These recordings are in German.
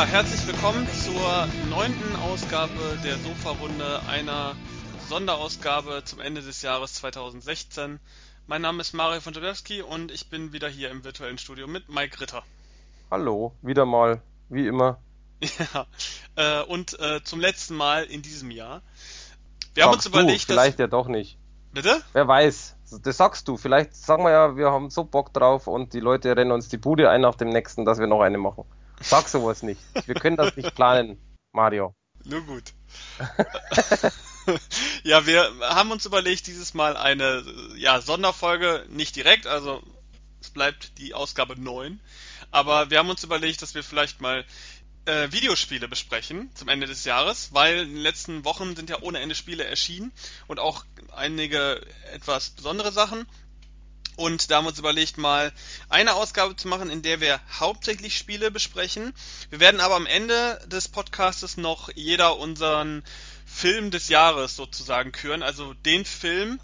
Ja, herzlich willkommen zur neunten Ausgabe der Sofa-Runde, einer Sonderausgabe zum Ende des Jahres 2016. Mein Name ist Mario von Jodewski und ich bin wieder hier im virtuellen Studio mit Mike Ritter. Hallo, wieder mal, wie immer. Ja, äh, und äh, zum letzten Mal in diesem Jahr. Wir haben uns überlegt, du, vielleicht dass... ja doch nicht. Bitte? Wer weiß. Das sagst du. Vielleicht sagen wir ja, wir haben so Bock drauf und die Leute rennen uns die Bude ein nach dem nächsten, dass wir noch eine machen. Sag sowas nicht. Wir können das nicht planen, Mario. Nur gut. ja, wir haben uns überlegt, dieses Mal eine ja, Sonderfolge, nicht direkt, also es bleibt die Ausgabe 9. Aber wir haben uns überlegt, dass wir vielleicht mal äh, Videospiele besprechen zum Ende des Jahres, weil in den letzten Wochen sind ja ohne Ende Spiele erschienen und auch einige etwas besondere Sachen. Und da haben wir uns überlegt, mal eine Ausgabe zu machen, in der wir hauptsächlich Spiele besprechen. Wir werden aber am Ende des Podcastes noch jeder unseren Film des Jahres sozusagen küren. Also den Film,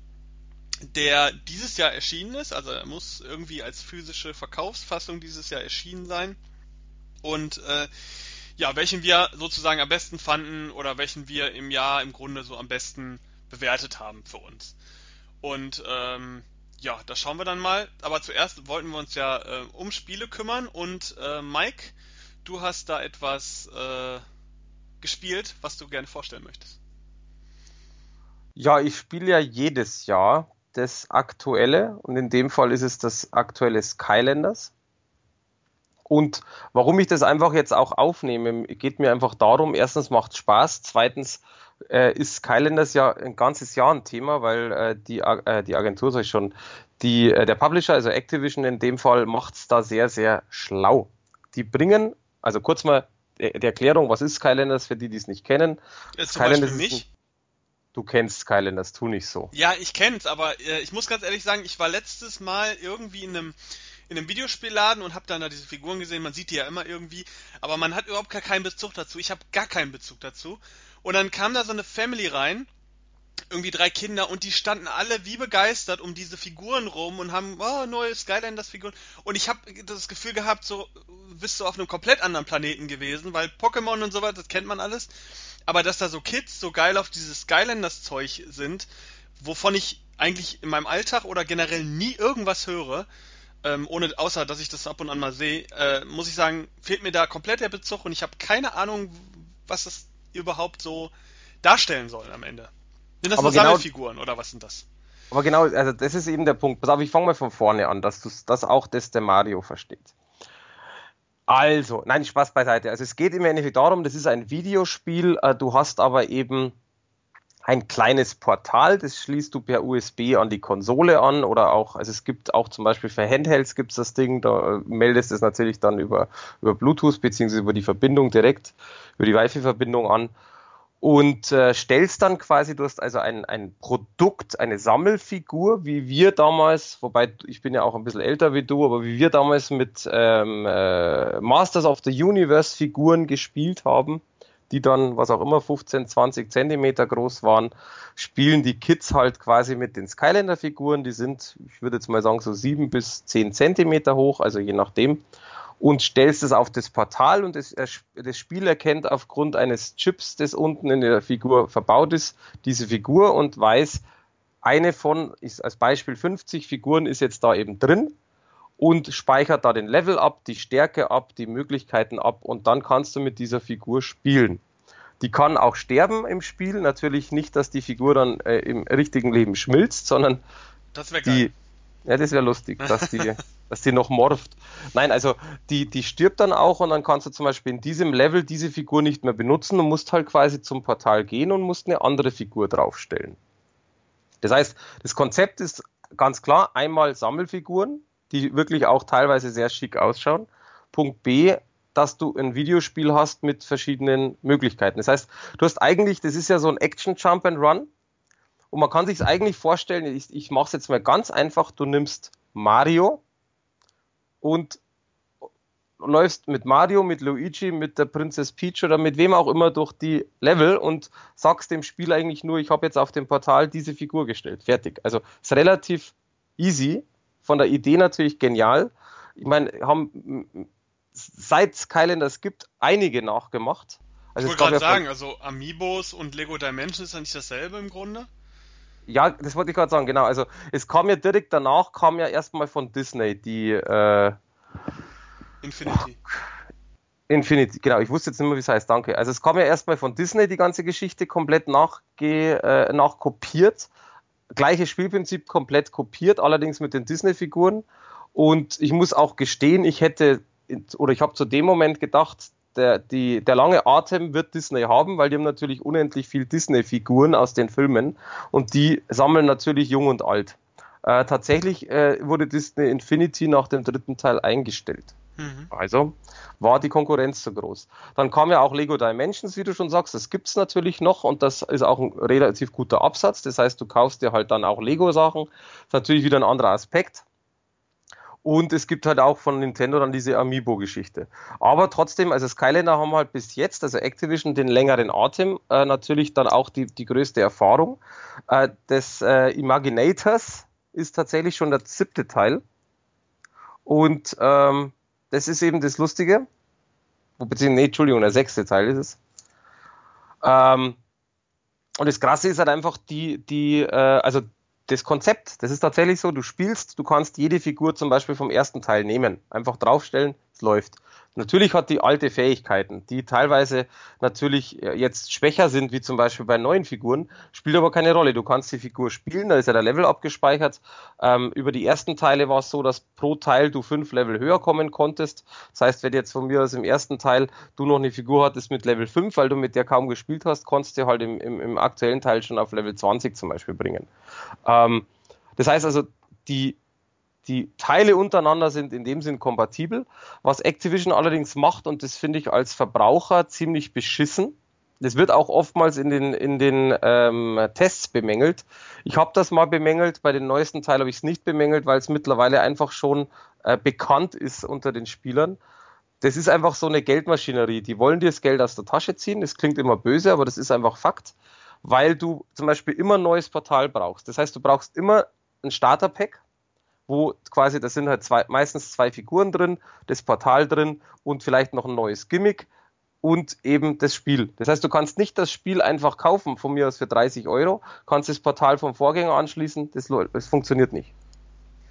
der dieses Jahr erschienen ist. Also er muss irgendwie als physische Verkaufsfassung dieses Jahr erschienen sein. Und äh, ja, welchen wir sozusagen am besten fanden oder welchen wir im Jahr im Grunde so am besten bewertet haben für uns. Und ähm, ja, das schauen wir dann mal. Aber zuerst wollten wir uns ja äh, um Spiele kümmern und äh, Mike, du hast da etwas äh, gespielt, was du gerne vorstellen möchtest. Ja, ich spiele ja jedes Jahr das aktuelle und in dem Fall ist es das aktuelle Skylanders. Und warum ich das einfach jetzt auch aufnehme, geht mir einfach darum, erstens macht es Spaß, zweitens äh, ist Skylanders ja ein ganzes Jahr ein Thema, weil äh, die, äh, die Agentur, sag ich schon, die, äh, der Publisher, also Activision in dem Fall, macht es da sehr, sehr schlau. Die bringen, also kurz mal die Erklärung, was ist Skylanders für die, die es nicht kennen. Ist Skylanders zum Beispiel Du kennst Skylanders, tu nicht so. Ja, ich kenn's, aber äh, ich muss ganz ehrlich sagen, ich war letztes Mal irgendwie in einem in einem Videospielladen und habe dann da diese Figuren gesehen. Man sieht die ja immer irgendwie, aber man hat überhaupt gar keinen Bezug dazu. Ich habe gar keinen Bezug dazu. Und dann kam da so eine Family rein, irgendwie drei Kinder, und die standen alle wie begeistert um diese Figuren rum und haben, oh, neue Skylanders-Figuren. Und ich habe das Gefühl gehabt, so bist du auf einem komplett anderen Planeten gewesen, weil Pokémon und so weiter, das kennt man alles. Aber dass da so Kids so geil auf dieses Skylanders-Zeug sind, wovon ich eigentlich in meinem Alltag oder generell nie irgendwas höre, ähm, ohne außer dass ich das ab und an mal sehe, äh, muss ich sagen, fehlt mir da komplett der Bezug und ich habe keine Ahnung, was das überhaupt so darstellen sollen am Ende. Sind das aber nur genau, Sammelfiguren oder was sind das? Aber genau, also das ist eben der Punkt. Pass auf, ich fange mal von vorne an, dass du das auch das der Mario versteht. Also, nein, Spaß beiseite. Also es geht im Endeffekt darum, das ist ein Videospiel, äh, du hast aber eben ein kleines Portal, das schließt du per USB an die Konsole an oder auch, also es gibt auch zum Beispiel für Handhelds gibt es das Ding, da meldest es natürlich dann über, über Bluetooth beziehungsweise über die Verbindung direkt, über die Wi-Fi-Verbindung an und äh, stellst dann quasi, du hast also ein, ein Produkt, eine Sammelfigur, wie wir damals, wobei ich bin ja auch ein bisschen älter wie du, aber wie wir damals mit ähm, äh, Masters of the Universe Figuren gespielt haben die dann, was auch immer, 15, 20 Zentimeter groß waren, spielen die Kids halt quasi mit den Skylander-Figuren. Die sind, ich würde jetzt mal sagen, so sieben bis zehn Zentimeter hoch, also je nachdem. Und stellst es auf das Portal und das, das Spiel erkennt aufgrund eines Chips, das unten in der Figur verbaut ist, diese Figur und weiß, eine von, ist als Beispiel 50 Figuren ist jetzt da eben drin und speichert da den Level ab, die Stärke ab, die Möglichkeiten ab und dann kannst du mit dieser Figur spielen. Die kann auch sterben im Spiel, natürlich nicht, dass die Figur dann äh, im richtigen Leben schmilzt, sondern das die, ja, das wäre lustig, dass die, dass die noch morpht. Nein, also die, die stirbt dann auch und dann kannst du zum Beispiel in diesem Level diese Figur nicht mehr benutzen und musst halt quasi zum Portal gehen und musst eine andere Figur draufstellen. Das heißt, das Konzept ist ganz klar, einmal Sammelfiguren, die wirklich auch teilweise sehr schick ausschauen. Punkt B, dass du ein Videospiel hast mit verschiedenen Möglichkeiten. Das heißt, du hast eigentlich, das ist ja so ein Action Jump and Run. Und man kann sich es eigentlich vorstellen, ich, ich mache es jetzt mal ganz einfach, du nimmst Mario und läufst mit Mario, mit Luigi, mit der Princess Peach oder mit wem auch immer durch die Level und sagst dem Spiel eigentlich nur, ich habe jetzt auf dem Portal diese Figur gestellt. Fertig. Also ist relativ easy von der Idee natürlich genial. Ich meine, haben seit Skylanders gibt, einige nachgemacht. Also ich wollte gerade sagen, also Amiibos und Lego Dimensions ist ja nicht dasselbe im Grunde? Ja, das wollte ich gerade sagen, genau. Also es kam ja direkt danach, kam ja erstmal von Disney die äh, Infinity. Infinity, genau, ich wusste jetzt nicht mehr, wie es heißt, danke. Also es kam ja erstmal von Disney die ganze Geschichte komplett nachge, äh, nachkopiert. Gleiches Spielprinzip komplett kopiert, allerdings mit den Disney-Figuren. Und ich muss auch gestehen, ich hätte, oder ich habe zu dem Moment gedacht, der, die, der lange Atem wird Disney haben, weil die haben natürlich unendlich viel Disney-Figuren aus den Filmen und die sammeln natürlich jung und alt. Äh, tatsächlich äh, wurde Disney Infinity nach dem dritten Teil eingestellt. Mhm. Also war die Konkurrenz zu groß. Dann kam ja auch Lego Dimensions, wie du schon sagst, das gibt es natürlich noch und das ist auch ein relativ guter Absatz. Das heißt, du kaufst dir halt dann auch Lego-Sachen. Ist natürlich wieder ein anderer Aspekt. Und es gibt halt auch von Nintendo dann diese Amiibo-Geschichte. Aber trotzdem, also Skylander haben halt bis jetzt, also Activision, den längeren Atem, äh, natürlich dann auch die, die größte Erfahrung. Äh, des äh, Imaginators ist tatsächlich schon der siebte Teil. Und ähm, das ist eben das Lustige. Beziehungsweise, nee, Entschuldigung, der sechste Teil ist es. Ähm, und das Krasse ist halt einfach die, die, äh, also das Konzept, das ist tatsächlich so, du spielst, du kannst jede Figur zum Beispiel vom ersten Teil nehmen, einfach draufstellen, läuft. Natürlich hat die alte Fähigkeiten, die teilweise natürlich äh, jetzt schwächer sind, wie zum Beispiel bei neuen Figuren, spielt aber keine Rolle. Du kannst die Figur spielen, da ist ja der Level abgespeichert. Ähm, über die ersten Teile war es so, dass pro Teil du fünf Level höher kommen konntest. Das heißt, wenn jetzt von mir aus im ersten Teil du noch eine Figur hattest mit Level 5, weil du mit der kaum gespielt hast, konntest du halt im, im, im aktuellen Teil schon auf Level 20 zum Beispiel bringen. Ähm, das heißt also, die die Teile untereinander sind in dem Sinn kompatibel. Was Activision allerdings macht, und das finde ich als Verbraucher ziemlich beschissen, das wird auch oftmals in den, in den ähm, Tests bemängelt. Ich habe das mal bemängelt, bei den neuesten Teilen habe ich es nicht bemängelt, weil es mittlerweile einfach schon äh, bekannt ist unter den Spielern. Das ist einfach so eine Geldmaschinerie. Die wollen dir das Geld aus der Tasche ziehen. Das klingt immer böse, aber das ist einfach Fakt, weil du zum Beispiel immer ein neues Portal brauchst. Das heißt, du brauchst immer ein Starter-Pack, wo quasi, da sind halt zwei, meistens zwei Figuren drin, das Portal drin und vielleicht noch ein neues Gimmick und eben das Spiel. Das heißt, du kannst nicht das Spiel einfach kaufen, von mir aus für 30 Euro, kannst das Portal vom Vorgänger anschließen, das, das funktioniert nicht.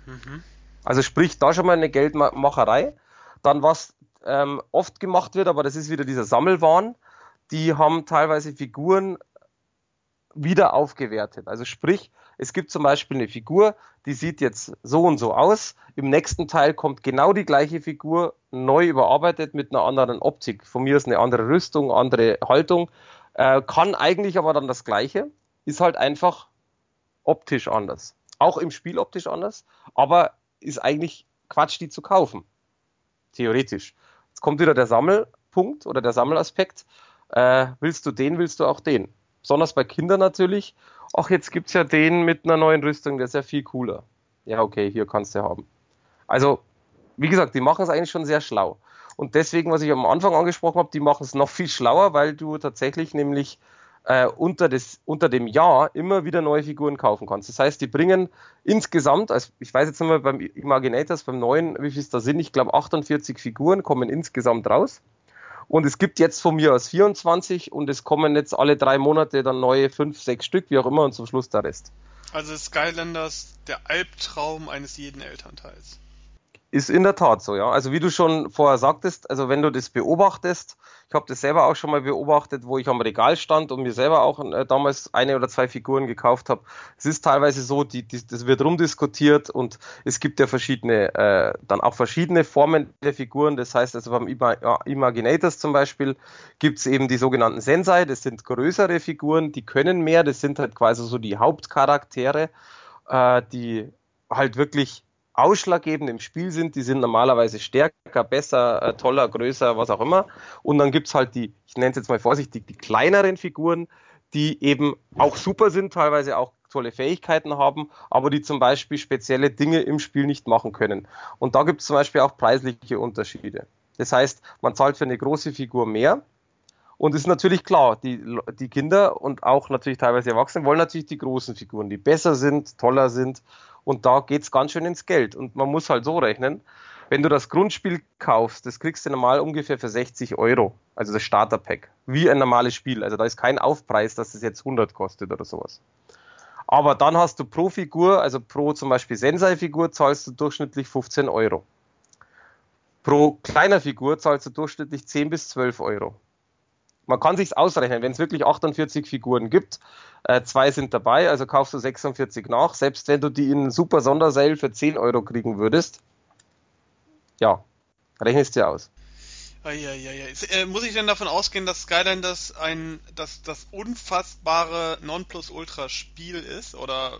Mhm. Also sprich, da schon mal eine Geldmacherei. Dann was ähm, oft gemacht wird, aber das ist wieder dieser Sammelwahn, die haben teilweise Figuren wieder aufgewertet. Also sprich, es gibt zum Beispiel eine Figur, die sieht jetzt so und so aus. Im nächsten Teil kommt genau die gleiche Figur neu überarbeitet mit einer anderen Optik. Von mir ist eine andere Rüstung, andere Haltung. Äh, kann eigentlich aber dann das Gleiche. Ist halt einfach optisch anders. Auch im Spiel optisch anders. Aber ist eigentlich Quatsch, die zu kaufen. Theoretisch. Jetzt kommt wieder der Sammelpunkt oder der Sammelaspekt. Äh, willst du den, willst du auch den. Besonders bei Kindern natürlich ach, jetzt gibt es ja den mit einer neuen Rüstung, der ist ja viel cooler. Ja, okay, hier kannst du haben. Also, wie gesagt, die machen es eigentlich schon sehr schlau. Und deswegen, was ich am Anfang angesprochen habe, die machen es noch viel schlauer, weil du tatsächlich nämlich äh, unter, des, unter dem Jahr immer wieder neue Figuren kaufen kannst. Das heißt, die bringen insgesamt, also ich weiß jetzt mehr beim Imaginators, beim neuen, wie viel es da sind, ich glaube 48 Figuren kommen insgesamt raus. Und es gibt jetzt von mir aus 24 und es kommen jetzt alle drei Monate dann neue fünf, sechs Stück, wie auch immer, und zum Schluss der Rest. Also Skylanders der Albtraum eines jeden Elternteils. Ist in der Tat so, ja. Also wie du schon vorher sagtest, also wenn du das beobachtest, ich habe das selber auch schon mal beobachtet, wo ich am Regal stand und mir selber auch äh, damals eine oder zwei Figuren gekauft habe. Es ist teilweise so, die, die, das wird rumdiskutiert und es gibt ja verschiedene, äh, dann auch verschiedene Formen der Figuren. Das heißt also beim Ima Imaginators zum Beispiel gibt es eben die sogenannten Sensei. Das sind größere Figuren, die können mehr. Das sind halt quasi so die Hauptcharaktere, äh, die halt wirklich ausschlaggebend im Spiel sind. Die sind normalerweise stärker, besser, äh, toller, größer, was auch immer. Und dann gibt's halt die, ich nenne es jetzt mal vorsichtig, die kleineren Figuren, die eben auch super sind, teilweise auch tolle Fähigkeiten haben, aber die zum Beispiel spezielle Dinge im Spiel nicht machen können. Und da gibt's zum Beispiel auch preisliche Unterschiede. Das heißt, man zahlt für eine große Figur mehr Und es ist natürlich klar, die, die Kinder und auch natürlich teilweise Erwachsene wollen natürlich die großen Figuren, die besser sind, toller sind. Und da geht's ganz schön ins Geld. Und man muss halt so rechnen, wenn du das Grundspiel kaufst, das kriegst du normal ungefähr für 60 Euro, also das Starterpack, wie ein normales Spiel. Also da ist kein Aufpreis, dass das jetzt 100 kostet oder sowas. Aber dann hast du pro Figur, also pro zum Beispiel Sensei-Figur, zahlst du durchschnittlich 15 Euro. Pro kleiner Figur zahlst du durchschnittlich 10 bis 12 Euro. Man kann sich's ausrechnen, wenn es wirklich 48 Figuren gibt, äh, zwei sind dabei, also kaufst du 46 nach. Selbst wenn du die in super Sondersale für 10 Euro kriegen würdest, ja, rechnest dir aus. Eieiei. Äh, muss ich denn davon ausgehen, dass Skylanders ein das, das unfassbare Nonplusultra-Spiel ist? Oder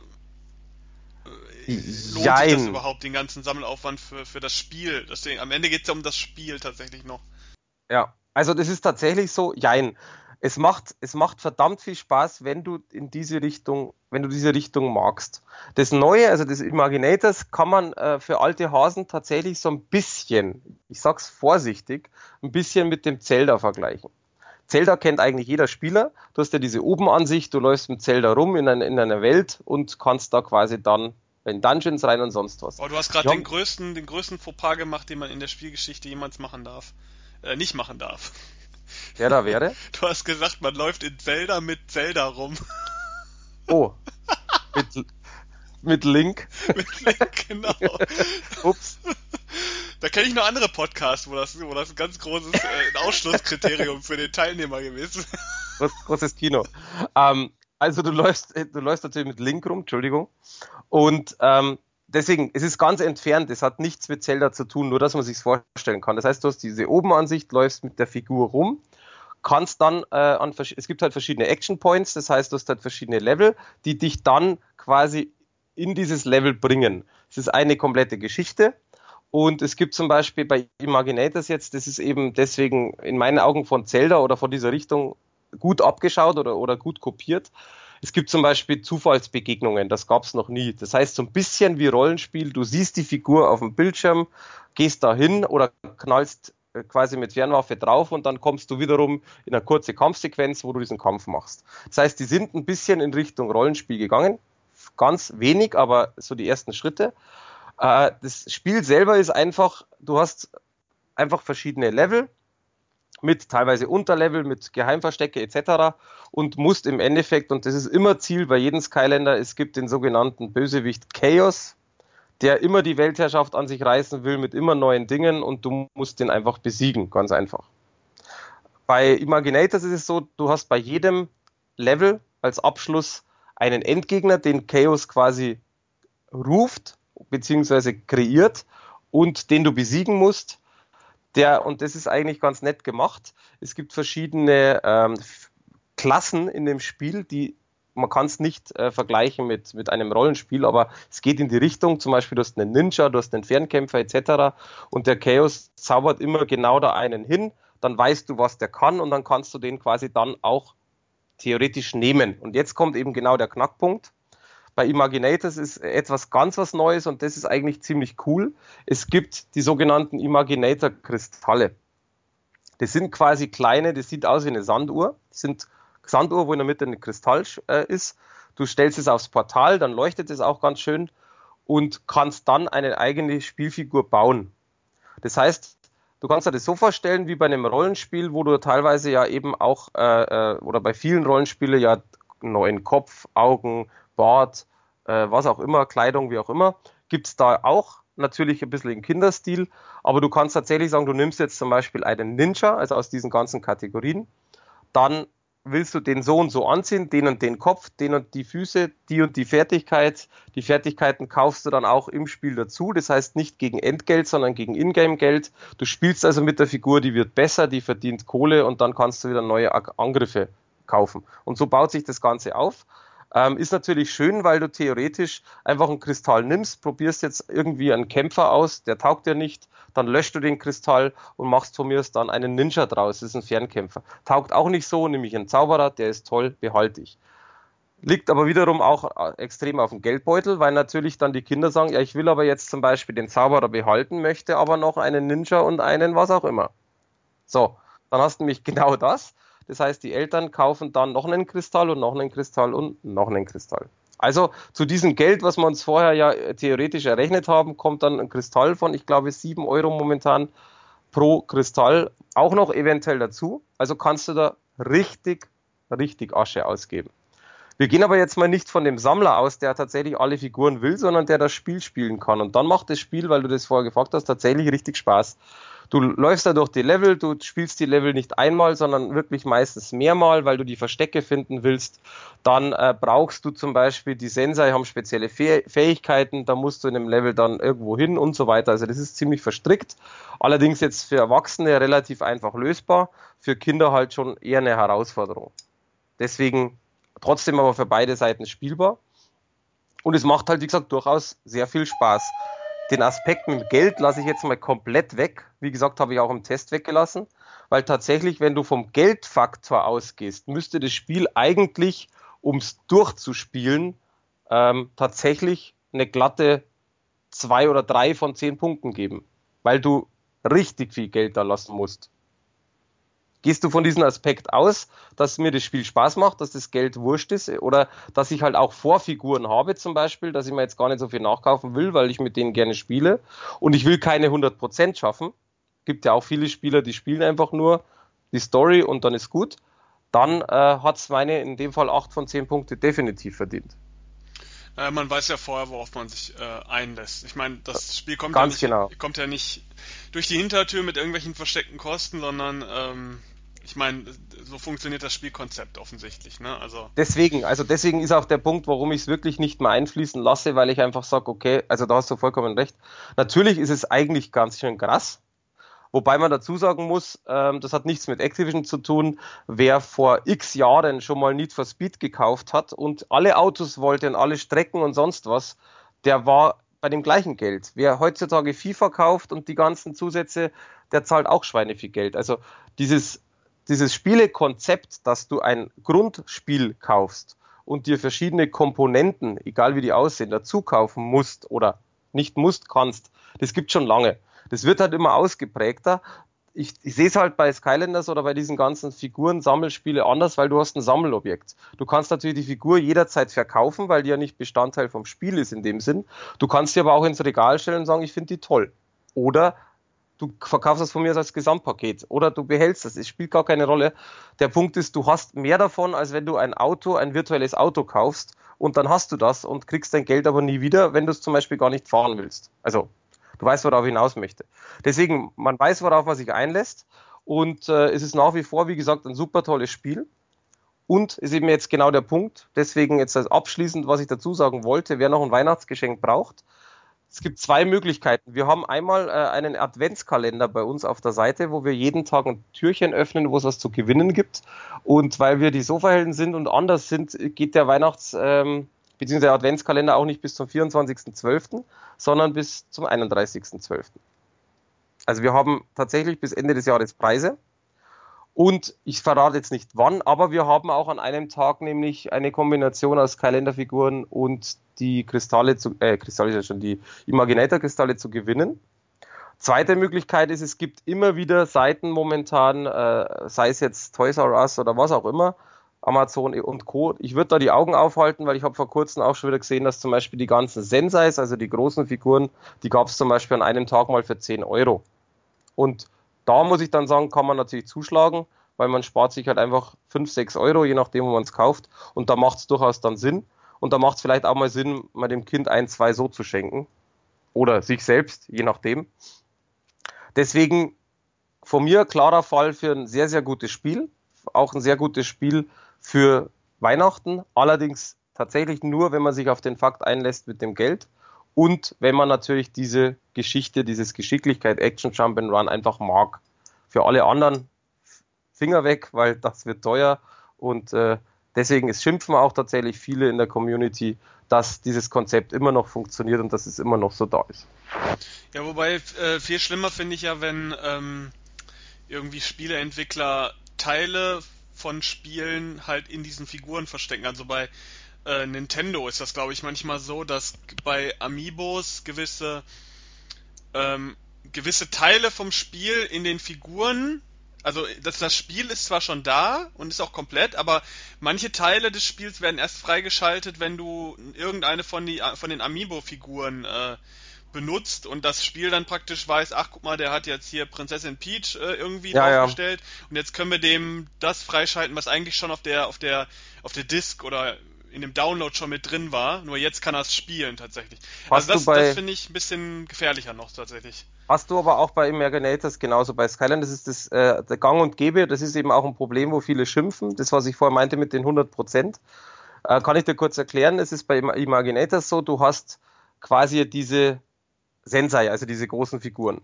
äh, lohnt Jein. sich das überhaupt, den ganzen Sammelaufwand für, für das Spiel? Deswegen, am Ende geht es ja um das Spiel tatsächlich noch. Ja, also das ist tatsächlich so, jein es macht, es macht verdammt viel Spaß, wenn du in diese Richtung, wenn du diese Richtung magst. Das Neue, also das Imaginators, kann man äh, für alte Hasen tatsächlich so ein bisschen, ich sag's vorsichtig, ein bisschen mit dem Zelda vergleichen. Zelda kennt eigentlich jeder Spieler. Du hast ja diese Obenansicht, du läufst mit Zelda rum in, ein, in einer Welt und kannst da quasi dann in Dungeons rein und sonst was. Oh, du hast gerade den größten, den größten Fauxpas gemacht, den man in der Spielgeschichte jemals machen darf. Äh, nicht machen darf. Der da wäre? Du hast gesagt, man läuft in Zelda mit Zelda rum. Oh. Mit, mit Link. mit Link, genau. Ups. Da kenne ich noch andere Podcasts, wo das, wo das ein ganz großes äh, Ausschlusskriterium für den Teilnehmer gewesen ist. Großes Kino. Ähm, also du läufst, du läufst natürlich mit Link rum, Entschuldigung. Und ähm, deswegen, es ist ganz entfernt, es hat nichts mit Zelda zu tun, nur dass man sich vorstellen kann. Das heißt, du hast diese Obenansicht, läufst mit der Figur rum, kannst dann äh, an, es gibt halt verschiedene Action Points, das heißt, du hast halt verschiedene Level, die dich dann quasi in dieses Level bringen. Es ist eine komplette Geschichte. Und es gibt zum Beispiel bei Imaginators jetzt, das ist eben deswegen in meinen Augen von Zelda oder von dieser Richtung gut abgeschaut oder, oder gut kopiert. Es gibt zum Beispiel Zufallsbegegnungen, das gab es noch nie. Das heißt, so ein bisschen wie Rollenspiel, du siehst die Figur auf dem Bildschirm, gehst da hin oder knallst äh, quasi mit Fernwaffe drauf und dann kommst du wiederum in eine kurze Kampfsequenz, wo du diesen Kampf machst. Das heißt, die sind ein bisschen in Richtung Rollenspiel gegangen. Ganz wenig, aber so die ersten Schritte. Äh, das Spiel selber ist einfach, du hast einfach verschiedene Level mit teilweise Unterlevel, mit Geheimverstecke etc. und musst im Endeffekt, und das ist immer Ziel bei jedem Skylander, es gibt den sogenannten Bösewicht Chaos, der immer die Weltherrschaft an sich reißen will mit immer neuen Dingen und du musst den einfach besiegen, ganz einfach. Bei Imaginators ist es so, du hast bei jedem Level als Abschluss einen Endgegner, den Chaos quasi ruft bzw. kreiert und den du besiegen musst der, und das ist eigentlich ganz nett gemacht, es gibt verschiedene ähm, Klassen in dem Spiel, die man kann es nicht äh, vergleichen mit, mit einem Rollenspiel, aber es geht in die Richtung, zum Beispiel du hast einen Ninja, du hast einen Fernkämpfer etc. Und der Chaos zaubert immer genau da einen hin, dann weißt du, was der kann und dann kannst du den quasi dann auch theoretisch nehmen. Und jetzt kommt eben genau der Knackpunkt bei Imaginators ist etwas ganz was Neues und das ist eigentlich ziemlich cool. Es gibt die sogenannten Imaginator-Kristalle. Das sind quasi kleine, das sieht aus wie eine Sanduhr. Das sind Sanduhr, wo in der Mitte ein Kristall äh, ist. Du stellst es aufs Portal, dann leuchtet es auch ganz schön und kannst dann eine eigene Spielfigur bauen. Das heißt, du kannst dir das so vorstellen wie bei einem Rollenspiel, wo du teilweise ja eben auch äh, äh oder bei vielen Rollenspielen ja neuen Kopf, Augen, Bart, äh, was auch immer, Kleidung, wie auch immer, gibt es da auch natürlich ein bisschen im Kinderstil, aber du kannst tatsächlich sagen, du nimmst jetzt zum Beispiel einen Ninja, also aus diesen ganzen Kategorien, dann willst du den so und so anziehen, den und den Kopf, den und die Füße, die und die Fertigkeit. Die Fertigkeiten kaufst du dann auch im Spiel dazu. Das heißt nicht gegen Entgelt, sondern gegen Ingame-Geld. Du spielst also mit der Figur, die wird besser, die verdient Kohle und dann kannst du wieder neue Angriffe kaufen. Und so baut sich das Ganze auf. Ähm, ist natürlich schön, weil du theoretisch einfach einen Kristall nimmst, probierst jetzt irgendwie einen Kämpfer aus, der taugt dir nicht, dann löscht du den Kristall und machst von mir dann einen Ninja draus, das ist ein Fernkämpfer. Taugt auch nicht so, nämlich ein Zauberer, der ist toll, behalte ich. Liegt aber wiederum auch äh, extrem auf dem Geldbeutel, weil natürlich dann die Kinder sagen, ja, ich will aber jetzt zum Beispiel den Zauberer behalten, möchte aber noch einen Ninja und einen was auch immer. So, dann hast du nämlich genau das. Das heißt, die Eltern kaufen dann noch einen Kristall und noch einen Kristall und noch einen Kristall. Also zu diesem Geld, was wir uns vorher ja theoretisch errechnet haben, kommt dann ein Kristall von, ich glaube, 7 Euro momentan pro Kristall auch noch eventuell dazu. Also kannst du da richtig, richtig Asche ausgeben. Wir gehen aber jetzt mal nicht von dem Sammler aus, der tatsächlich alle Figuren will, sondern der das Spiel spielen kann. Und dann macht das Spiel, weil du das vorher gefragt hast, tatsächlich richtig Spaß. Du läufst da durch die Level, du spielst die Level nicht einmal, sondern wirklich meistens mehrmal, weil du die Verstecke finden willst. Dann äh, brauchst du zum Beispiel, die Sensei haben spezielle Fähigkeiten, da musst du in dem Level dann irgendwo hin und so weiter. Also das ist ziemlich verstrickt. Allerdings jetzt für Erwachsene relativ einfach lösbar, für Kinder halt schon eher eine Herausforderung. Deswegen trotzdem aber für beide Seiten spielbar. Und es macht halt, wie gesagt, durchaus sehr viel Spaß den Aspekt mit Geld lasse ich jetzt mal komplett weg. Wie gesagt, habe ich auch im Test weggelassen, weil tatsächlich, wenn du vom Geldfaktor ausgehst, müsste das Spiel eigentlich, um es durchzuspielen, ähm, tatsächlich eine glatte zwei oder drei von zehn Punkten geben, weil du richtig viel Geld da lassen musst. Gehst du von diesem Aspekt aus, dass mir das Spiel Spaß macht, dass das Geld wurscht ist oder dass ich halt auch Vorfiguren habe zum Beispiel, dass ich mir jetzt gar nicht so viel nachkaufen will, weil ich mit denen gerne spiele und ich will keine 100% schaffen. Gibt ja auch viele Spieler, die spielen einfach nur die Story und dann ist gut. Dann äh, hat es meine in dem Fall 8 von 10 Punkte definitiv verdient. Äh, man weiß ja vorher, worauf man sich äh, einlässt. Ich meine, das Spiel kommt ja, nicht, genau. kommt ja nicht durch die Hintertür mit irgendwelchen versteckten Kosten, sondern ähm, ich meine, so funktioniert das Spielkonzept offensichtlich, ne? Also deswegen, also deswegen ist auch der Punkt, warum ich es wirklich nicht mehr einfließen lasse, weil ich einfach sage, okay, also da hast du vollkommen recht. Natürlich ist es eigentlich ganz schön krass, Wobei man dazu sagen muss, ähm, das hat nichts mit Activision zu tun. Wer vor x Jahren schon mal Need for Speed gekauft hat und alle Autos wollte und alle Strecken und sonst was, der war bei dem gleichen Geld. Wer heutzutage FIFA kauft und die ganzen Zusätze, der zahlt auch Schweine viel Geld. Also dieses dieses Spielekonzept, dass du ein Grundspiel kaufst und dir verschiedene Komponenten, egal wie die aussehen, dazu kaufen musst oder nicht musst, kannst, das gibt schon lange. Das wird halt immer ausgeprägter. Ich, ich sehe es halt bei Skylanders oder bei diesen ganzen Figuren-Sammelspiele anders, weil du hast ein Sammelobjekt. Du kannst natürlich die Figur jederzeit verkaufen, weil die ja nicht Bestandteil vom Spiel ist in dem Sinn. Du kannst sie aber auch ins Regal stellen und sagen, ich finde die toll. Oder du verkaufst das von mir als Gesamtpaket oder du behältst das. Es spielt gar keine Rolle. Der Punkt ist, du hast mehr davon, als wenn du ein Auto, ein virtuelles Auto kaufst und dann hast du das und kriegst dein Geld aber nie wieder, wenn du es zum Beispiel gar nicht fahren willst. Also, du weißt, worauf ich hinaus möchte. Deswegen, man weiß, worauf man sich einlässt und äh, es ist nach wie vor, wie gesagt, ein super tolles Spiel. Und ist eben jetzt genau der Punkt. Deswegen jetzt abschließend, was ich dazu sagen wollte, wer noch ein Weihnachtsgeschenk braucht, es gibt zwei Möglichkeiten. Wir haben einmal äh, einen Adventskalender bei uns auf der Seite, wo wir jeden Tag ein Türchen öffnen, wo es was zu gewinnen gibt. Und weil wir die Sofahelden sind und anders sind, geht der Weihnachts- ähm, bzw. der Adventskalender auch nicht bis zum 24.12., sondern bis zum 31.12. Also wir haben tatsächlich bis Ende des Jahres Preise. Und ich verrate jetzt nicht wann, aber wir haben auch an einem Tag nämlich eine Kombination aus Kalenderfiguren und die Kristalle zu, äh, Kristalle ist ja schon, die Imaginator-Kristalle zu gewinnen. Zweite Möglichkeit ist, es gibt immer wieder Seiten momentan, äh, sei es jetzt Toys R Us oder was auch immer, Amazon und Co. Ich würde da die Augen aufhalten, weil ich habe vor kurzem auch schon wieder gesehen, dass zum Beispiel die ganzen Sensais, also die großen Figuren, die gab es zum Beispiel an einem Tag mal für 10 Euro. Und da muss ich dann sagen, kann man natürlich zuschlagen, weil man spart sich halt einfach 5, 6 Euro, je nachdem, wo man es kauft. Und da macht es durchaus dann Sinn. Und da macht es vielleicht auch mal Sinn, mal dem Kind ein, zwei so zu schenken. Oder sich selbst, je nachdem. Deswegen von mir klarer Fall für ein sehr, sehr gutes Spiel. Auch ein sehr gutes Spiel für Weihnachten. Allerdings tatsächlich nur, wenn man sich auf den Fakt einlässt mit dem Geld. Und wenn man natürlich diese Geschichte, dieses Geschicklichkeit, Action, Jump and Run einfach mag. Für alle anderen Finger weg, weil das wird teuer und äh, deswegen ist schimpfen auch tatsächlich viele in der Community, dass dieses Konzept immer noch funktioniert und dass es immer noch so da ist. Ja, wobei äh, viel schlimmer finde ich ja, wenn ähm, irgendwie Spieleentwickler Teile von Spielen halt in diesen Figuren verstecken. Also bei äh, Nintendo ist das, glaube ich, manchmal so, dass bei Amiibos gewisse ähm, gewisse Teile vom Spiel in den Figuren Also das, das Spiel ist zwar schon da und ist auch komplett, aber manche Teile des Spiels werden erst freigeschaltet, wenn du irgendeine von, die, von den Amiibo-Figuren äh, benutzt und das Spiel dann praktisch weiß, ach guck mal, der hat jetzt hier Prinzessin Peach äh, irgendwie Ja, ja. draufgestellt und jetzt können wir dem das freischalten, was eigentlich schon auf der auf der auf der Disk oder in dem Download schon mit drin war, nur jetzt kann er es spielen tatsächlich. Hast also das, bei- das finde ich ein bisschen gefährlicher noch tatsächlich. Hast du aber auch bei Imaginators genauso bei Skyline, das ist das äh, der Gang und Gäbe, das ist eben auch ein Problem, wo viele schimpfen. Das, was ich vorher meinte mit den 100 Prozent, äh, kann ich dir kurz erklären. Es ist bei Ima- Imaginators so, du hast quasi diese Sensei, also diese großen Figuren.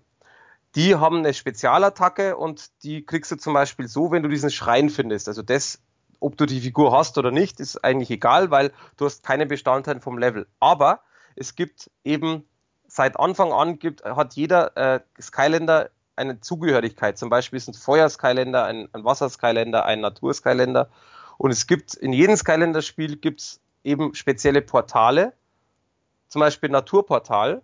Die haben eine Spezialattacke und die kriegst du zum Beispiel so, wenn du diesen Schrein findest. Also das, ob du die Figur hast oder nicht, ist eigentlich egal, weil du hast keine Bestandteile vom Level. Aber es gibt eben seit Anfang an gibt, hat jeder äh, Skylander eine Zugehörigkeit. Zum Beispiel ist ein Feuer-Skylander, ein, ein Wasser-Skylander, ein Natur-Skylander. Und es gibt in jedem Skylander-Spiel gibt's eben spezielle Portale, zum Beispiel Naturportal.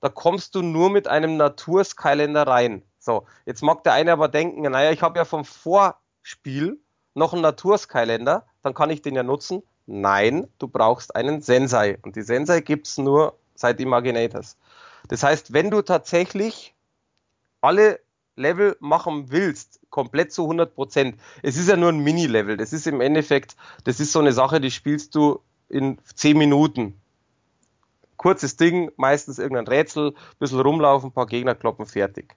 Da kommst du nur mit einem Natur-Skylander rein. So, jetzt mag der eine aber denken, naja, ich habe ja vom Vorspiel noch einen Natur-Skylander, dann kann ich den ja nutzen. Nein, du brauchst einen Sensei. Und die Sensei gibt's nur seit Imaginators. Das heißt, wenn du tatsächlich alle Level machen willst, komplett zu 100 Prozent, es ist ja nur ein Mini-Level, das ist im Endeffekt, das ist so eine Sache, die spielst du in 10 Minuten. Kurzes Ding, meistens irgendein Rätsel, bisschen rumlaufen, ein paar Gegner kloppen, fertig.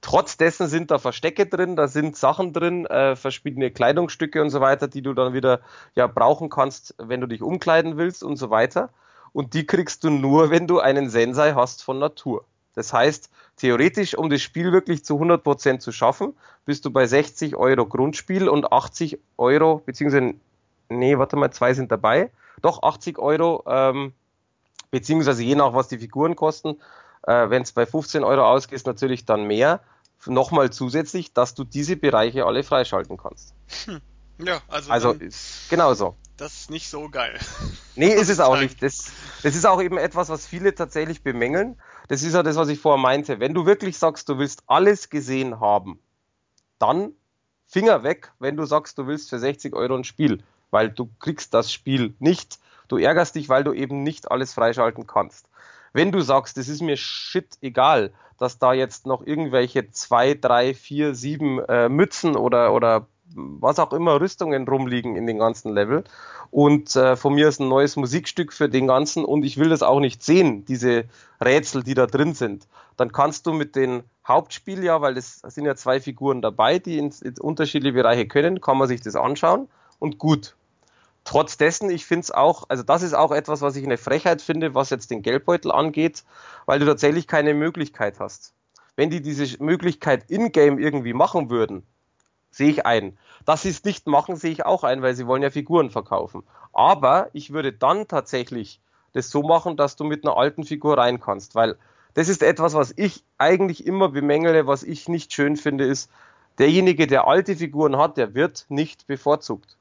Trotz dessen sind da Verstecke drin, da sind Sachen drin, äh, verschiedene Kleidungsstücke und so weiter, die du dann wieder ja brauchen kannst, wenn du dich umkleiden willst und so weiter. Und die kriegst du nur, wenn du einen Sensei hast von Natur. Das heißt, theoretisch, um das Spiel wirklich zu 100% zu schaffen, bist du bei 60 Euro Grundspiel und 80 Euro, beziehungsweise, nee, warte mal, zwei sind dabei, doch 80 Euro, ähm, beziehungsweise je nach, was die Figuren kosten, äh, wenn es bei 15 Euro ausgeht, natürlich dann mehr, nochmal zusätzlich, dass du diese Bereiche alle freischalten kannst. Ja, also, Also, dann, ist genauso. das ist nicht so geil. Nee, ist es auch nicht. Das, das ist auch eben etwas, was viele tatsächlich bemängeln. Das ist ja das, was ich vorher meinte. Wenn du wirklich sagst, du willst alles gesehen haben, dann Finger weg, wenn du sagst, du willst für 60 Euro ein Spiel, weil du kriegst das Spiel nicht. Du ärgerst dich, weil du eben nicht alles freischalten kannst. Wenn du sagst, es ist mir shit egal, dass da jetzt noch irgendwelche zwei, drei, vier, sieben äh, Mützen oder, oder was auch immer Rüstungen rumliegen in den ganzen Level und äh, von mir ist ein neues Musikstück für den ganzen und ich will das auch nicht sehen, diese Rätsel, die da drin sind, dann kannst du mit den Hauptspiel ja, weil es sind ja zwei Figuren dabei, die in, in unterschiedliche Bereiche können, kann man sich das anschauen und gut. Trotz dessen, ich finde es auch, also das ist auch etwas, was ich eine Frechheit finde, was jetzt den Geldbeutel angeht, weil du tatsächlich keine Möglichkeit hast. Wenn die diese Möglichkeit in-game irgendwie machen würden, sehe ich ein. Dass sie es nicht machen, sehe ich auch ein, weil sie wollen ja Figuren verkaufen. Aber ich würde dann tatsächlich das so machen, dass du mit einer alten Figur rein kannst, weil das ist etwas, was ich eigentlich immer bemängele, was ich nicht schön finde, ist, derjenige, der alte Figuren hat, der wird nicht bevorzugt.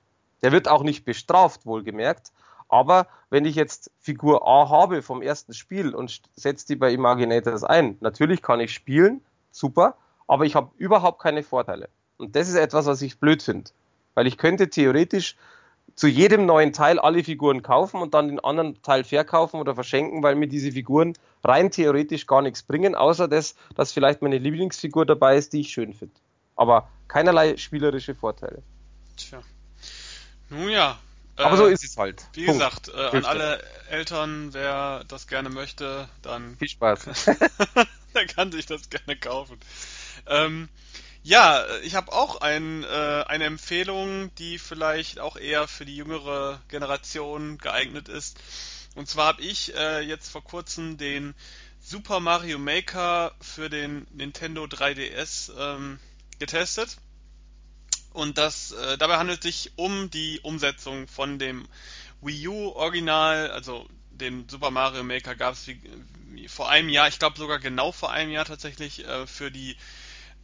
Der wird auch nicht bestraft, wohlgemerkt. Aber wenn ich jetzt Figur A habe vom ersten Spiel und setze die bei Imaginators ein, natürlich kann ich spielen, super, aber ich habe überhaupt keine Vorteile. Und das ist etwas, was ich blöd finde. Weil ich könnte theoretisch zu jedem neuen Teil alle Figuren kaufen und dann den anderen Teil verkaufen oder verschenken, weil mir diese Figuren rein theoretisch gar nichts bringen, außer das, dass vielleicht meine Lieblingsfigur dabei ist, die ich schön finde. Aber keinerlei spielerische Vorteile. Tja. Nun ja. Aber äh, so ist es halt. Wie Punkt. gesagt, äh, an alle Eltern, wer das gerne möchte, dann Viel Spaß. der kann sich das gerne kaufen. Ähm, ja, ich habe auch ein, äh, eine Empfehlung, die vielleicht auch eher für die jüngere Generation geeignet ist. Und zwar habe ich äh, jetzt vor kurzem den Super Mario Maker für den Nintendo 3DS ähm, getestet. Und das äh, dabei handelt es sich um die Umsetzung von dem Wii U Original, also den Super Mario Maker gab es vor einem Jahr, ich glaube sogar genau vor einem Jahr tatsächlich, äh, für die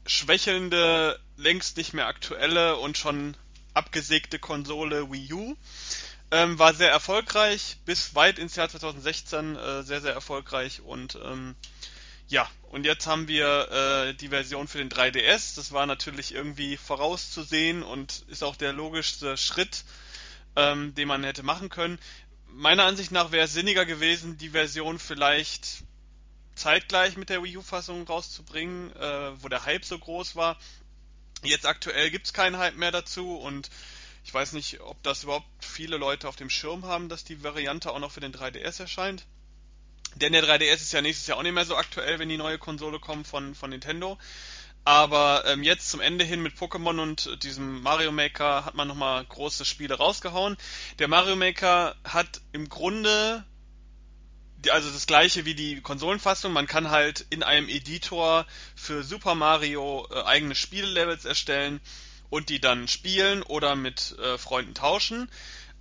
schwächelnde, längst nicht mehr aktuelle und schon abgesägte Konsole Wii U. Ähm, war sehr erfolgreich, bis weit ins Jahr 2016 äh, sehr, sehr erfolgreich und ähm, ja, und jetzt haben wir äh, die Version für den 3DS. Das war natürlich irgendwie vorauszusehen und ist auch der logischste Schritt, ähm, den man hätte machen können. Meiner Ansicht nach wäre es sinniger gewesen, die Version vielleicht zeitgleich mit der Wii U-Fassung rauszubringen, äh, wo der Hype so groß war. Jetzt aktuell gibt es keinen Hype mehr dazu und ich weiß nicht, ob das überhaupt viele Leute auf dem Schirm haben, dass die Variante auch noch für den 3DS erscheint. Denn der 3DS ist ja nächstes Jahr auch nicht mehr so aktuell, wenn die neue Konsole kommt von, von Nintendo. Aber ähm, jetzt zum Ende hin mit Pokémon und diesem Mario Maker hat man nochmal große Spiele rausgehauen. Der Mario Maker hat im Grunde also das gleiche wie die Konsolenfassung. Man kann halt in einem Editor für Super Mario äh, eigene Spiellevels erstellen und die dann spielen oder mit äh, Freunden tauschen.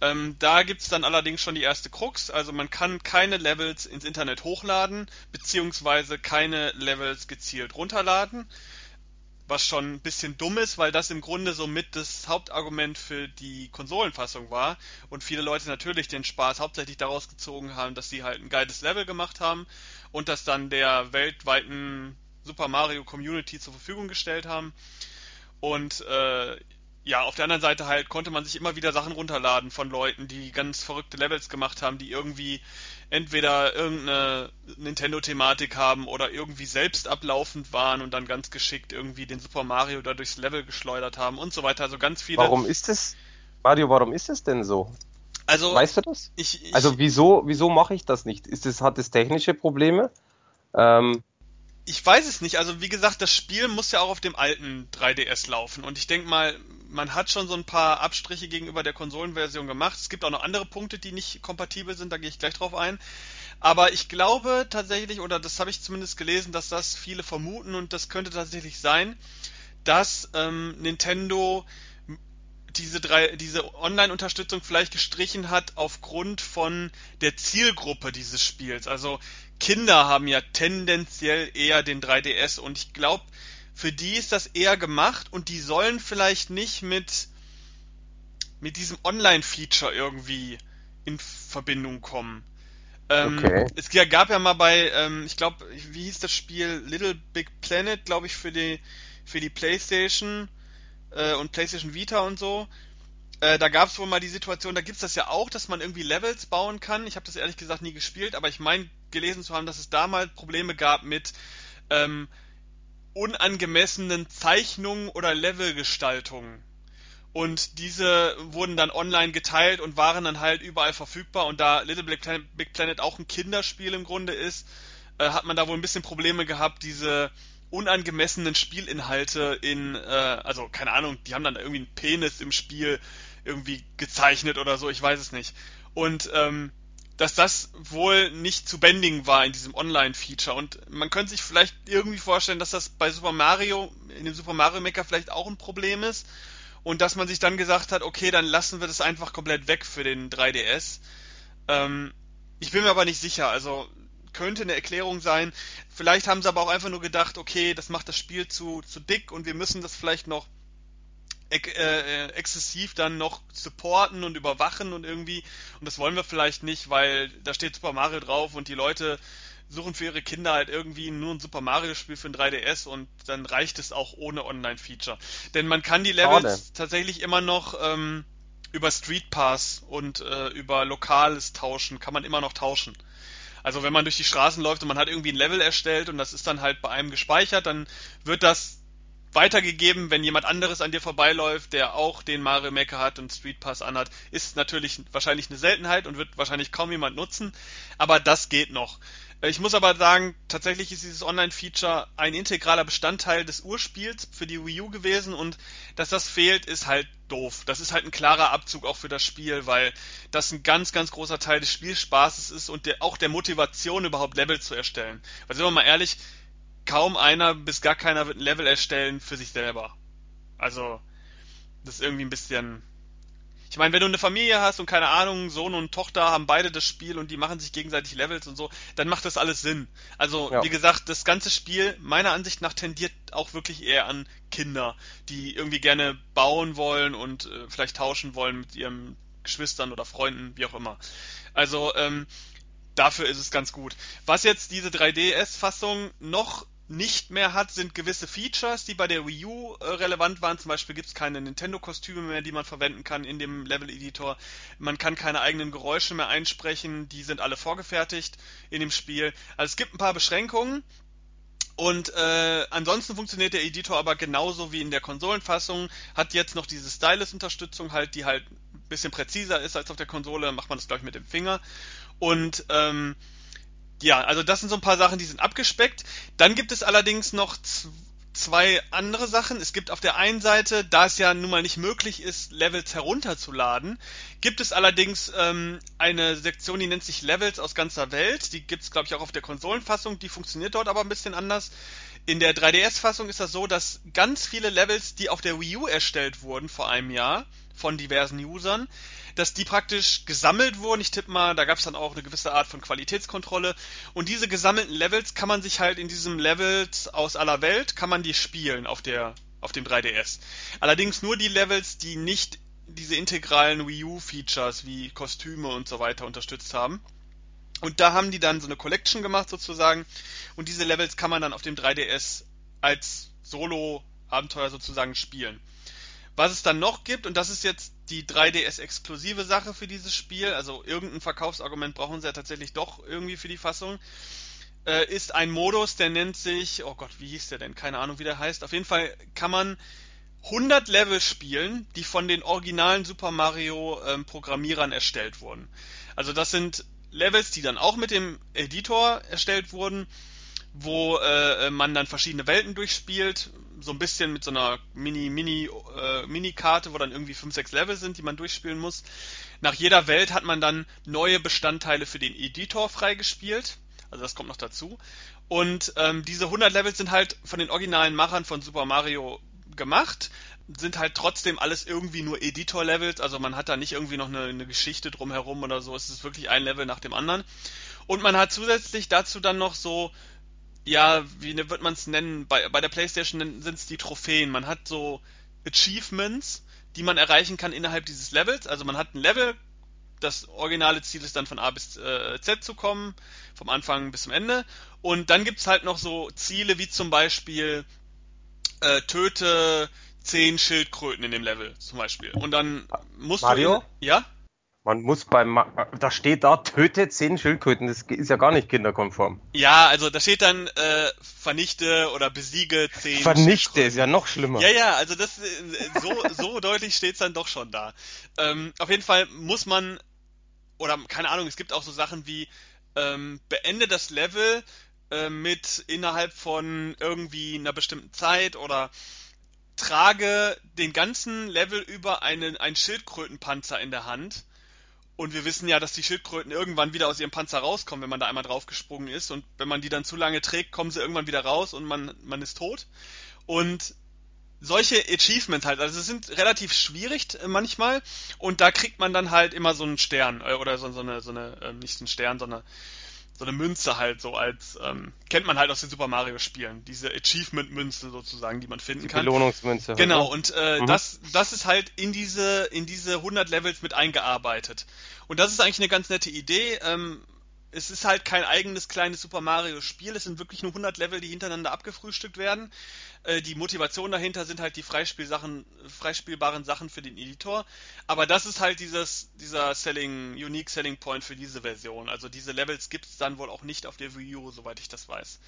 Ähm, da gibt's dann allerdings schon die erste Krux. Also man kann keine Levels ins Internet hochladen, beziehungsweise keine Levels gezielt runterladen. Was schon ein bisschen dumm ist, weil das im Grunde so mit das Hauptargument für die Konsolenfassung war. Und viele Leute natürlich den Spaß hauptsächlich daraus gezogen haben, dass sie halt ein geiles Level gemacht haben und das dann der weltweiten Super Mario Community zur Verfügung gestellt haben. Und äh, ja, auf der anderen Seite halt konnte man sich immer wieder Sachen runterladen von Leuten, die ganz verrückte Levels gemacht haben, die irgendwie entweder irgendeine Nintendo-Thematik haben oder irgendwie selbst ablaufend waren und dann ganz geschickt irgendwie den Super Mario da durchs Level geschleudert haben und so weiter. Also ganz viele. Warum ist es, Mario, warum ist es denn so? Also, weißt du das? Ich, ich, also wieso, wieso mache ich das nicht? Ist es, hat es technische Probleme? Ähm, ich weiß es nicht. Also wie gesagt, das Spiel muss ja auch auf dem alten 3DS laufen. Und ich denke mal, man hat schon so ein paar Abstriche gegenüber der Konsolenversion gemacht. Es gibt auch noch andere Punkte, die nicht kompatibel sind, da gehe ich gleich drauf ein. Aber ich glaube tatsächlich, oder das habe ich zumindest gelesen, dass das viele vermuten und das könnte tatsächlich sein, dass ähm, Nintendo diese drei, diese Online-Unterstützung vielleicht gestrichen hat aufgrund von der Zielgruppe dieses Spiels. Also Kinder haben ja tendenziell eher den 3DS und ich glaube, für die ist das eher gemacht und die sollen vielleicht nicht mit mit diesem Online-Feature irgendwie in Verbindung kommen. Ähm, okay. Es gab ja mal bei, ähm, ich glaube, wie hieß das Spiel Little Big Planet, glaube ich, für die für die PlayStation äh, und PlayStation Vita und so. Äh, da gab es wohl mal die Situation, da gibt's das ja auch, dass man irgendwie Levels bauen kann. Ich habe das ehrlich gesagt nie gespielt, aber ich meine gelesen zu haben, dass es damals Probleme gab mit ähm, unangemessenen Zeichnungen oder Levelgestaltungen. Und diese wurden dann online geteilt und waren dann halt überall verfügbar. Und da Little Big Planet, Big Planet auch ein Kinderspiel im Grunde ist, äh, hat man da wohl ein bisschen Probleme gehabt, diese unangemessenen Spielinhalte in, äh, also keine Ahnung, die haben dann irgendwie einen Penis im Spiel irgendwie gezeichnet oder so, ich weiß es nicht. Und ähm, dass das wohl nicht zu bändigen war in diesem Online-Feature. Und man könnte sich vielleicht irgendwie vorstellen, dass das bei Super Mario, in dem Super Mario Maker vielleicht auch ein Problem ist. Und dass man sich dann gesagt hat, okay, dann lassen wir das einfach komplett weg für den 3DS. Ähm, ich bin mir aber nicht sicher. Also könnte eine Erklärung sein. Vielleicht haben sie aber auch einfach nur gedacht, okay, das macht das Spiel zu, zu dick und wir müssen das vielleicht noch ex äh, exzessiv dann noch supporten und überwachen und irgendwie. Und das wollen wir vielleicht nicht, weil da steht Super Mario drauf und die Leute suchen für ihre Kinder halt irgendwie nur ein Super Mario Spiel für ein 3DS und dann reicht es auch ohne Online-Feature. Denn man kann die Levels Schade. tatsächlich immer noch ähm, über Street Pass und äh, über lokales Tauschen, kann man immer noch tauschen. Also wenn man durch die Straßen läuft und man hat irgendwie ein Level erstellt und das ist dann halt bei einem gespeichert, dann wird das weitergegeben, wenn jemand anderes an dir vorbeiläuft, der auch den Mario Maker hat und Street Pass anhat, ist natürlich wahrscheinlich eine Seltenheit und wird wahrscheinlich kaum jemand nutzen, aber das geht noch. Ich muss aber sagen, tatsächlich ist dieses Online-Feature ein integraler Bestandteil des Urspiels für die Wii U gewesen und dass das fehlt, ist halt doof. Das ist halt ein klarer Abzug auch für das Spiel, weil das ein ganz, ganz großer Teil des Spielspaßes ist und der, auch der Motivation überhaupt Level zu erstellen. Weil sind wir mal ehrlich, kaum einer bis gar keiner wird ein Level erstellen für sich selber. Also, das ist irgendwie ein bisschen. Ich meine, wenn du eine Familie hast und keine Ahnung, Sohn und Tochter haben beide das Spiel und die machen sich gegenseitig Levels und so, dann macht das alles Sinn. Also, ja. wie gesagt, das ganze Spiel meiner Ansicht nach tendiert auch wirklich eher an Kinder, die irgendwie gerne bauen wollen und äh, vielleicht tauschen wollen mit ihren Geschwistern oder Freunden, wie auch immer. Also, ähm, dafür ist es ganz gut. Was jetzt diese 3DS-Fassung noch nicht mehr hat, sind gewisse Features, die bei der Wii U äh, relevant waren. Zum Beispiel gibt es keine Nintendo-Kostüme mehr, die man verwenden kann in dem Level-Editor. Man kann keine eigenen Geräusche mehr einsprechen, die sind alle vorgefertigt in dem Spiel. Also es gibt ein paar Beschränkungen. Und äh, ansonsten funktioniert der Editor aber genauso wie in der Konsolenfassung. Hat jetzt noch diese Stylus-Unterstützung halt, die halt ein bisschen präziser ist als auf der Konsole. Macht man das gleich mit dem Finger. Und ähm, ja, also das sind so ein paar Sachen, die sind abgespeckt. Dann gibt es allerdings noch zwei andere Sachen. Es gibt auf der einen Seite, da es ja nun mal nicht möglich ist, Levels herunterzuladen, gibt es allerdings ähm, eine Sektion, die nennt sich Levels aus ganzer Welt. Die gibt es, glaube ich, auch auf der Konsolenfassung. Die funktioniert dort aber ein bisschen anders. In der 3DS-Fassung ist das so, dass ganz viele Levels, die auf der Wii U erstellt wurden vor einem Jahr von diversen Usern, dass die praktisch gesammelt wurden. Ich tippe mal, da gab es dann auch eine gewisse Art von Qualitätskontrolle. Und diese gesammelten Levels kann man sich halt in diesem Levels aus aller Welt, kann man die spielen auf der auf dem 3DS. Allerdings nur die Levels, die nicht diese integralen Wii U Features wie Kostüme und so weiter unterstützt haben. Und da haben die dann so eine Collection gemacht sozusagen und diese Levels kann man dann auf dem 3DS als Solo Abenteuer sozusagen spielen. Was es dann noch gibt, und das ist jetzt die 3DS-exklusive Sache für dieses Spiel, also irgendein Verkaufsargument brauchen sie ja tatsächlich doch irgendwie für die Fassung, äh, ist ein Modus, der nennt sich, oh Gott, wie hieß der denn? Keine Ahnung, wie der heißt. Auf jeden Fall kann man 100 Level spielen, die von den originalen Super Mario ähm, Programmierern erstellt wurden. Also das sind Levels, die dann auch mit dem Editor erstellt wurden, wo äh, man dann verschiedene Welten durchspielt, so ein bisschen mit so einer Mini, Mini, äh, Mini-Karte, wo dann irgendwie 5, 6 Level sind, die man durchspielen muss. Nach jeder Welt hat man dann neue Bestandteile für den Editor freigespielt. Also das kommt noch dazu. Und ähm, diese 100 Levels sind halt von den originalen Machern von Super Mario gemacht, sind halt trotzdem alles irgendwie nur Editor-Levels. Also man hat da nicht irgendwie noch eine, eine Geschichte drumherum oder so. Es ist wirklich ein Level nach dem anderen. Und man hat zusätzlich dazu dann noch so ja, wie ne, wird man es nennen? Bei, bei der PlayStation sind es die Trophäen. Man hat so Achievements, die man erreichen kann innerhalb dieses Levels. Also man hat ein Level, das originale Ziel ist dann von A bis äh, Z zu kommen, vom Anfang bis zum Ende. Und dann gibt's halt noch so Ziele wie zum Beispiel äh, töte zehn Schildkröten in dem Level zum Beispiel. Und dann musst Mario? du. In, ja? Man muss beim, da steht da, töte zehn Schildkröten, das ist ja gar nicht kinderkonform. Ja, also da steht dann, äh, vernichte oder besiege zehn Vernichte ist ja noch schlimmer. Ja, ja, also das, äh, so, so deutlich steht's dann doch schon da. Ähm, auf jeden Fall muss man, oder keine Ahnung, es gibt auch so Sachen wie, ähm, beende das Level äh, mit innerhalb von irgendwie einer bestimmten Zeit oder trage den ganzen Level über einen, einen Schildkrötenpanzer in der Hand und wir wissen ja, dass die Schildkröten irgendwann wieder aus ihrem Panzer rauskommen, wenn man da einmal draufgesprungen ist. Und wenn man die dann zu lange trägt, kommen sie irgendwann wieder raus und man, man ist tot. Und solche Achievements halt, also sind relativ schwierig äh, manchmal. Und da kriegt man dann halt immer so einen Stern äh, oder so, so eine, so eine, äh, nicht einen Stern, sondern so eine Münze halt so als ähm, kennt man halt aus den Super Mario Spielen diese Achievement Münze sozusagen die man finden die kann. Belohnungsmünze genau und äh, mhm. das das ist halt in diese in diese 100 Levels mit eingearbeitet. Und das ist eigentlich eine ganz nette Idee ähm, es ist halt kein eigenes kleines Super Mario Spiel es sind wirklich nur 100 Level die hintereinander abgefrühstückt werden äh, die Motivation dahinter sind halt die Freispielsachen, freispielbaren Sachen für den Editor. Aber das ist halt dieses, dieser Selling, Unique Selling Point für diese Version. Also diese Levels gibt es dann wohl auch nicht auf der Wii U, soweit ich das weiß.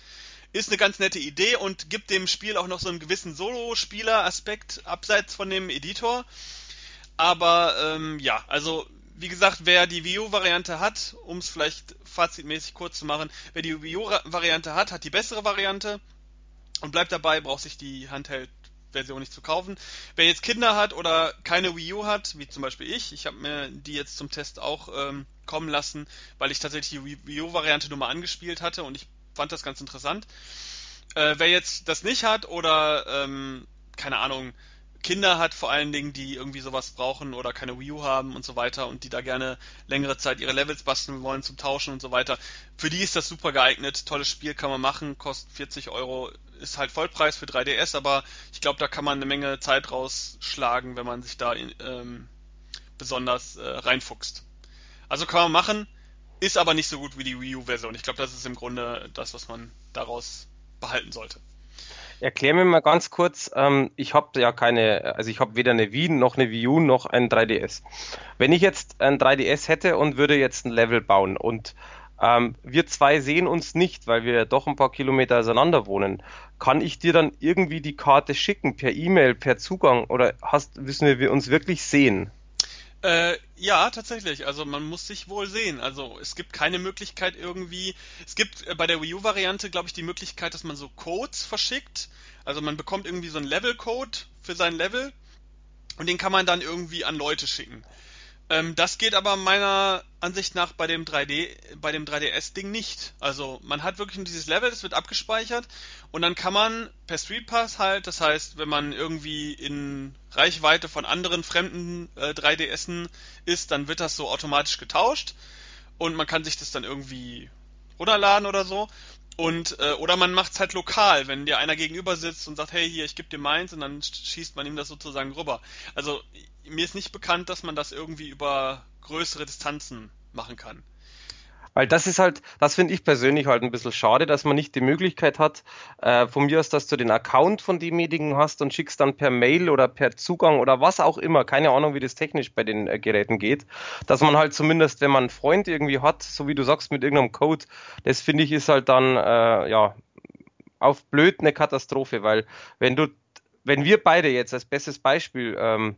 Ist eine ganz nette Idee und gibt dem Spiel auch noch so einen gewissen Solo-Spieler-Aspekt abseits von dem Editor. Aber ähm, ja, also wie gesagt, wer die Wii U-Variante hat, um es vielleicht fazitmäßig kurz zu machen, wer die Wii U-Variante hat, hat die bessere Variante und bleibt dabei, braucht sich die Handheld-Version nicht zu kaufen. Wer jetzt Kinder hat oder keine Wii U hat, wie zum Beispiel ich, ich habe mir die jetzt zum Test auch ähm, kommen lassen, weil ich tatsächlich die Wii U-Variante nur mal angespielt hatte und ich fand das ganz interessant. Äh, wer jetzt das nicht hat oder ähm, keine Ahnung, Kinder hat vor allen Dingen, die irgendwie sowas brauchen oder keine Wii U haben und so weiter und die da gerne längere Zeit ihre Levels basteln wollen zum Tauschen und so weiter. Für die ist das super geeignet. Tolles Spiel kann man machen, kostet 40 Euro, ist halt Vollpreis für 3DS, aber ich glaube, da kann man eine Menge Zeit rausschlagen, wenn man sich da ähm, besonders äh, reinfuchst. Also kann man machen. ist aber nicht so gut wie die Wii U-Version. Ich glaube, das ist im Grunde das, was man daraus behalten sollte. Erklär mir mal ganz kurz, ähm, ich habe ja keine, also ich habe weder eine Wii noch eine Wii U noch ein 3DS. Wenn ich jetzt ein 3DS hätte und würde jetzt ein Level bauen und ähm, wir zwei sehen uns nicht, weil wir doch ein paar Kilometer auseinander wohnen. Kann ich dir dann irgendwie die Karte schicken, per E-Mail, per Zugang oder hast, müssen wir uns wirklich sehen? Äh, ja, tatsächlich. Also man muss sich wohl sehen. Also es gibt keine Möglichkeit irgendwie. Es gibt äh, bei der Wii U-Variante, glaube ich, die Möglichkeit, dass man so Codes verschickt. Also man bekommt irgendwie so einen Level-Code für sein Level und den kann man dann irgendwie an Leute schicken. Ähm, das geht aber meiner Ansicht nach bei dem 3D, bei dem 3DS-Ding nicht. Also man hat wirklich dieses Level, das wird abgespeichert und dann kann man per Street Pass halt, das heißt, wenn man irgendwie in Reichweite von anderen fremden äh, 3DSen ist, dann wird das so automatisch getauscht und man kann sich das dann irgendwie runterladen oder so. Und, äh, oder man macht es halt lokal, wenn dir einer gegenüber sitzt und sagt, hey, hier, ich gebe dir meins und dann schießt man ihm das sozusagen rüber. Also mir ist nicht bekannt, dass man das irgendwie über größere Distanzen machen kann. Weil das ist halt, das finde ich persönlich halt ein bisschen schade, dass man nicht die Möglichkeit hat, äh, von mir aus, dass du den Account von demjenigen hast und schickst dann per Mail oder per Zugang oder was auch immer, keine Ahnung, wie das technisch bei den äh, Geräten geht, dass man halt zumindest, wenn man einen Freund irgendwie hat, so wie du sagst, mit irgendeinem Code, das finde ich ist halt dann, äh, ja, auf blöd eine Katastrophe, weil wenn du, wenn wir beide jetzt als bestes Beispiel ähm,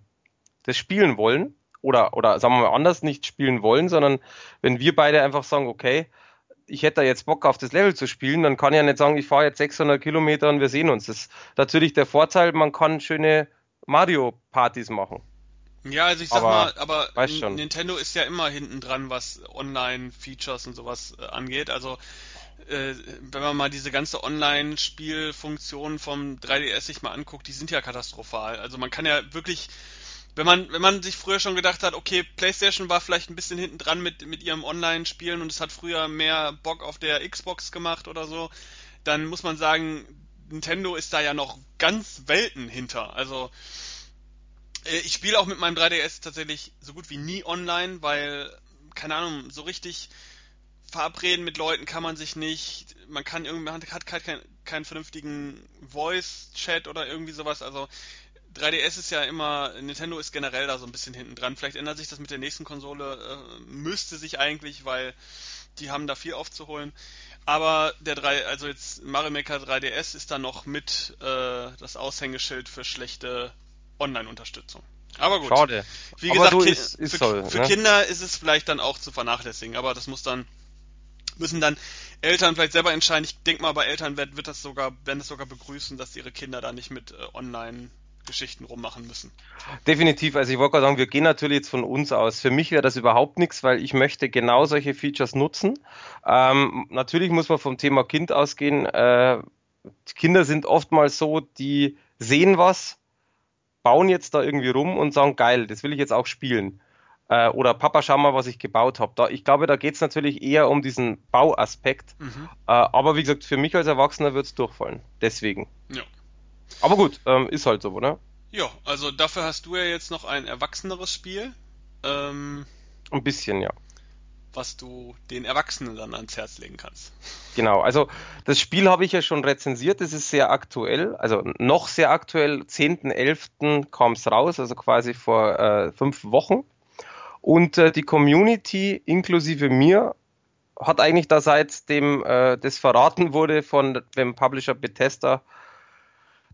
das spielen wollen, oder, oder sagen wir mal anders, nicht spielen wollen, sondern wenn wir beide einfach sagen, okay, ich hätte da jetzt Bock auf das Level zu spielen, dann kann ich ja nicht sagen, ich fahre jetzt 600 Kilometer und wir sehen uns. Das ist natürlich der Vorteil, man kann schöne Mario-Partys machen. Ja, also ich sag aber, mal, aber Nintendo ist ja immer hinten dran, was Online-Features und sowas äh, angeht. Also äh, wenn man mal diese ganze Online-Spielfunktion vom 3DS sich mal anguckt, die sind ja katastrophal. Also man kann ja wirklich wenn man, wenn man sich früher schon gedacht hat, okay, PlayStation war vielleicht ein bisschen hinten dran mit, mit ihrem Online-Spielen und es hat früher mehr Bock auf der Xbox gemacht oder so, dann muss man sagen, Nintendo ist da ja noch ganz Welten hinter. Also, äh, ich spiele auch mit meinem 3DS tatsächlich so gut wie nie online, weil, keine Ahnung, so richtig verabreden mit Leuten kann man sich nicht. Man kann irgendwie, man hat keinen, keinen vernünftigen Voice-Chat oder irgendwie sowas. Also 3DS ist ja immer, Nintendo ist generell da so ein bisschen hinten dran. Vielleicht ändert sich das mit der nächsten Konsole, äh, müsste sich eigentlich, weil die haben da viel aufzuholen. Aber der 3, also jetzt Mario Maker 3DS ist da noch mit äh, das Aushängeschild für schlechte Online-Unterstützung. Aber gut. Schade. Wie aber gesagt, ist, ist für, so, für ne? Kinder ist es vielleicht dann auch zu vernachlässigen, aber das muss dann müssen dann Eltern vielleicht selber entscheiden. Ich denke mal, bei Eltern wird, wird das sogar, werden das sogar begrüßen, dass ihre Kinder da nicht mit äh, online Geschichten rummachen müssen. Definitiv, also ich wollte gerade sagen, wir gehen natürlich jetzt von uns aus. Für mich wäre das überhaupt nichts, weil ich möchte genau solche Features nutzen. Ähm, natürlich muss man vom Thema Kind ausgehen. Äh, Kinder sind oftmals so, die sehen was, bauen jetzt da irgendwie rum und sagen, geil, das will ich jetzt auch spielen. Äh, oder Papa, schau mal, was ich gebaut habe. ich glaube, da geht es natürlich eher um diesen Bauaspekt. Mhm. Äh, aber wie gesagt, für mich als Erwachsener wird es durchfallen. Deswegen. Ja. Aber gut, ähm, ist halt so, oder? Ja, also dafür hast du ja jetzt noch ein erwachseneres Spiel. Ähm, ein bisschen, ja. Was du den Erwachsenen dann ans Herz legen kannst. Genau, also das Spiel habe ich ja schon rezensiert, es ist sehr aktuell, also noch sehr aktuell, 10.11. kam es raus, also quasi vor äh, fünf Wochen. Und äh, die Community inklusive mir hat eigentlich da seitdem äh, das verraten wurde von dem Publisher Bethesda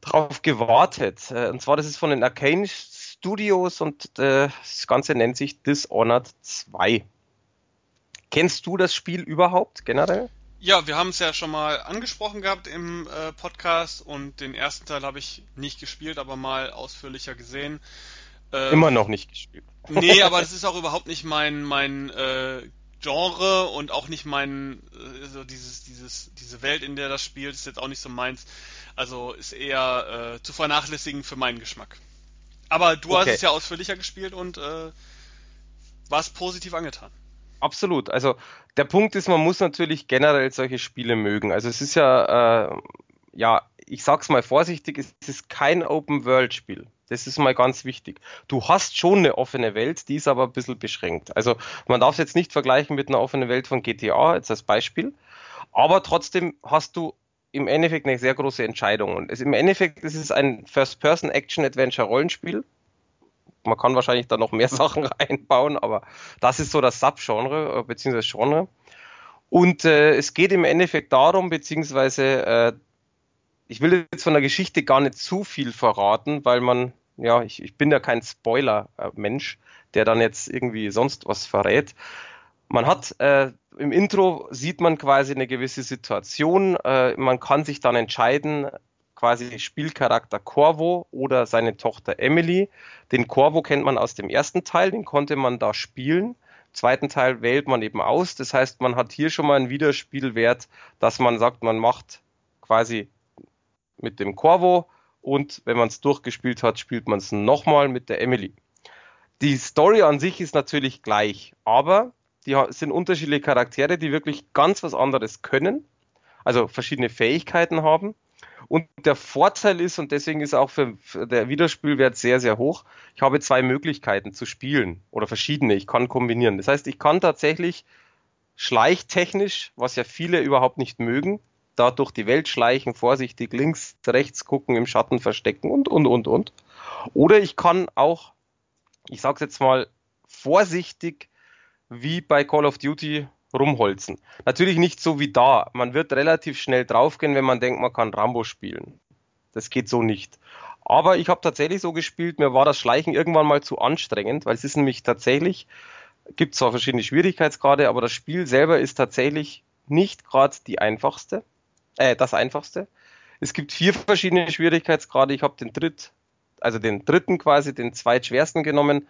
drauf gewartet. Äh, und zwar, das ist von den Arcane Studios und äh, das Ganze nennt sich Dishonored 2. Kennst du das Spiel überhaupt generell? Ja, wir haben es ja schon mal angesprochen gehabt im äh, Podcast und den ersten Teil habe ich nicht gespielt, aber mal ausführlicher gesehen. Ähm, Immer noch nicht gespielt. Nee, aber das ist auch überhaupt nicht mein mein äh, Genre und auch nicht mein äh, so dieses dieses diese Welt, in der das spielt, ist jetzt auch nicht so meins. Also ist eher äh, zu vernachlässigen für meinen Geschmack. Aber du okay. hast es ja ausführlicher gespielt und äh, warst positiv angetan. Absolut. Also der Punkt ist, man muss natürlich generell solche Spiele mögen. Also es ist ja, äh, ja, ich sag's mal vorsichtig, es ist kein Open-World-Spiel. Das ist mal ganz wichtig. Du hast schon eine offene Welt, die ist aber ein bisschen beschränkt. Also man darf es jetzt nicht vergleichen mit einer offenen Welt von GTA, jetzt als Beispiel. Aber trotzdem hast du im Endeffekt eine sehr große Entscheidung. Und es, im Endeffekt ist es ein First-Person-Action-Adventure-Rollenspiel. Man kann wahrscheinlich da noch mehr Sachen reinbauen, aber das ist so das Subgenre, äh, beziehungsweise Genre. Und äh, es geht im Endeffekt darum, beziehungsweise äh, ich will jetzt von der Geschichte gar nicht zu viel verraten, weil man, ja, ich, ich bin ja kein Spoiler-Mensch, der dann jetzt irgendwie sonst was verrät. Man hat äh, im Intro sieht man quasi eine gewisse Situation. Äh, man kann sich dann entscheiden, quasi Spielcharakter Corvo oder seine Tochter Emily. Den Corvo kennt man aus dem ersten Teil, den konnte man da spielen zweiten Teil wählt man eben aus. Das heißt, man hat hier schon mal einen Wiederspielwert, dass man sagt, man macht quasi mit dem Corvo und wenn man es durchgespielt hat, spielt man es nochmal mit der Emily. Die Story an sich ist natürlich gleich, aber die sind unterschiedliche Charaktere, die wirklich ganz was anderes können, also verschiedene Fähigkeiten haben und der Vorteil ist, und deswegen ist auch für, für der Wiederspielwert sehr, sehr hoch, ich habe zwei Möglichkeiten zu spielen oder verschiedene. Ich kann kombinieren. Das heißt, ich kann tatsächlich schleichtechnisch, was ja viele überhaupt nicht mögen, da durch die Welt schleichen, vorsichtig links, rechts gucken, im Schatten verstecken und, und, und, und. Oder ich kann auch, ich sag's jetzt mal, vorsichtig wie bei Call of Duty rumholzen. Natürlich nicht so wie da. Man wird relativ schnell draufgehen, wenn man denkt, man kann Rambo spielen. Das geht so nicht. Aber ich habe tatsächlich so gespielt, mir war das Schleichen irgendwann mal zu anstrengend, weil es ist nämlich tatsächlich, gibt zwar verschiedene Schwierigkeitsgrade, aber das Spiel selber ist tatsächlich nicht gerade die einfachste, äh, das einfachste. Es gibt vier verschiedene Schwierigkeitsgrade. Ich habe den dritt, also den dritten quasi, den zweitschwersten genommen.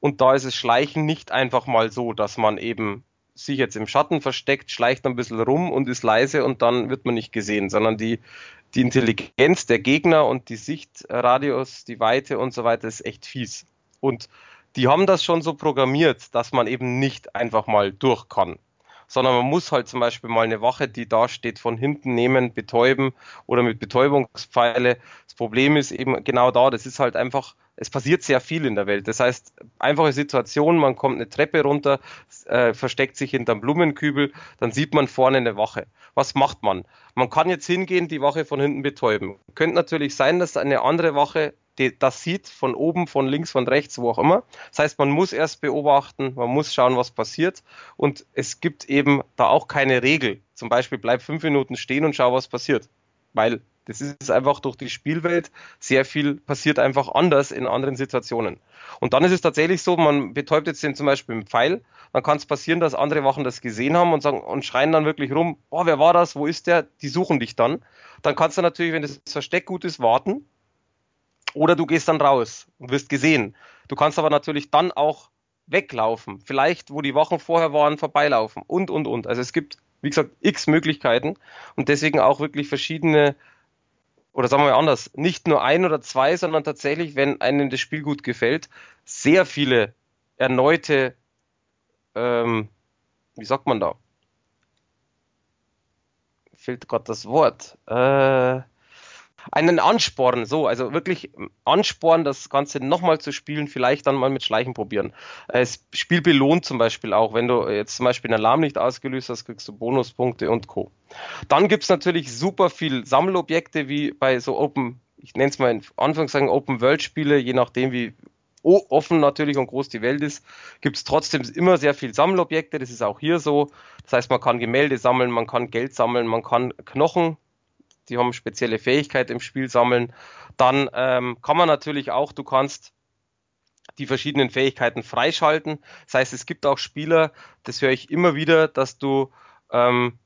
Und da ist es Schleichen nicht einfach mal so, dass man eben sich jetzt im Schatten versteckt, schleicht ein bisschen rum und ist leise und dann wird man nicht gesehen, sondern die, die Intelligenz der Gegner und die Sichtradius, die Weite und so weiter ist echt fies. Und die haben das schon so programmiert, dass man eben nicht einfach mal durch kann. Sondern man muss halt zum Beispiel mal eine Wache, die da steht, von hinten nehmen, betäuben oder mit Betäubungspfeile. Das Problem ist eben genau da, das ist halt einfach es passiert sehr viel in der Welt. Das heißt, einfache Situation, man kommt eine Treppe runter, äh, versteckt sich hinterm Blumenkübel, dann sieht man vorne eine Wache. Was macht man? Man kann jetzt hingehen, die Wache von hinten betäuben. Könnte natürlich sein, dass eine andere Wache das sieht, von oben, von links, von rechts, wo auch immer. Das heißt, man muss erst beobachten, man muss schauen, was passiert. Und es gibt eben da auch keine Regel. Zum Beispiel bleib fünf Minuten stehen und schau, was passiert. Weil das ist einfach durch die Spielwelt sehr viel passiert einfach anders in anderen Situationen. Und dann ist es tatsächlich so, man betäubt jetzt den zum Beispiel im Pfeil, dann kann es passieren, dass andere Wachen das gesehen haben und sagen und schreien dann wirklich rum, oh, wer war das, wo ist der? Die suchen dich dann. Dann kannst du natürlich, wenn das Versteck gut ist, warten. Oder du gehst dann raus und wirst gesehen. Du kannst aber natürlich dann auch weglaufen. Vielleicht, wo die Wachen vorher waren, vorbeilaufen und, und, und. Also es gibt, wie gesagt, x Möglichkeiten und deswegen auch wirklich verschiedene oder sagen wir mal anders, nicht nur ein oder zwei, sondern tatsächlich, wenn einem das Spiel gut gefällt, sehr viele erneute, ähm, wie sagt man da? Fehlt gerade das Wort. Äh, einen Ansporn, so, also wirklich Ansporn, das Ganze nochmal zu spielen, vielleicht dann mal mit Schleichen probieren. Das Spiel belohnt zum Beispiel auch, wenn du jetzt zum Beispiel einen Alarm nicht ausgelöst hast, kriegst du Bonuspunkte und Co. Dann gibt's natürlich super viel Sammelobjekte, wie bei so Open, ich nenne es mal in Anführungszeichen Open-World-Spiele, je nachdem wie offen natürlich und groß die Welt ist, gibt's trotzdem immer sehr viel Sammelobjekte. Das ist auch hier so. Das heißt, man kann Gemälde sammeln, man kann Geld sammeln, man kann Knochen die haben spezielle Fähigkeit im Spiel sammeln. Dann ähm, kann man natürlich auch, du kannst die verschiedenen Fähigkeiten freischalten. Das heißt, es gibt auch Spieler, das höre ich immer wieder, dass du ähm,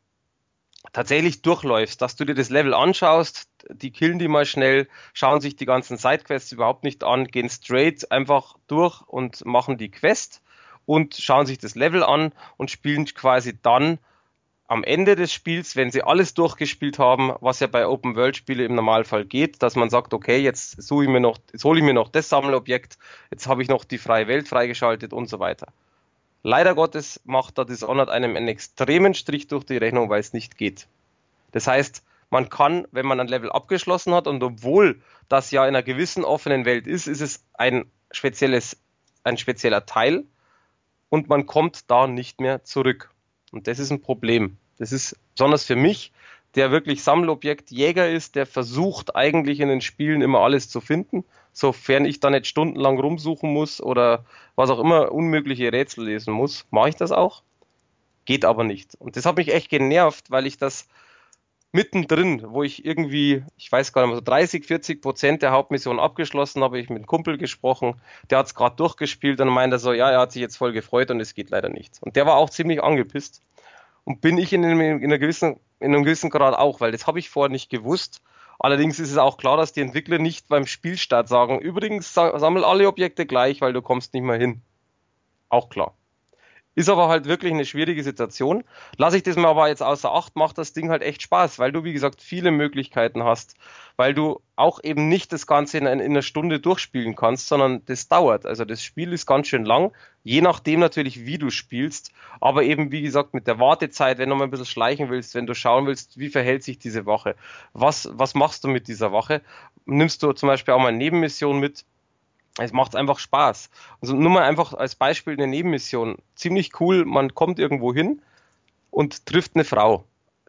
tatsächlich durchläufst, dass du dir das Level anschaust, die killen die mal schnell, schauen sich die ganzen Sidequests überhaupt nicht an, gehen straight einfach durch und machen die Quest und schauen sich das Level an und spielen quasi dann am Ende des Spiels, wenn sie alles durchgespielt haben, was ja bei Open World Spiele im Normalfall geht, dass man sagt, okay, jetzt suche ich mir noch, jetzt hole ich mir noch das Sammelobjekt, jetzt habe ich noch die freie Welt freigeschaltet und so weiter. Leider Gottes macht da Dishonored einem einen extremen Strich durch die Rechnung, weil es nicht geht. Das heißt, man kann, wenn man ein Level abgeschlossen hat und obwohl das ja in einer gewissen offenen Welt ist, ist es ein spezielles, ein spezieller Teil und man kommt da nicht mehr zurück. Und das ist ein Problem. Das ist besonders für mich, der wirklich Sammelobjekt Jäger ist, der versucht eigentlich in den Spielen immer alles zu finden, sofern ich da nicht stundenlang rumsuchen muss oder was auch immer unmögliche Rätsel lesen muss, mache ich das auch. Geht aber nicht. Und das hat mich echt genervt, weil ich das mittendrin, wo ich irgendwie, ich weiß gar nicht mehr, so 30, 40 Prozent der Hauptmission abgeschlossen habe, ich mit einem Kumpel gesprochen, der hat es gerade durchgespielt und meinte so, ja, er hat sich jetzt voll gefreut und es geht leider nicht. Und der war auch ziemlich angepisst. Und bin ich in einem, in einer gewissen, in einem gewissen Grad auch, weil das habe ich vorher nicht gewusst. Allerdings ist es auch klar, dass die Entwickler nicht beim Spielstart sagen, übrigens sammel alle Objekte gleich, weil du kommst nicht mehr hin. Auch klar. Ist aber halt wirklich eine schwierige Situation. Lass ich das mal aber jetzt außer Acht, macht das Ding halt echt Spaß, weil du, wie gesagt, viele Möglichkeiten hast, weil du auch eben nicht das Ganze in, in einer Stunde durchspielen kannst, sondern das dauert. Also das Spiel ist ganz schön lang, je nachdem natürlich, wie du spielst, aber eben, wie gesagt, mit der Wartezeit, wenn du mal ein bisschen schleichen willst, wenn du schauen willst, wie verhält sich diese Wache, was, was machst du mit dieser Wache, nimmst du zum Beispiel auch mal eine Nebenmission mit, es macht einfach Spaß. Also nur mal einfach als Beispiel eine Nebenmission. Ziemlich cool, man kommt irgendwo hin und trifft eine Frau.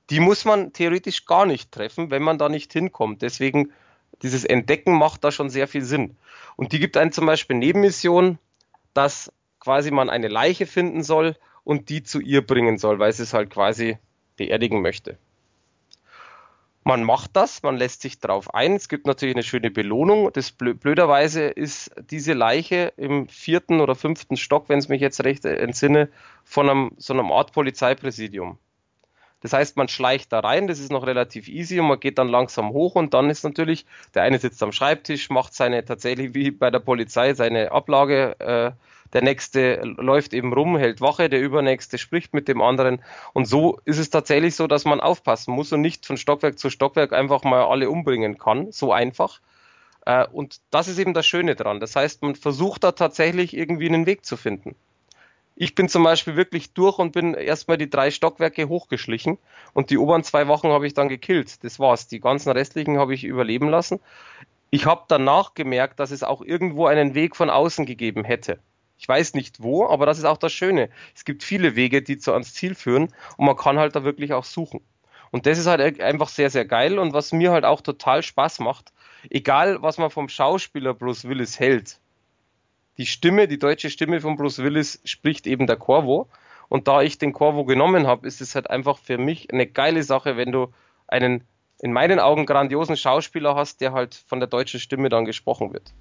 Die muss man theoretisch gar nicht treffen, wenn man da nicht hinkommt. Deswegen, dieses Entdecken macht da schon sehr viel Sinn. Und die gibt einen zum Beispiel Nebenmission, dass quasi man eine Leiche finden soll und die zu ihr bringen soll, weil sie es halt quasi beerdigen möchte. Man macht das, man lässt sich darauf ein. Es gibt natürlich eine schöne Belohnung. Das blöderweise ist diese Leiche im vierten oder fünften Stock, wenn es mich jetzt recht entsinne, von einem, so einem Art Polizeipräsidium. Das heißt, man schleicht da rein, das ist noch relativ easy und man geht dann langsam hoch und dann ist natürlich, der eine sitzt am Schreibtisch, macht seine tatsächlich wie bei der Polizei seine Ablage, äh, der nächste läuft eben rum, hält Wache, der übernächste spricht mit dem anderen. Und so ist es tatsächlich so, dass man aufpassen muss und nicht von Stockwerk zu Stockwerk einfach mal alle umbringen kann. So einfach. Äh, und das ist eben das Schöne dran. Das heißt, man versucht da tatsächlich irgendwie einen Weg zu finden. Ich bin zum Beispiel wirklich durch und bin erstmal die drei Stockwerke hochgeschlichen und die oberen zwei Wochen habe ich dann gekillt. Das war's. Die ganzen restlichen habe ich überleben lassen. Ich habe danach gemerkt, dass es auch irgendwo einen Weg von außen gegeben hätte. Ich weiß nicht wo, aber das ist auch das Schöne. Es gibt viele Wege, die zu ans Ziel führen und man kann halt da wirklich auch suchen. Und das ist halt einfach sehr, sehr geil und was mir halt auch total Spaß macht, egal was man vom Schauspieler Bruce Willis hält. Die Stimme, die deutsche Stimme von Bruce Willis spricht eben der Corvo. Und da ich den Corvo genommen habe, ist es halt einfach für mich eine geile Sache, wenn du einen in meinen Augen grandiosen Schauspieler hast, der halt von der deutschen Stimme dann gesprochen wird.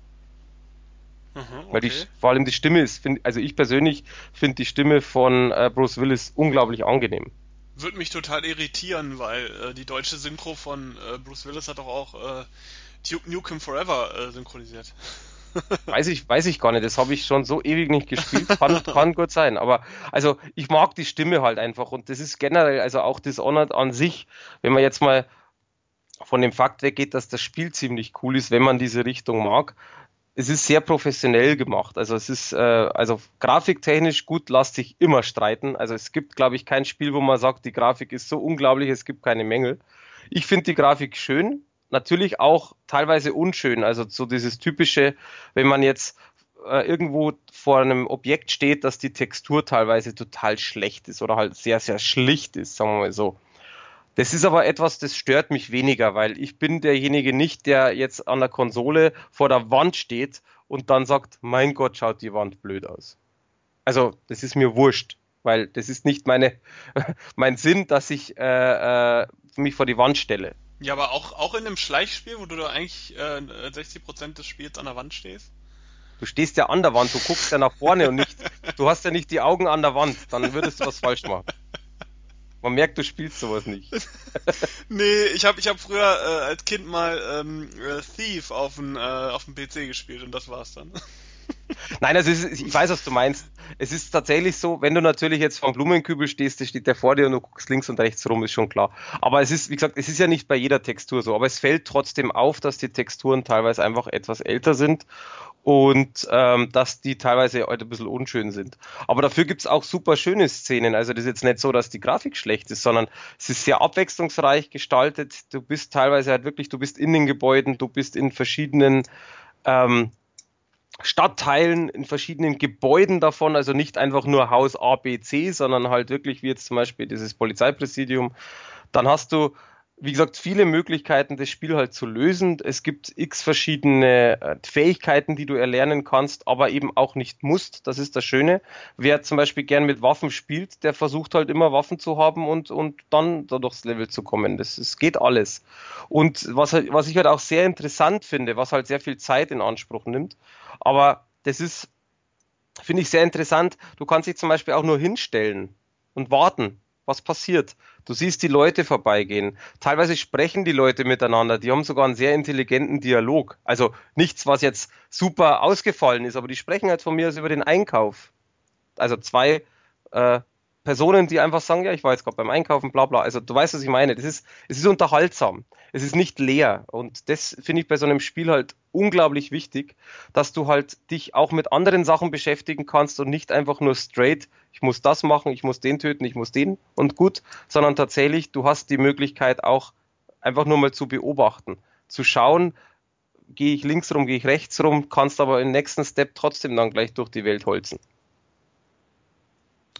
Mhm, okay. Weil die, vor allem die Stimme ist, find, also ich persönlich finde die Stimme von äh, Bruce Willis unglaublich angenehm. Würde mich total irritieren, weil äh, die deutsche Synchro von äh, Bruce Willis hat doch auch äh, Duke Nukem Forever äh, synchronisiert. weiß ich, weiß ich gar nicht. Das habe ich schon so ewig nicht gespielt. Kann, kann gut sein. Aber also ich mag die Stimme halt einfach und das ist generell, also auch Dishonored an sich, wenn man jetzt mal von dem Fakt weggeht, dass das Spiel ziemlich cool ist, wenn man diese Richtung mag, es ist sehr professionell gemacht. Also es ist, äh, also grafiktechnisch gut, lasst sich immer streiten. Also es gibt, glaube ich, kein Spiel, wo man sagt, die Grafik ist so unglaublich, es gibt keine Mängel. Ich finde die Grafik schön, natürlich auch teilweise unschön. Also so dieses typische, wenn man jetzt äh, irgendwo vor einem Objekt steht, dass die Textur teilweise total schlecht ist oder halt sehr, sehr schlicht ist, sagen wir mal so. Das ist aber etwas, das stört mich weniger, weil ich bin derjenige nicht, der jetzt an der Konsole vor der Wand steht und dann sagt, mein Gott, schaut die Wand blöd aus. Also, das ist mir wurscht, weil das ist nicht meine, mein Sinn, dass ich äh, äh, mich vor die Wand stelle. Ja, aber auch, auch in einem Schleichspiel, wo du da eigentlich äh, 60% des Spiels an der Wand stehst? Du stehst ja an der Wand, du guckst ja nach vorne und nicht, du hast ja nicht die Augen an der Wand, dann würdest du was falsch machen. Man merkt, du spielst sowas nicht. nee, ich habe ich hab früher äh, als Kind mal ähm, äh, Thief auf dem äh, auf dem PC gespielt und das war's dann. Nein, also ist, ich weiß, was du meinst. Es ist tatsächlich so, wenn du natürlich jetzt vom Blumenkübel stehst, der steht der vor dir und du guckst links und rechts rum, ist schon klar. Aber es ist, wie gesagt, es ist ja nicht bei jeder Textur so, aber es fällt trotzdem auf, dass die Texturen teilweise einfach etwas älter sind und ähm, dass die teilweise heute ein bisschen unschön sind. Aber dafür gibt's auch super schöne Szenen. Also das ist jetzt nicht so, dass die Grafik schlecht ist, sondern es ist sehr abwechslungsreich gestaltet. Du bist teilweise halt wirklich, du bist in den Gebäuden, du bist in verschiedenen ähm, Stadtteilen, in verschiedenen Gebäuden davon, also nicht einfach nur Haus A, B, C, sondern halt wirklich wie jetzt zum Beispiel dieses Polizeipräsidium. Dann hast du wie gesagt, viele Möglichkeiten, das Spiel halt zu lösen. Es gibt x verschiedene äh, Fähigkeiten, die du erlernen kannst, aber eben auch nicht musst. Das ist das Schöne. Wer zum Beispiel gern mit Waffen spielt, der versucht halt immer Waffen zu haben und, und dann da durchs Level zu kommen. Das, das geht alles. Und was, was ich halt auch sehr interessant finde, was halt sehr viel Zeit in Anspruch nimmt, aber das ist, finde ich sehr interessant. Du kannst dich zum Beispiel auch nur hinstellen und warten was passiert. Du siehst die Leute vorbeigehen. Teilweise sprechen die Leute miteinander. Die haben sogar einen sehr intelligenten Dialog. Also nichts, was jetzt super ausgefallen ist, aber die sprechen halt von mir aus über den Einkauf. Also zwei äh, Personen, die einfach sagen, ja, ich war jetzt gerade beim Einkaufen, bla bla. Also du weißt, was ich meine. Das ist, es ist unterhaltsam. Es ist nicht leer. Und das finde ich bei so einem Spiel halt unglaublich wichtig, dass du halt dich auch mit anderen Sachen beschäftigen kannst und nicht einfach nur straight, ich muss das machen, ich muss den töten, ich muss den und gut, sondern tatsächlich, du hast die Möglichkeit auch einfach nur mal zu beobachten, zu schauen, gehe ich links rum, gehe ich rechts rum, kannst aber im nächsten Step trotzdem dann gleich durch die Welt holzen.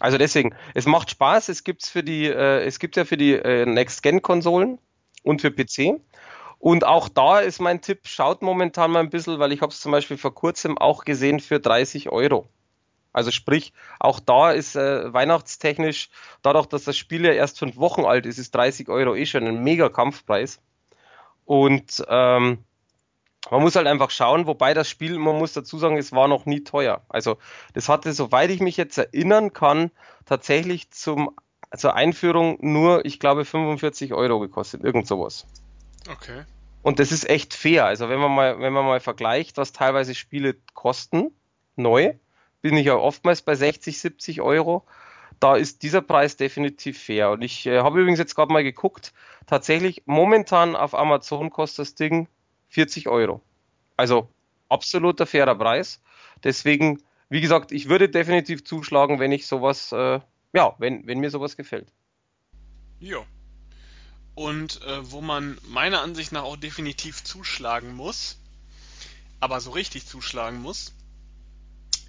Also deswegen, es macht Spaß. Es gibt's für die, äh, es gibt ja für die äh, Next-Gen-Konsolen und für PC. Und auch da ist mein Tipp, schaut momentan mal ein bisschen, weil ich habe es zum Beispiel vor kurzem auch gesehen für 30 Euro. Also sprich, auch da ist äh, weihnachtstechnisch, dadurch, dass das Spiel ja erst fünf Wochen alt ist, ist 30 Euro eh schon ein mega Kampfpreis. Und ähm, man muss halt einfach schauen, wobei das Spiel, man muss dazu sagen, es war noch nie teuer. Also das hatte, soweit ich mich jetzt erinnern kann, tatsächlich zum, zur Einführung nur, ich glaube, 45 Euro gekostet, irgend sowas. Okay. Und das ist echt fair. Also wenn man mal, wenn man mal vergleicht, was teilweise Spiele kosten, neu, bin ich ja oftmals bei 60, 70 Euro. Da ist dieser Preis definitiv fair. Und ich äh, habe übrigens jetzt gerade mal geguckt, tatsächlich momentan auf Amazon kostet das Ding 40 Euro. Also absoluter fairer Preis. Deswegen, wie gesagt, ich würde definitiv zuschlagen, wenn ich sowas, äh, ja, wenn, wenn mir sowas gefällt. Ja. Und äh, wo man meiner Ansicht nach auch definitiv zuschlagen muss, aber so richtig zuschlagen muss,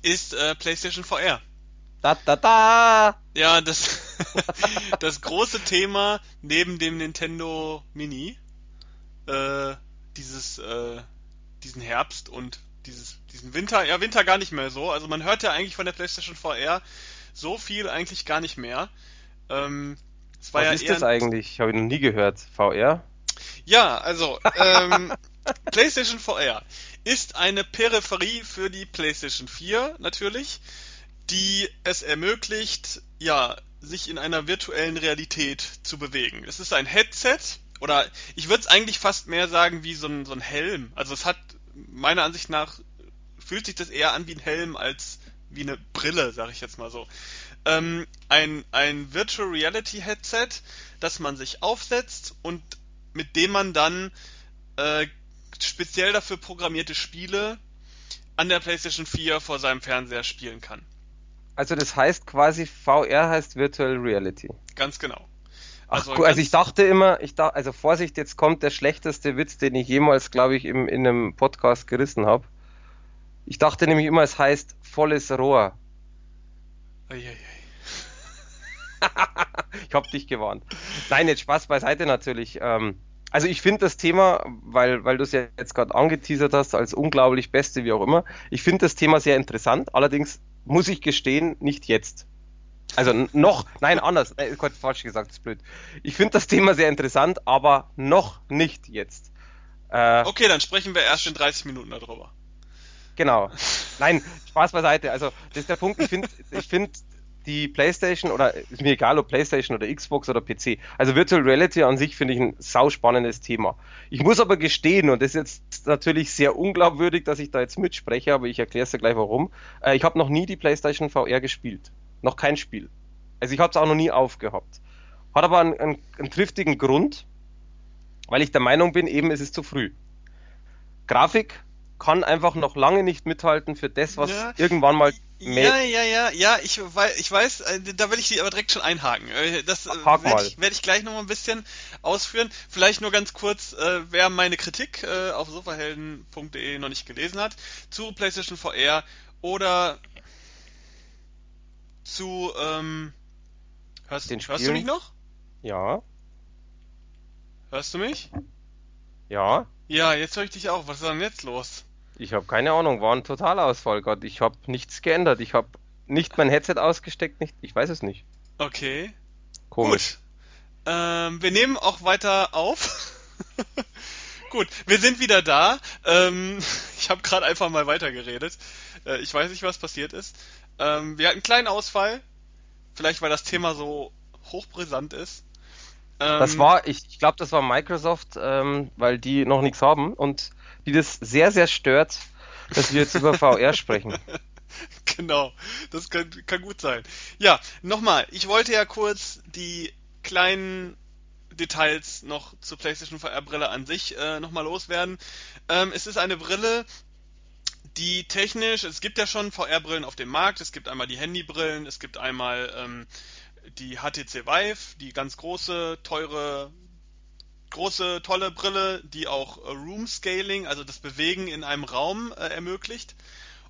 ist äh, PlayStation VR. Da, da, da! Ja, das, das große Thema neben dem Nintendo Mini. Äh, dieses, äh, diesen Herbst und dieses, diesen Winter, ja, Winter gar nicht mehr so. Also man hört ja eigentlich von der PlayStation VR so viel eigentlich gar nicht mehr. Ähm, es war Was ja ist das eigentlich? Habe ich noch nie gehört. VR? Ja, also ähm, PlayStation VR ist eine Peripherie für die PlayStation 4 natürlich, die es ermöglicht, ja, sich in einer virtuellen Realität zu bewegen. Es ist ein Headset, oder ich würde es eigentlich fast mehr sagen wie so ein, so ein Helm. Also es hat meiner Ansicht nach fühlt sich das eher an wie ein Helm als wie eine Brille, sag ich jetzt mal so. Ähm, ein, ein Virtual Reality Headset, das man sich aufsetzt und mit dem man dann äh, speziell dafür programmierte Spiele an der PlayStation 4 vor seinem Fernseher spielen kann. Also das heißt quasi VR heißt Virtual Reality. Ganz genau. Also, Ach, also ich dachte immer, ich dachte, also Vorsicht, jetzt kommt der schlechteste Witz, den ich jemals, glaube ich, im, in einem Podcast gerissen habe. Ich dachte nämlich immer, es heißt volles Rohr. Eieiei. ich hab dich gewarnt. Nein, jetzt Spaß beiseite natürlich. Ähm, also ich finde das Thema, weil, weil du es ja jetzt gerade angeteasert hast, als unglaublich Beste, wie auch immer, ich finde das Thema sehr interessant. Allerdings muss ich gestehen, nicht jetzt. Also noch, nein, anders, äh, Gott, falsch gesagt, ist blöd. Ich finde das Thema sehr interessant, aber noch nicht jetzt. Äh, okay, dann sprechen wir erst in 30 Minuten darüber. Genau. Nein, Spaß beiseite. Also, das ist der Punkt. Ich finde, ich finde die PlayStation oder ist mir egal, ob PlayStation oder Xbox oder PC. Also Virtual Reality an sich finde ich ein sauspannendes Thema. Ich muss aber gestehen, und das ist jetzt natürlich sehr unglaubwürdig, dass ich da jetzt mitspreche, aber ich erkläre es dir gleich warum. Äh, ich habe noch nie die PlayStation VR gespielt. Noch kein Spiel. Also ich habe es auch noch nie aufgehabt. Hat aber einen, einen, einen triftigen Grund, weil ich der Meinung bin, eben es ist zu früh. Grafik kann einfach noch lange nicht mithalten für das, was ja, irgendwann mal mehr. Ja, ja, ja, ja, ich, weiß, ich weiß, äh, da will ich sie aber direkt schon einhaken. Äh, das werde ich, werd ich gleich noch mal ein bisschen ausführen. Vielleicht nur ganz kurz, äh, wer meine Kritik äh, auf sofahelden.de noch nicht gelesen hat, zu PlayStation VR oder zu, ähm, hörst, hörst du mich noch? Ja. Hörst du mich? Ja. Ja, jetzt höre ich dich auch. Was ist denn jetzt los? Ich habe keine Ahnung, war ein Totalausfall Gott. Ich habe nichts geändert. Ich habe nicht mein Headset ausgesteckt, nicht. Ich weiß es nicht. Okay. Komisch. Gut. Ähm, wir nehmen auch weiter auf. Gut, wir sind wieder da. Ähm, ich habe gerade einfach mal weitergeredet. Äh, ich weiß nicht, was passiert ist. Ähm, wir hatten einen kleinen Ausfall. Vielleicht, weil das Thema so hochbrisant ist. Ähm, das war, ich, ich glaube, das war Microsoft, ähm, weil die noch nichts haben und die das sehr, sehr stört, dass wir jetzt über VR sprechen. Genau, das kann, kann gut sein. Ja, nochmal, ich wollte ja kurz die kleinen Details noch zur PlayStation VR-Brille an sich äh, nochmal loswerden. Ähm, es ist eine Brille, die technisch, es gibt ja schon VR-Brillen auf dem Markt, es gibt einmal die Handybrillen, es gibt einmal ähm, die HTC Vive, die ganz große, teure, große, tolle Brille, die auch äh, Room Scaling, also das Bewegen in einem Raum äh, ermöglicht.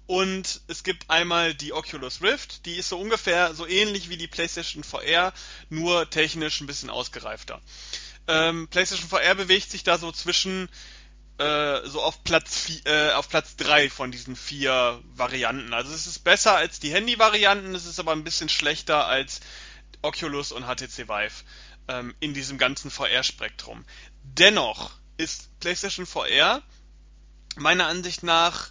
Und es gibt einmal die Oculus Rift, die ist so ungefähr so ähnlich wie die PlayStation VR, nur technisch ein bisschen ausgereifter. Ähm, PlayStation VR bewegt sich da so zwischen äh, so auf Platz vier, äh, auf Platz drei von diesen vier Varianten. Also es ist besser als die Handy-Varianten, es ist aber ein bisschen schlechter als Oculus und HTC Vive ähm, in diesem ganzen VR-Spektrum. Dennoch ist PlayStation VR meiner Ansicht nach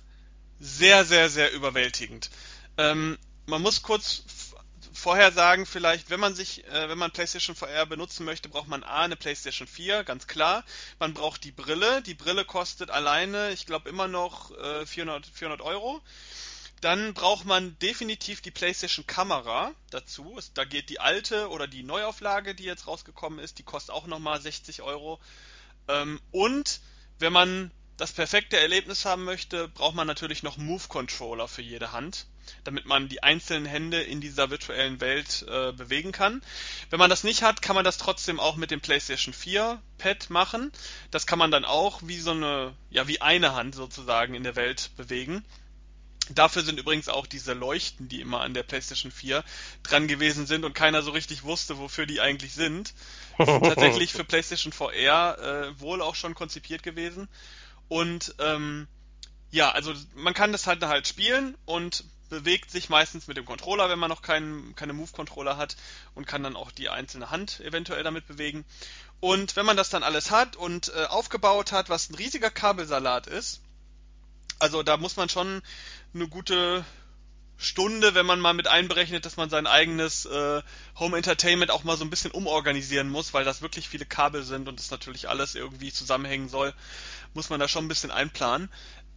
sehr, sehr, sehr überwältigend. Ähm, man muss kurz vorher sagen, vielleicht, wenn man sich, äh, wenn man PlayStation VR benutzen möchte, braucht man A, eine PlayStation 4, ganz klar. Man braucht die Brille. Die Brille kostet alleine, ich glaube, immer noch äh, 400, 400 Euro. Dann braucht man definitiv die PlayStation Kamera dazu. Da geht die alte oder die Neuauflage, die jetzt rausgekommen ist, die kostet auch nochmal 60 Euro. Ähm, und wenn man das perfekte Erlebnis haben möchte, braucht man natürlich noch Move Controller für jede Hand, damit man die einzelnen Hände in dieser virtuellen Welt äh, bewegen kann. Wenn man das nicht hat, kann man das trotzdem auch mit dem PlayStation 4 Pad machen. Das kann man dann auch wie so eine, ja, wie eine Hand sozusagen in der Welt bewegen. Dafür sind übrigens auch diese Leuchten, die immer an der PlayStation 4 dran gewesen sind und keiner so richtig wusste, wofür die eigentlich sind. sind tatsächlich für PlayStation VR äh, wohl auch schon konzipiert gewesen. Und ähm, ja, also man kann das halt halt spielen und bewegt sich meistens mit dem Controller, wenn man noch keinen, keine Move-Controller hat und kann dann auch die einzelne Hand eventuell damit bewegen. Und wenn man das dann alles hat und äh, aufgebaut hat, was ein riesiger Kabelsalat ist, also da muss man schon eine gute Stunde, wenn man mal mit einberechnet, dass man sein eigenes äh, Home Entertainment auch mal so ein bisschen umorganisieren muss, weil das wirklich viele Kabel sind und das natürlich alles irgendwie zusammenhängen soll, muss man da schon ein bisschen einplanen.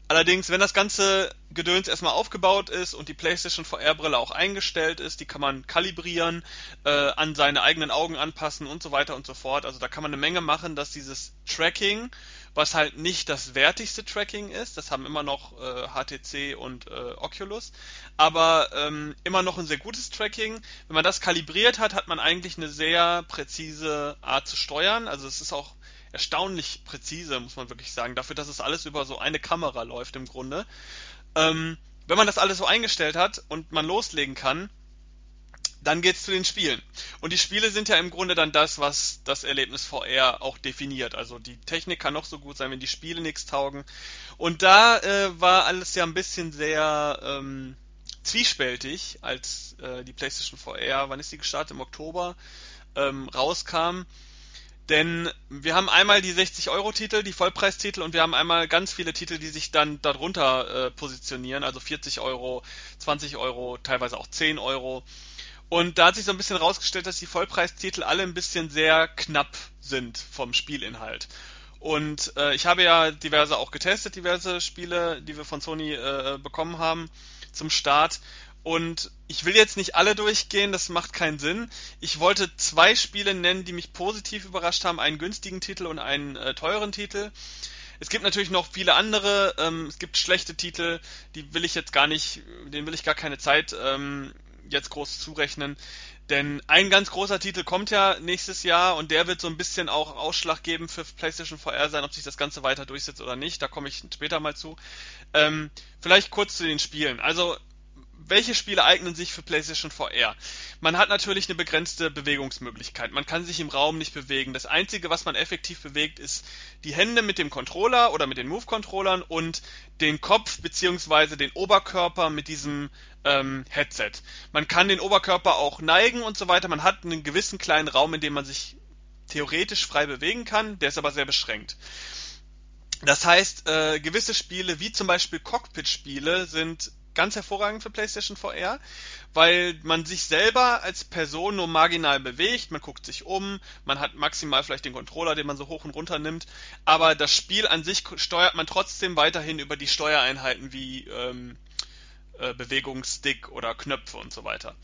Allerdings, wenn das ganze Gedöns erstmal aufgebaut ist und die PlayStation VR-Brille auch eingestellt ist, die kann man kalibrieren, äh, an seine eigenen Augen anpassen und so weiter und so fort. Also da kann man eine Menge machen, dass dieses Tracking was halt nicht das wertigste Tracking ist. Das haben immer noch äh, HTC und äh, Oculus, aber ähm, immer noch ein sehr gutes Tracking. Wenn man das kalibriert hat, hat man eigentlich eine sehr präzise Art zu steuern. Also es ist auch erstaunlich präzise, muss man wirklich sagen, dafür, dass es alles über so eine Kamera läuft im Grunde. Ähm, wenn man das alles so eingestellt hat und man loslegen kann, dann geht's zu den Spielen. Und die Spiele sind ja im Grunde dann das, was das Erlebnis VR auch definiert. Also die Technik kann noch so gut sein, wenn die Spiele nichts taugen. Und da äh, war alles ja ein bisschen sehr ähm, zwiespältig, als äh, die PlayStation VR, wann ist die gestartet? Im Oktober ähm, rauskam. Denn wir haben einmal die 60-Euro-Titel, die Vollpreistitel, und wir haben einmal ganz viele Titel, die sich dann darunter äh, positionieren, also 40 Euro, 20 Euro, teilweise auch 10 Euro. Und da hat sich so ein bisschen rausgestellt, dass die Vollpreistitel alle ein bisschen sehr knapp sind vom Spielinhalt. Und äh, ich habe ja diverse auch getestet, diverse Spiele, die wir von Sony äh, bekommen haben zum Start. Und ich will jetzt nicht alle durchgehen, das macht keinen Sinn. Ich wollte zwei Spiele nennen, die mich positiv überrascht haben, einen günstigen Titel und einen äh, teuren Titel. Es gibt natürlich noch viele andere. Ähm, es gibt schlechte Titel, die will ich jetzt gar nicht, denen will ich gar keine Zeit ähm, jetzt groß zurechnen. Denn ein ganz großer Titel kommt ja nächstes Jahr und der wird so ein bisschen auch Ausschlag geben für PlayStation VR sein, ob sich das Ganze weiter durchsetzt oder nicht. Da komme ich später mal zu. Ähm, vielleicht kurz zu den Spielen. Also welche Spiele eignen sich für PlayStation VR? Man hat natürlich eine begrenzte Bewegungsmöglichkeit. Man kann sich im Raum nicht bewegen. Das Einzige, was man effektiv bewegt, ist die Hände mit dem Controller oder mit den Move-Controllern und den Kopf bzw. den Oberkörper mit diesem ähm, Headset. Man kann den Oberkörper auch neigen und so weiter. Man hat einen gewissen kleinen Raum, in dem man sich theoretisch frei bewegen kann. Der ist aber sehr beschränkt. Das heißt, äh, gewisse Spiele, wie zum Beispiel Cockpit-Spiele, sind ganz hervorragend für PlayStation VR, weil man sich selber als Person nur marginal bewegt, man guckt sich um, man hat maximal vielleicht den Controller, den man so hoch und runter nimmt, aber das Spiel an sich steuert man trotzdem weiterhin über die Steuereinheiten wie ähm, äh, Bewegungsstick oder Knöpfe und so weiter.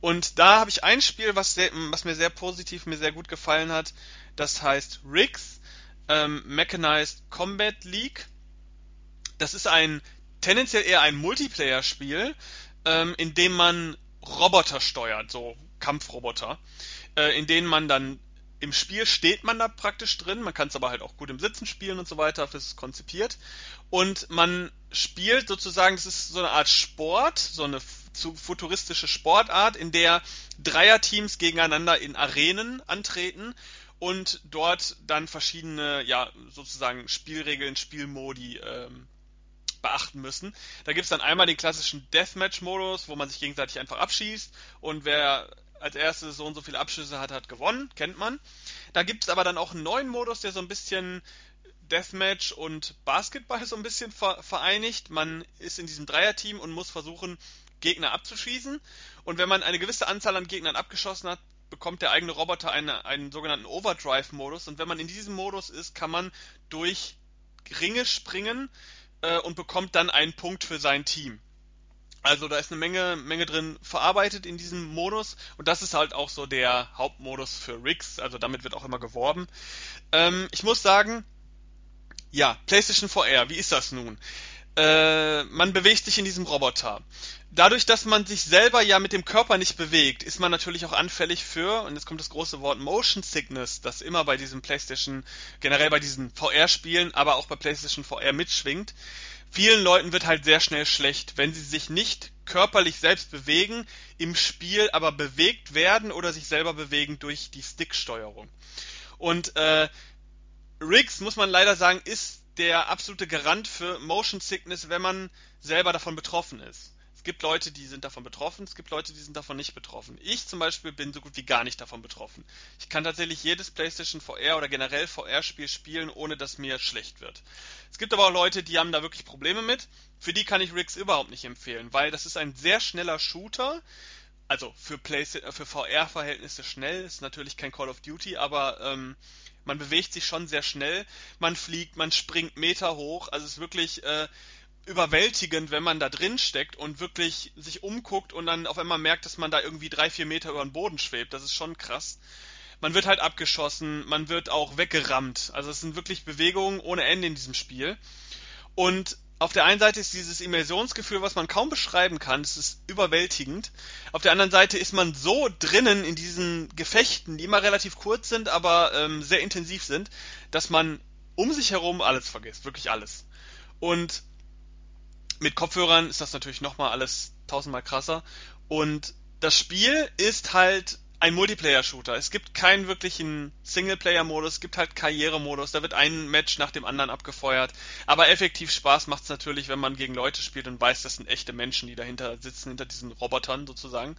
Und da habe ich ein Spiel, was, sehr, was mir sehr positiv, mir sehr gut gefallen hat, das heißt Riggs ähm, Mechanized Combat League. Das ist ein tendenziell eher ein Multiplayer-Spiel, ähm, in dem man Roboter steuert, so Kampfroboter, äh, in denen man dann im Spiel steht man da praktisch drin, man kann es aber halt auch gut im Sitzen spielen und so weiter, dafür ist konzipiert. Und man spielt sozusagen, das ist so eine Art Sport, so eine futuristische Sportart, in der Dreierteams gegeneinander in Arenen antreten und dort dann verschiedene, ja, sozusagen Spielregeln, Spielmodi ähm, beachten müssen. Da gibt es dann einmal den klassischen Deathmatch-Modus, wo man sich gegenseitig einfach abschießt und wer als erstes so und so viele Abschüsse hat, hat gewonnen, kennt man. Da gibt es aber dann auch einen neuen Modus, der so ein bisschen Deathmatch und Basketball so ein bisschen vereinigt. Man ist in diesem Dreierteam und muss versuchen, Gegner abzuschießen. Und wenn man eine gewisse Anzahl an Gegnern abgeschossen hat, bekommt der eigene Roboter eine, einen sogenannten Overdrive-Modus. Und wenn man in diesem Modus ist, kann man durch Ringe springen äh, und bekommt dann einen Punkt für sein Team. Also da ist eine Menge, Menge drin verarbeitet in diesem Modus und das ist halt auch so der Hauptmodus für Rigs, also damit wird auch immer geworben. Ähm, ich muss sagen, ja, PlayStation VR, wie ist das nun? Äh, man bewegt sich in diesem Roboter. Dadurch, dass man sich selber ja mit dem Körper nicht bewegt, ist man natürlich auch anfällig für, und jetzt kommt das große Wort Motion Sickness, das immer bei diesem PlayStation, generell bei diesen VR-Spielen, aber auch bei PlayStation VR mitschwingt. Vielen Leuten wird halt sehr schnell schlecht, wenn sie sich nicht körperlich selbst bewegen, im Spiel aber bewegt werden oder sich selber bewegen durch die Sticksteuerung. Und äh, Riggs, muss man leider sagen, ist der absolute Garant für Motion Sickness, wenn man selber davon betroffen ist. Es gibt Leute, die sind davon betroffen, es gibt Leute, die sind davon nicht betroffen. Ich zum Beispiel bin so gut wie gar nicht davon betroffen. Ich kann tatsächlich jedes PlayStation VR oder generell VR-Spiel spielen, ohne dass mir schlecht wird. Es gibt aber auch Leute, die haben da wirklich Probleme mit. Für die kann ich Riggs überhaupt nicht empfehlen, weil das ist ein sehr schneller Shooter. Also für, für VR-Verhältnisse schnell, ist natürlich kein Call of Duty, aber ähm, man bewegt sich schon sehr schnell, man fliegt, man springt Meter hoch, also es ist wirklich äh, überwältigend, wenn man da drin steckt und wirklich sich umguckt und dann auf einmal merkt, dass man da irgendwie drei, vier Meter über den Boden schwebt. Das ist schon krass. Man wird halt abgeschossen, man wird auch weggerammt. Also es sind wirklich Bewegungen ohne Ende in diesem Spiel. Und auf der einen Seite ist dieses Immersionsgefühl, was man kaum beschreiben kann, es ist überwältigend. Auf der anderen Seite ist man so drinnen in diesen Gefechten, die immer relativ kurz sind, aber ähm, sehr intensiv sind, dass man um sich herum alles vergisst, wirklich alles. Und mit Kopfhörern ist das natürlich nochmal alles tausendmal krasser. Und das Spiel ist halt ein Multiplayer-Shooter. Es gibt keinen wirklichen Singleplayer-Modus, es gibt halt Karrieremodus, da wird ein Match nach dem anderen abgefeuert. Aber effektiv Spaß macht es natürlich, wenn man gegen Leute spielt und weiß, das sind echte Menschen, die dahinter sitzen, hinter diesen Robotern sozusagen.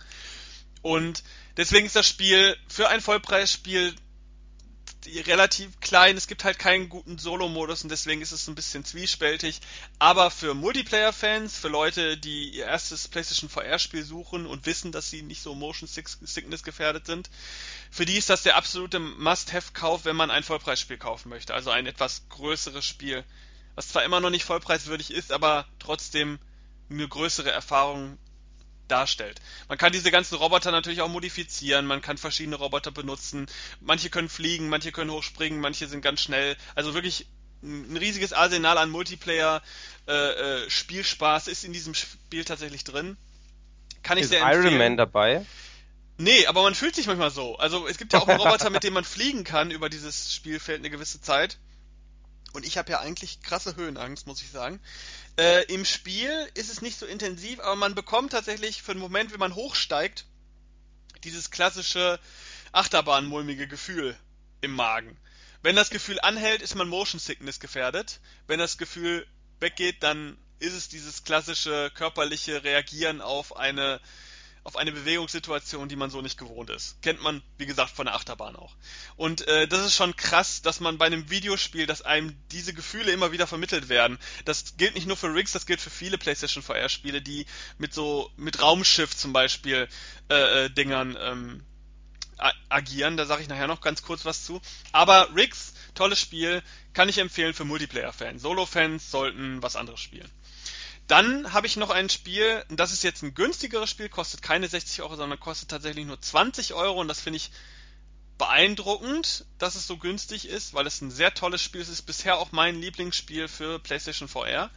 Und deswegen ist das Spiel für ein Vollpreisspiel relativ klein. Es gibt halt keinen guten Solo-Modus und deswegen ist es ein bisschen zwiespältig. Aber für Multiplayer-Fans, für Leute, die ihr erstes PlayStation VR-Spiel suchen und wissen, dass sie nicht so Motion Sickness gefährdet sind, für die ist das der absolute Must-Have-Kauf, wenn man ein Vollpreisspiel kaufen möchte. Also ein etwas größeres Spiel, was zwar immer noch nicht vollpreiswürdig ist, aber trotzdem eine größere Erfahrung darstellt. Man kann diese ganzen Roboter natürlich auch modifizieren, man kann verschiedene Roboter benutzen. Manche können fliegen, manche können hochspringen, manche sind ganz schnell. Also wirklich ein riesiges Arsenal an Multiplayer äh, äh, ist in diesem Spiel tatsächlich drin. Kann ich ist sehr empfehlen. Iron Man dabei? Nee, aber man fühlt sich manchmal so. Also es gibt ja auch einen Roboter, mit dem man fliegen kann über dieses Spielfeld eine gewisse Zeit. Und ich habe ja eigentlich krasse Höhenangst, muss ich sagen. Äh, Im Spiel ist es nicht so intensiv, aber man bekommt tatsächlich für einen Moment, wenn man hochsteigt, dieses klassische Achterbahnmulmige Gefühl im Magen. Wenn das Gefühl anhält, ist man Motion Sickness gefährdet. Wenn das Gefühl weggeht, dann ist es dieses klassische körperliche Reagieren auf eine auf eine Bewegungssituation, die man so nicht gewohnt ist. Kennt man, wie gesagt, von der Achterbahn auch. Und äh, das ist schon krass, dass man bei einem Videospiel, dass einem diese Gefühle immer wieder vermittelt werden. Das gilt nicht nur für Rigs, das gilt für viele PlayStation VR-Spiele, die mit so mit Raumschiff zum Beispiel äh, äh, Dingern ähm, agieren. Da sage ich nachher noch ganz kurz was zu. Aber Rigs, tolles Spiel, kann ich empfehlen für Multiplayer-Fans. Solo-Fans sollten was anderes spielen. Dann habe ich noch ein Spiel, das ist jetzt ein günstigeres Spiel, kostet keine 60 Euro, sondern kostet tatsächlich nur 20 Euro und das finde ich beeindruckend, dass es so günstig ist, weil es ein sehr tolles Spiel ist. Es ist bisher auch mein Lieblingsspiel für PlayStation VR.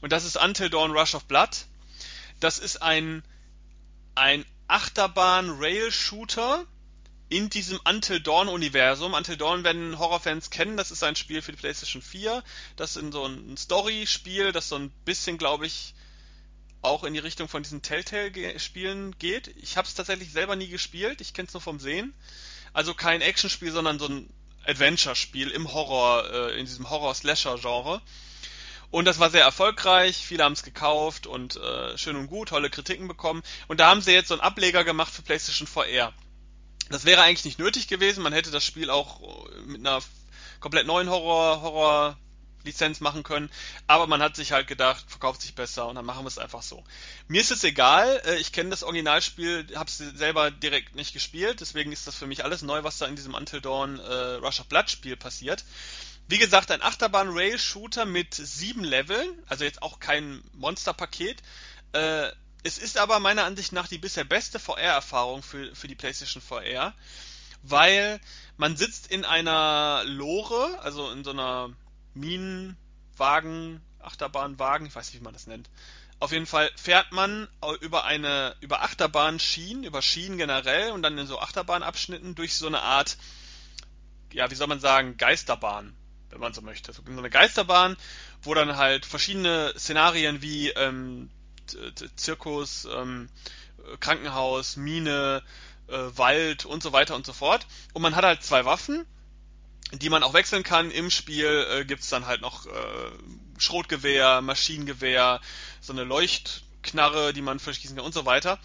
Und das ist Until Dawn Rush of Blood. Das ist ein, ein Achterbahn-Rail-Shooter in diesem Until Dawn Universum. Until Dawn werden Horrorfans kennen, das ist ein Spiel für die PlayStation 4. Das ist so ein Story-Spiel, das so ein bisschen, glaube ich, auch in die Richtung von diesen Telltale-Spielen geht. Ich habe es tatsächlich selber nie gespielt, ich kenne es nur vom Sehen. Also kein Actionspiel, sondern so ein Adventure-Spiel im Horror, äh, in diesem Horror-Slasher-Genre. Und das war sehr erfolgreich, viele haben es gekauft und äh, schön und gut, tolle Kritiken bekommen. Und da haben sie jetzt so einen Ableger gemacht für PlayStation VR. Das wäre eigentlich nicht nötig gewesen. Man hätte das Spiel auch äh, mit einer komplett neuen Horror, Horror Lizenz machen können, aber man hat sich halt gedacht, verkauft sich besser und dann machen wir es einfach so. Mir ist es egal, äh, ich kenne das Originalspiel, habe es selber direkt nicht gespielt, deswegen ist das für mich alles neu, was da in diesem Until Dawn äh, Rush of Blood Spiel passiert. Wie gesagt, ein Achterbahn-Rail-Shooter mit sieben Leveln, also jetzt auch kein Monsterpaket. Äh, es ist aber meiner Ansicht nach die bisher beste VR-Erfahrung für, für die PlayStation VR, weil man sitzt in einer Lore, also in so einer Minenwagen, Achterbahnwagen, ich weiß nicht, wie man das nennt. Auf jeden Fall fährt man über eine, über Achterbahnschienen, über Schienen generell und dann in so Achterbahnabschnitten durch so eine Art, ja, wie soll man sagen, Geisterbahn, wenn man so möchte. So eine Geisterbahn, wo dann halt verschiedene Szenarien wie ähm, Zirkus, ähm, Krankenhaus, Mine, äh, Wald und so weiter und so fort. Und man hat halt zwei Waffen, die man auch wechseln kann. Im Spiel äh, gibt's dann halt noch äh, Schrotgewehr, Maschinengewehr, so eine Leuchtknarre, die man verschießen kann und so weiter.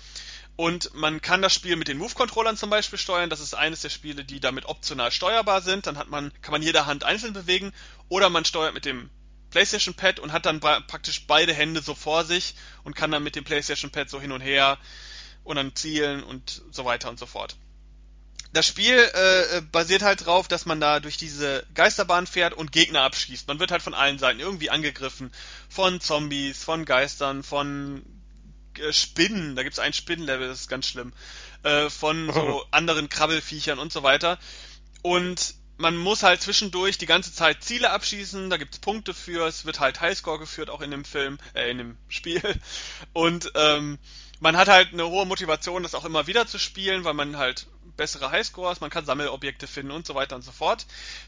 Und man kann das Spiel mit den Move-Controllern zum Beispiel steuern. Das ist eines der Spiele, die damit optional steuerbar sind. Dann hat man, kann man jede Hand einzeln bewegen. Oder man steuert mit dem PlayStation Pad und hat dann praktisch beide Hände so vor sich und kann dann mit dem PlayStation Pad so hin und her und dann zielen und so weiter und so fort. Das Spiel äh, basiert halt drauf, dass man da durch diese Geisterbahn fährt und Gegner abschießt. Man wird halt von allen Seiten irgendwie angegriffen. Von Zombies, von Geistern, von äh, Spinnen. Da gibt es ein Spinnenlevel, das ist ganz schlimm. Äh, von so anderen Krabbelfiechern und so weiter. Und man muss halt zwischendurch die ganze Zeit Ziele abschießen, da gibt's Punkte für, es wird halt Highscore geführt, auch in dem Film, äh, in dem Spiel. Und ähm, man hat halt eine hohe Motivation, das auch immer wieder zu spielen, weil man halt bessere Highscores, man kann Sammelobjekte finden und so weiter und so fort.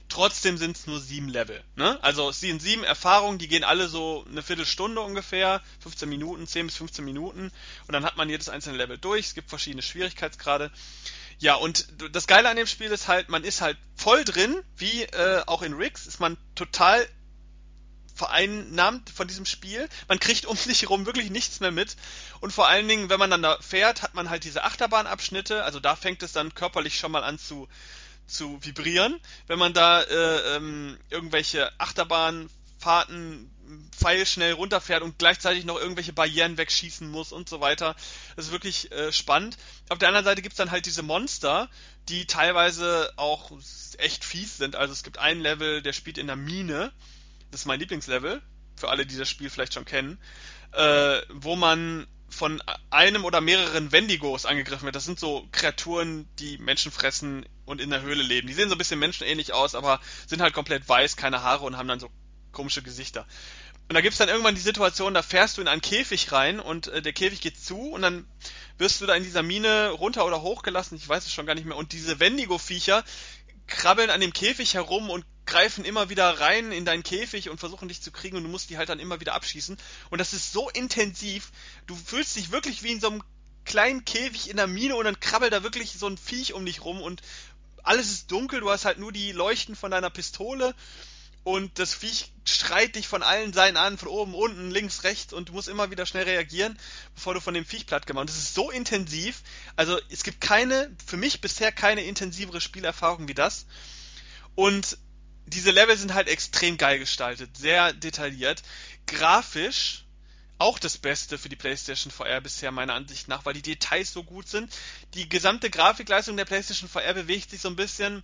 Trotzdem sind es nur sieben Level. Ne? Also es sind sieben Erfahrungen, die gehen alle so eine Viertelstunde ungefähr, 15 Minuten, 10 bis 15 Minuten und dann hat man jedes einzelne Level durch. Es gibt verschiedene Schwierigkeitsgrade. Ja, und das Geile an dem Spiel ist halt, man ist halt voll drin, wie äh, auch in Riggs, ist man total vereinnahmt von diesem Spiel. Man kriegt um sich herum wirklich nichts mehr mit. Und vor allen Dingen, wenn man dann da fährt, hat man halt diese Achterbahn-Abschnitte. Also da fängt es dann körperlich schon mal an zu, zu vibrieren. Wenn man da äh, ähm, irgendwelche Achterbahnfahrten pfeilschnell runterfährt und gleichzeitig noch irgendwelche Barrieren wegschießen muss und so weiter. Das ist wirklich äh, spannend. Auf der anderen Seite gibt's dann halt diese Monster, die teilweise auch echt fies sind. Also es gibt einen Level, der spielt in der Mine. Das ist mein Lieblingslevel, für alle, die das Spiel vielleicht schon kennen, äh, wo man von einem oder mehreren Wendigos angegriffen wird. Das sind so Kreaturen, die Menschen fressen und in der Höhle leben. Die sehen so ein bisschen menschenähnlich aus, aber sind halt komplett weiß, keine Haare und haben dann so komische Gesichter. Und da gibt's dann irgendwann die Situation, da fährst du in einen Käfig rein und äh, der Käfig geht zu und dann wirst du da in dieser Mine runter oder hochgelassen, ich weiß es schon gar nicht mehr. Und diese Wendigo-Viecher krabbeln an dem Käfig herum und greifen immer wieder rein in deinen Käfig und versuchen dich zu kriegen und du musst die halt dann immer wieder abschießen. Und das ist so intensiv, du fühlst dich wirklich wie in so einem kleinen Käfig in der Mine und dann krabbelt da wirklich so ein Viech um dich rum und alles ist dunkel, du hast halt nur die Leuchten von deiner Pistole und das Viech schreit dich von allen Seiten an, von oben, unten, links, rechts und du musst immer wieder schnell reagieren, bevor du von dem Viech platt gemacht. Und das ist so intensiv. Also es gibt keine, für mich bisher keine intensivere Spielerfahrung wie das. Und diese Level sind halt extrem geil gestaltet, sehr detailliert, grafisch auch das Beste für die PlayStation VR bisher meiner Ansicht nach, weil die Details so gut sind. Die gesamte Grafikleistung der PlayStation VR bewegt sich so ein bisschen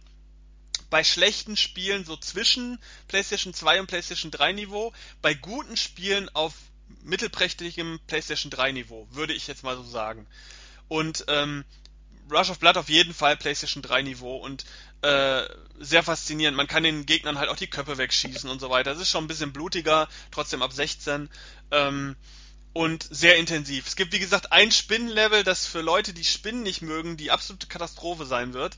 bei schlechten Spielen so zwischen PlayStation 2 und PlayStation 3 Niveau, bei guten Spielen auf mittelprächtigem PlayStation 3 Niveau, würde ich jetzt mal so sagen. Und ähm, Rush of Blood auf jeden Fall PlayStation 3 Niveau und äh, sehr faszinierend. Man kann den Gegnern halt auch die Köpfe wegschießen und so weiter. Es ist schon ein bisschen blutiger, trotzdem ab 16. Ähm, und sehr intensiv. Es gibt, wie gesagt, ein Spinnenlevel, das für Leute, die Spinnen nicht mögen, die absolute Katastrophe sein wird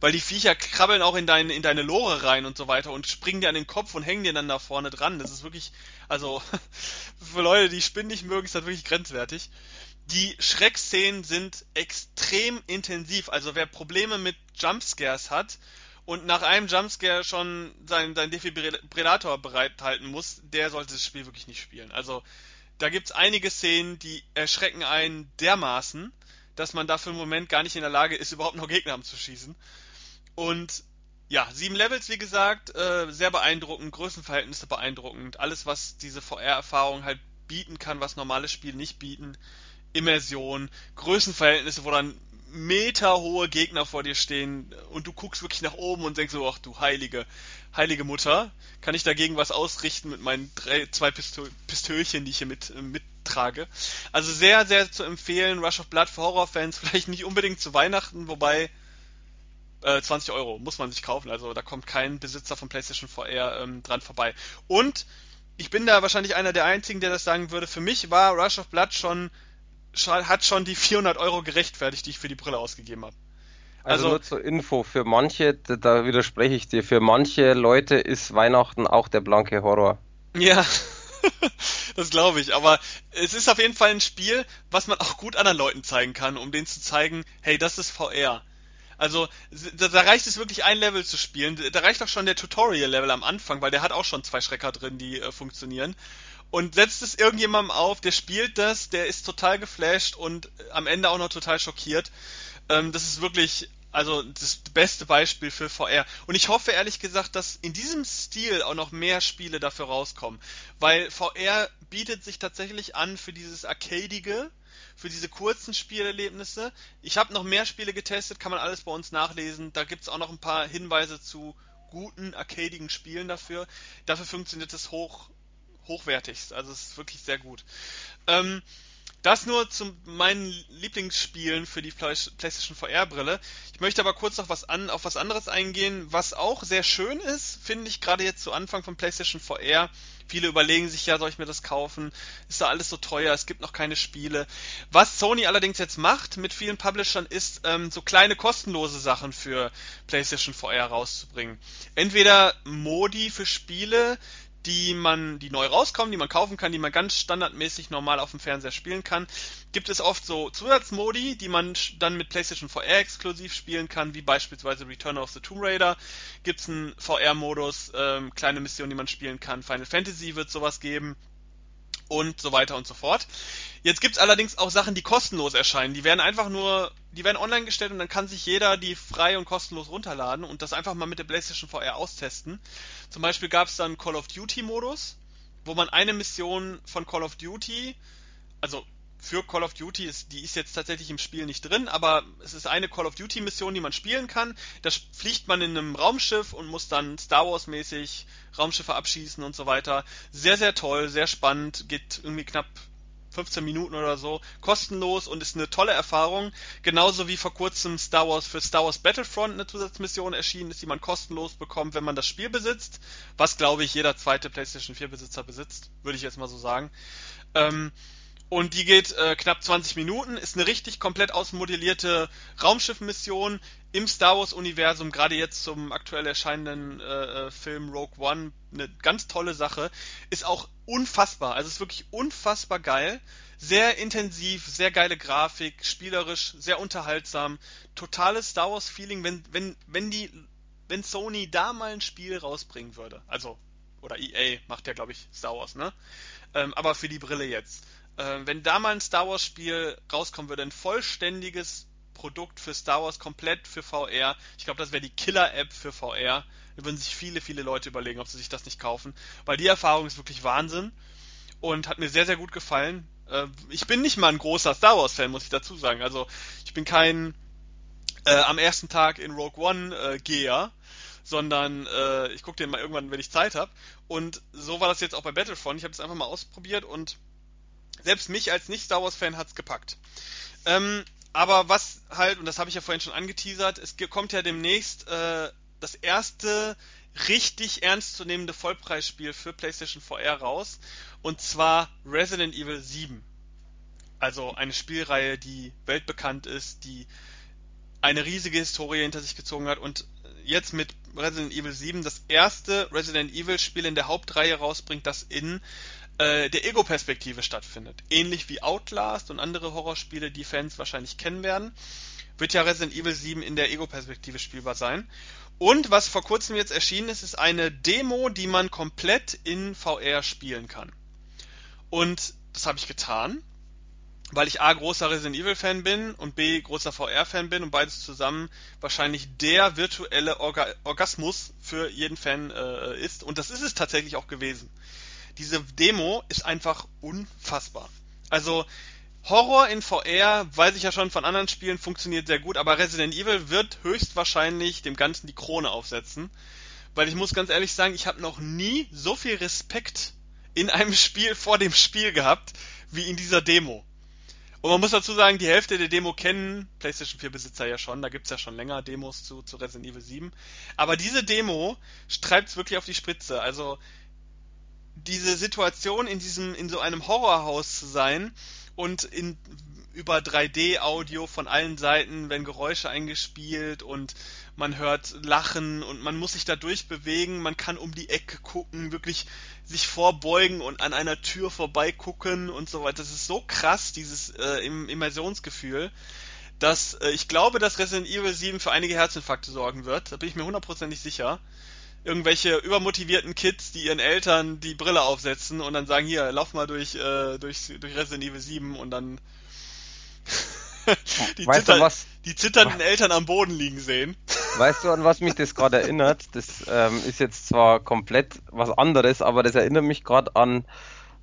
weil die Viecher krabbeln auch in deine, in deine Lore rein und so weiter und springen dir an den Kopf und hängen dir dann da vorne dran. Das ist wirklich, also für Leute, die Spinnen nicht mögen, ist das wirklich grenzwertig. Die Schreckszenen sind extrem intensiv. Also wer Probleme mit Jumpscares hat und nach einem Jumpscare schon seinen, seinen Defibrillator bereithalten muss, der sollte das Spiel wirklich nicht spielen. Also da gibt's einige Szenen, die erschrecken einen dermaßen, dass man da für einen Moment gar nicht in der Lage ist, überhaupt noch Gegner anzuschießen. Und ja, sieben Levels, wie gesagt, äh, sehr beeindruckend, Größenverhältnisse beeindruckend, alles, was diese VR-Erfahrung halt bieten kann, was normale Spiele nicht bieten. Immersion, Größenverhältnisse, wo dann meterhohe Gegner vor dir stehen und du guckst wirklich nach oben und denkst so, ach du heilige, heilige Mutter, kann ich dagegen was ausrichten mit meinen drei, zwei Pistö Pistölchen, die ich hier mit, äh, mittrage. Also sehr, sehr zu empfehlen, Rush of Blood für Horrorfans, vielleicht nicht unbedingt zu Weihnachten, wobei 20 äh, Euro muss man sich kaufen. Also da kommt kein Besitzer von PlayStation VR ähm, dran vorbei. Und ich bin da wahrscheinlich einer der einzigen, der das sagen würde. Für mich war Rush of Blood schon, hat schon die 400 Euro gerechtfertigt, die ich für die Brille ausgegeben habe. Also, also nur zur Info, für manche, da widerspreche ich dir, für manche Leute ist Weihnachten auch der blanke Horror. Ja, das glaube ich. Aber es ist auf jeden Fall ein Spiel, was man auch gut anderen Leuten zeigen kann, um denen zu zeigen, hey, das ist VR. Also da, da, reicht es wirklich ein Level zu spielen. Da reicht auch schon der Tutorial-Level am Anfang, weil der hat auch schon zwei Schrecker drin, die äh, funktionieren. Und setzt es irgendjemandem auf, der spielt das, der ist total geflasht und äh, am Ende auch noch total schockiert. Ähm, das ist wirklich, also das beste Beispiel für VR. Und ich hoffe ehrlich gesagt, dass in diesem Stil auch noch mehr Spiele dafür rauskommen. Weil VR bietet sich tatsächlich an für dieses Arcadige für diese kurzen Spielerlebnisse. Ich habe noch mehr Spiele getestet, kann man alles bei uns nachlesen. Da gibt es auch noch ein paar Hinweise zu guten, arcadigen Spielen dafür. Dafür funktioniert es hoch, hochwertigst. Also es ist wirklich sehr gut. Ähm, das nur zu meinen Lieblingsspielen für die PlayStation VR-Brille. Ich möchte aber kurz noch was an, auf was anderes eingehen, was auch sehr schön ist, finde ich, gerade jetzt zu Anfang von PlayStation VR. Viele überlegen sich ja, soll ich mir das kaufen? Ist da alles so teuer? Es gibt noch keine Spiele. Was Sony allerdings jetzt macht mit vielen Publishern ist, ähm, so kleine kostenlose Sachen für PlayStation VR rauszubringen. Entweder Modi für Spiele, die man, die neu rauskommen, die man kaufen kann, die man ganz standardmäßig normal auf dem Fernseher spielen kann, gibt es oft so Zusatzmodi, die man dann mit PlayStation VR exklusiv spielen kann, wie beispielsweise Return of the Tomb Raider. Gibt es einen VR-Modus, ähm, kleine Missionen, die man spielen kann. Final Fantasy wird sowas geben und so weiter und so fort. Jetzt gibt's allerdings auch Sachen, die kostenlos erscheinen. Die werden einfach nur, die werden online gestellt und dann kann sich jeder die frei und kostenlos runterladen und das einfach mal mit der PlayStation VR austesten. Zum Beispiel gab's dann Call of Duty Modus, wo man eine Mission von Call of Duty, also für Call of Duty ist, die ist jetzt tatsächlich im Spiel nicht drin, aber es ist eine Call of Duty Mission, die man spielen kann. Da fliegt man in einem Raumschiff und muss dann Star Wars mäßig Raumschiffe abschießen und so weiter. Sehr, sehr toll, sehr spannend, geht irgendwie knapp 15 Minuten oder so, kostenlos und ist eine tolle Erfahrung. Genauso wie vor kurzem Star Wars für Star Wars Battlefront eine Zusatzmission erschienen ist, die man kostenlos bekommt, wenn man das Spiel besitzt. Was glaube ich jeder zweite PlayStation 4 Besitzer besitzt, würde ich jetzt mal so sagen. Ähm, und die geht äh, knapp 20 Minuten, ist eine richtig komplett ausmodellierte Raumschiffmission im Star Wars-Universum, gerade jetzt zum aktuell erscheinenden äh, äh, Film Rogue One, eine ganz tolle Sache. Ist auch unfassbar, also ist wirklich unfassbar geil. Sehr intensiv, sehr geile Grafik, spielerisch, sehr unterhaltsam, totales Star Wars-Feeling, wenn, wenn, wenn die, wenn Sony da mal ein Spiel rausbringen würde. Also, oder EA macht ja, glaube ich, Star Wars, ne? Ähm, aber für die Brille jetzt äh, wenn da mal ein Star Wars Spiel rauskommen würde, ein vollständiges Produkt für Star Wars komplett für VR, ich glaube, das wäre die Killer-App für VR. Da würden sich viele, viele Leute überlegen, ob sie sich das nicht kaufen, weil die Erfahrung ist wirklich Wahnsinn und hat mir sehr, sehr gut gefallen. Äh, ich bin nicht mal ein großer Star Wars-Fan, muss ich dazu sagen. Also ich bin kein äh, am ersten Tag in Rogue One äh, Geher, sondern äh, ich gucke den mal irgendwann, wenn ich Zeit habe. Und so war das jetzt auch bei Battlefront. Ich habe es einfach mal ausprobiert und selbst mich als Nicht-Star Wars-Fan hat's gepackt. Ähm, aber was halt, und das habe ich ja vorhin schon angeteasert, es kommt ja demnächst äh, das erste richtig ernstzunehmende Vollpreisspiel für PlayStation VR raus. Und zwar Resident Evil 7. Also eine Spielreihe, die weltbekannt ist, die eine riesige Historie hinter sich gezogen hat und jetzt mit Resident Evil 7 das erste Resident Evil Spiel in der Hauptreihe rausbringt, das in äh, der Ego-Perspektive stattfindet. Ähnlich wie Outlast und andere Horrorspiele, die Fans wahrscheinlich kennen werden, wird ja Resident Evil 7 in der Ego-Perspektive spielbar sein. Und was vor kurzem jetzt erschienen ist, ist eine Demo, die man komplett in VR spielen kann. Und das habe ich getan, weil ich A großer Resident Evil Fan bin und B großer VR Fan bin und beides zusammen wahrscheinlich der virtuelle Orga Orgasmus für jeden Fan äh, ist. Und das ist es tatsächlich auch gewesen diese Demo ist einfach unfassbar. Also Horror in VR, weiß ich ja schon von anderen Spielen, funktioniert sehr gut, aber Resident Evil wird höchstwahrscheinlich dem Ganzen die Krone aufsetzen. Weil ich muss ganz ehrlich sagen, ich habe noch nie so viel Respekt in einem Spiel vor dem Spiel gehabt, wie in dieser Demo. Und man muss dazu sagen, die Hälfte der Demo kennen PlayStation 4 Besitzer ja schon, da gibt's ja schon länger Demos zu, zu Resident Evil 7. Aber diese Demo streibt's wirklich auf die Spitze. Also diese Situation in diesem, in so einem Horrorhaus zu sein und in über 3D-Audio von allen Seiten werden Geräusche eingespielt und man hört Lachen und man muss sich da durchbewegen, man kann um die Ecke gucken, wirklich sich vorbeugen und an einer Tür vorbeigucken und so weiter. Das ist so krass, dieses äh, Immersionsgefühl, dass äh, ich glaube, dass Resident Evil 7 für einige Herzinfarkte sorgen wird. Da bin ich mir hundertprozentig sicher irgendwelche übermotivierten Kids, die ihren Eltern die Brille aufsetzen und dann sagen, hier, lauf mal durch, äh, durch, durch Resident Evil 7 und dann die, weißt zitter, die zitternden Eltern am Boden liegen sehen. Weißt du, an was mich das gerade erinnert? Das ähm, ist jetzt zwar komplett was anderes, aber das erinnert mich gerade an,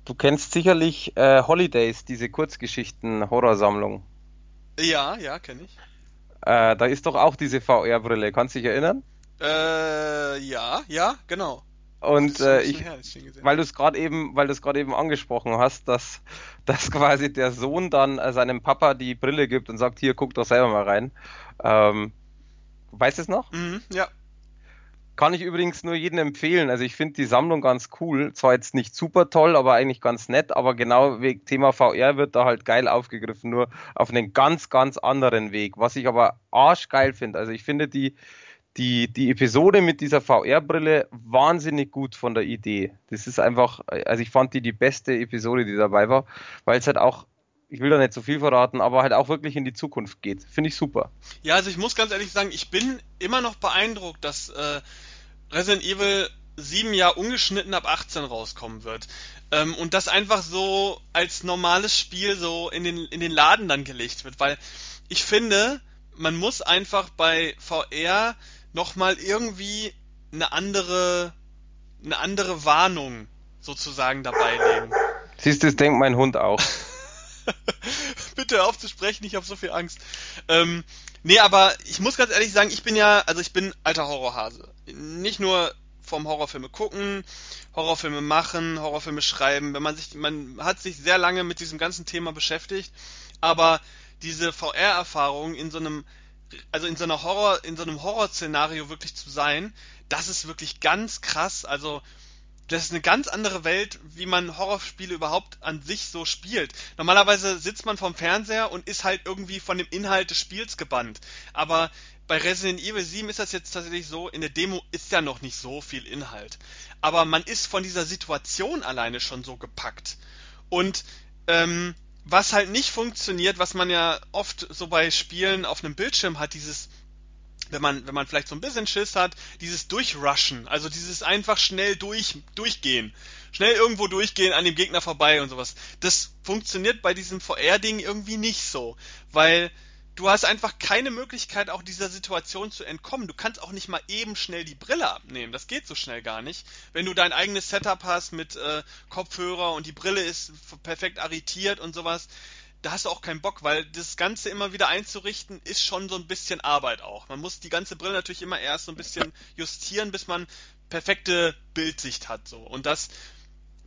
du kennst sicherlich äh, Holidays, diese Kurzgeschichten-Horrorsammlung. Ja, ja, kenne ich. Äh, da ist doch auch diese VR-Brille, kannst du dich erinnern? Äh, ja, ja, genau. Und äh, ich, her, weil du es gerade eben, weil du es gerade eben angesprochen hast, dass, dass quasi der Sohn dann äh, seinem Papa die Brille gibt und sagt, hier guck doch selber mal rein. Ähm, weißt du es noch? Mhm, ja. Kann ich übrigens nur jedem empfehlen. Also ich finde die Sammlung ganz cool. Zwar jetzt nicht super toll, aber eigentlich ganz nett. Aber genau wegen Thema VR wird da halt geil aufgegriffen, nur auf einen ganz, ganz anderen Weg. Was ich aber arschgeil finde. Also ich finde die, die, die Episode mit dieser VR-Brille wahnsinnig gut von der Idee. Das ist einfach, also ich fand die die beste Episode, die dabei war, weil es halt auch, ich will da nicht so viel verraten, aber halt auch wirklich in die Zukunft geht. Finde ich super. Ja, also ich muss ganz ehrlich sagen, ich bin immer noch beeindruckt, dass äh, Resident Evil 7 Jahre ungeschnitten ab 18 rauskommen wird. Ähm, und das einfach so als normales Spiel so in den, in den Laden dann gelegt wird, weil ich finde, man muss einfach bei VR nochmal irgendwie eine andere, eine andere Warnung sozusagen dabei legen. Siehst du, das denkt mein Hund auch. Bitte hör auf zu sprechen, ich habe so viel Angst. Ähm, nee, aber ich muss ganz ehrlich sagen, ich bin ja, also ich bin alter Horrorhase. Nicht nur vom Horrorfilme gucken, Horrorfilme machen, Horrorfilme schreiben, wenn man sich, man hat sich sehr lange mit diesem ganzen Thema beschäftigt, aber diese VR-Erfahrung in so einem, also in so einer Horror, in so einem Horrorszenario wirklich zu sein, das ist wirklich ganz krass. Also das ist eine ganz andere Welt, wie man Horrorspiele überhaupt an sich so spielt. Normalerweise sitzt man vorm Fernseher und ist halt irgendwie von dem Inhalt des Spiels gebannt. Aber bei Resident Evil 7 ist das jetzt tatsächlich so, in der Demo ist ja noch nicht so viel Inhalt. Aber man ist von dieser Situation alleine schon so gepackt. Und ähm, was halt nicht funktioniert, was man ja oft so bei Spielen auf einem Bildschirm hat, dieses wenn man, wenn man vielleicht so ein bisschen Schiss hat, dieses Durchrushen, also dieses einfach schnell durch, durchgehen. Schnell irgendwo durchgehen, an dem Gegner vorbei und sowas. Das funktioniert bei diesem VR-Ding irgendwie nicht so, weil du hast einfach keine Möglichkeit, auch dieser Situation zu entkommen. Du kannst auch nicht mal eben schnell die Brille abnehmen. Das geht so schnell gar nicht. Wenn du dein eigenes Setup hast mit äh, Kopfhörer und die Brille ist perfekt arretiert und sowas, da hast du auch keinen Bock, weil das Ganze immer wieder einzurichten ist schon so ein bisschen Arbeit auch. Man muss die ganze Brille natürlich immer erst so ein bisschen justieren, bis man perfekte Bildsicht hat so. Und das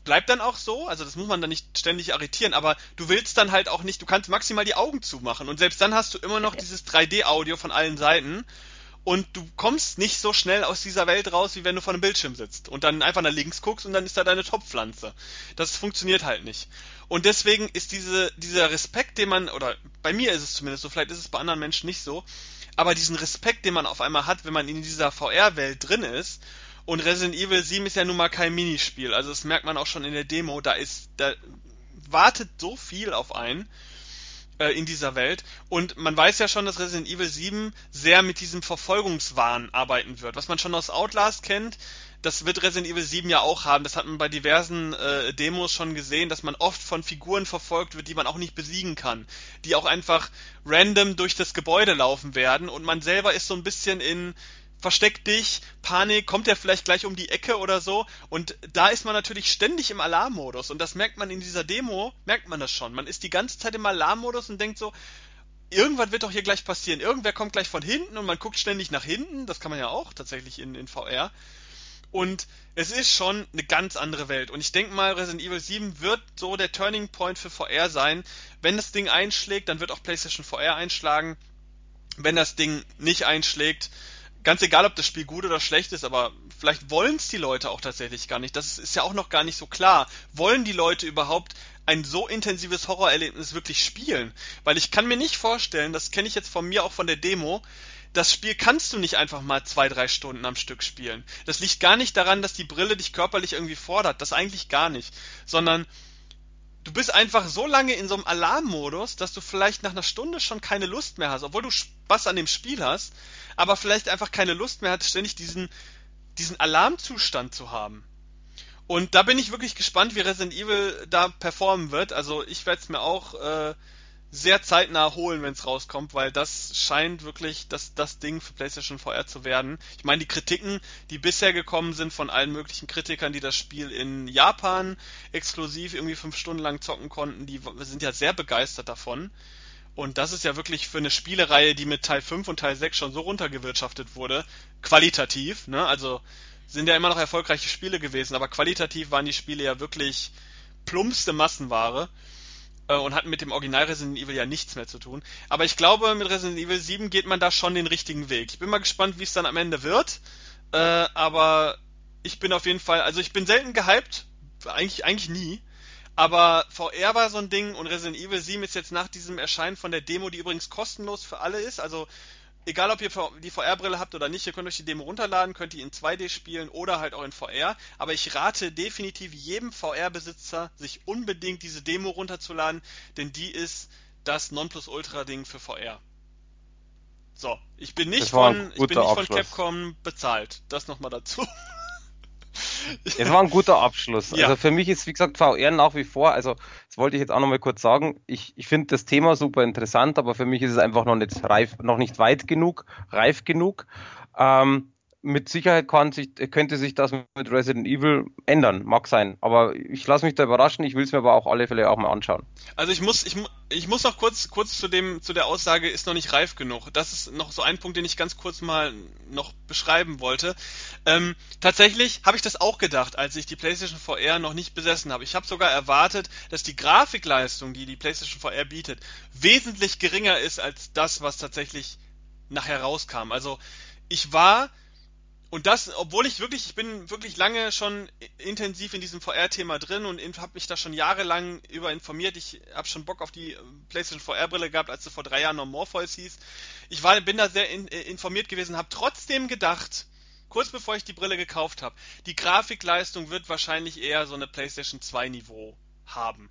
bleibt dann auch so, also das muss man dann nicht ständig arretieren, aber du willst dann halt auch nicht, du kannst maximal die Augen zumachen und selbst dann hast du immer noch dieses 3D-Audio von allen Seiten und du kommst nicht so schnell aus dieser Welt raus, wie wenn du vor einem Bildschirm sitzt und dann einfach nach links guckst und dann ist da deine Topfpflanze. Das funktioniert halt nicht. Und deswegen ist diese, dieser Respekt, den man, oder bei mir ist es zumindest so, vielleicht ist es bei anderen Menschen nicht so, aber diesen Respekt, den man auf einmal hat, wenn man in dieser VR-Welt drin ist, und Resident Evil 7 ist ja nun mal kein Minispiel, also das merkt man auch schon in der Demo, da ist, da wartet so viel auf einen, äh, in dieser Welt. Und man weiß ja schon, dass Resident Evil 7 sehr mit diesem Verfolgungswahn arbeiten wird. Was man schon aus Outlast kennt, das wird Resident Evil 7 ja auch haben. Das hat man bei diversen äh, Demos schon gesehen, dass man oft von Figuren verfolgt wird, die man auch nicht besiegen kann. Die auch einfach random durch das Gebäude laufen werden und man selber ist so ein bisschen in versteck dich, Panik, kommt er vielleicht gleich um die Ecke oder so. Und da ist man natürlich ständig im Alarmmodus. Und das merkt man in dieser Demo, merkt man das schon. Man ist die ganze Zeit im Alarmmodus und denkt so, irgendwas wird doch hier gleich passieren. Irgendwer kommt gleich von hinten und man guckt ständig nach hinten. Das kann man ja auch tatsächlich in, in VR. Und es ist schon eine ganz andere Welt. Und ich denke mal, Resident Evil 7 wird so der Turning Point für VR sein. Wenn das Ding einschlägt, dann wird auch PlayStation VR einschlagen. Wenn das Ding nicht einschlägt, ganz egal, ob das Spiel gut oder schlecht ist, aber vielleicht wollen es die Leute auch tatsächlich gar nicht. Das ist ja auch noch gar nicht so klar. Wollen die Leute überhaupt ein so intensives Horrorerlebnis wirklich spielen? Weil ich kann mir nicht vorstellen, das kenne ich jetzt von mir auch von der Demo, das Spiel kannst du nicht einfach mal zwei, drei Stunden am Stück spielen. Das liegt gar nicht daran, dass die Brille dich körperlich irgendwie fordert. Das eigentlich gar nicht. Sondern du bist einfach so lange in so einem Alarmmodus, dass du vielleicht nach einer Stunde schon keine Lust mehr hast, obwohl du Spaß an dem Spiel hast, aber vielleicht einfach keine Lust mehr hat, ständig diesen, diesen Alarmzustand zu haben. Und da bin ich wirklich gespannt, wie Resident Evil da performen wird. Also ich werde es mir auch äh, sehr zeitnah holen, wenn es rauskommt, weil das scheint wirklich das, das Ding für PlayStation VR zu werden. Ich meine, die Kritiken, die bisher gekommen sind von allen möglichen Kritikern, die das Spiel in Japan exklusiv irgendwie fünf Stunden lang zocken konnten, die sind ja sehr begeistert davon. Und das ist ja wirklich für eine Spielereihe, die mit Teil 5 und Teil 6 schon so runtergewirtschaftet wurde, qualitativ, ne? Also sind ja immer noch erfolgreiche Spiele gewesen, aber qualitativ waren die Spiele ja wirklich plumpste Massenware äh, und hatten mit dem Original Resident Evil ja nichts mehr zu tun. Aber ich glaube, mit Resident Evil 7 geht man da schon den richtigen Weg. Ich bin mal gespannt, wie es dann am Ende wird. Äh, aber ich bin auf jeden Fall, also ich bin selten gehypt, eigentlich, eigentlich nie. Aber VR war so ein Ding und Resident Evil 7 ist jetzt nach diesem Erscheinen von der Demo, die übrigens kostenlos für alle ist, also egal ob ihr die VR-Brille habt oder nicht, ihr könnt euch die Demo runterladen, könnt die in 2D spielen oder halt auch in VR. Aber ich rate definitiv jedem VR-Besitzer, sich unbedingt diese Demo runterzuladen, denn die ist das Nonplusultra-Ding für VR. So, ich bin nicht von, ich bin nicht von Capcom bezahlt. Das nochmal dazu. Es war ein guter Abschluss. Ja. Also für mich ist, wie gesagt, VR nach wie vor, also das wollte ich jetzt auch nochmal kurz sagen, ich, ich finde das Thema super interessant, aber für mich ist es einfach noch nicht reif, noch nicht weit genug, reif genug. Ähm, mit Sicherheit sich, könnte sich das mit Resident Evil ändern, mag sein. Aber ich lasse mich da überraschen, ich will es mir aber auch alle Fälle auch mal anschauen. Also ich muss, ich, ich muss noch kurz, kurz zu dem, zu der Aussage, ist noch nicht reif genug. Das ist noch so ein Punkt, den ich ganz kurz mal noch beschreiben wollte. Ähm, tatsächlich habe ich das auch gedacht, als ich die PlayStation VR noch nicht besessen habe. Ich habe sogar erwartet, dass die Grafikleistung, die die PlayStation VR bietet, wesentlich geringer ist als das, was tatsächlich nachher rauskam. Also ich war und das, obwohl ich wirklich, ich bin wirklich lange schon intensiv in diesem VR-Thema drin und habe mich da schon jahrelang über informiert. Ich habe schon Bock auf die äh, PlayStation VR-Brille gehabt, als sie vor drei Jahren noch Morpheus hieß. Ich war, bin da sehr in, äh, informiert gewesen, habe trotzdem gedacht, kurz bevor ich die Brille gekauft habe, die Grafikleistung wird wahrscheinlich eher so eine PlayStation 2 Niveau haben.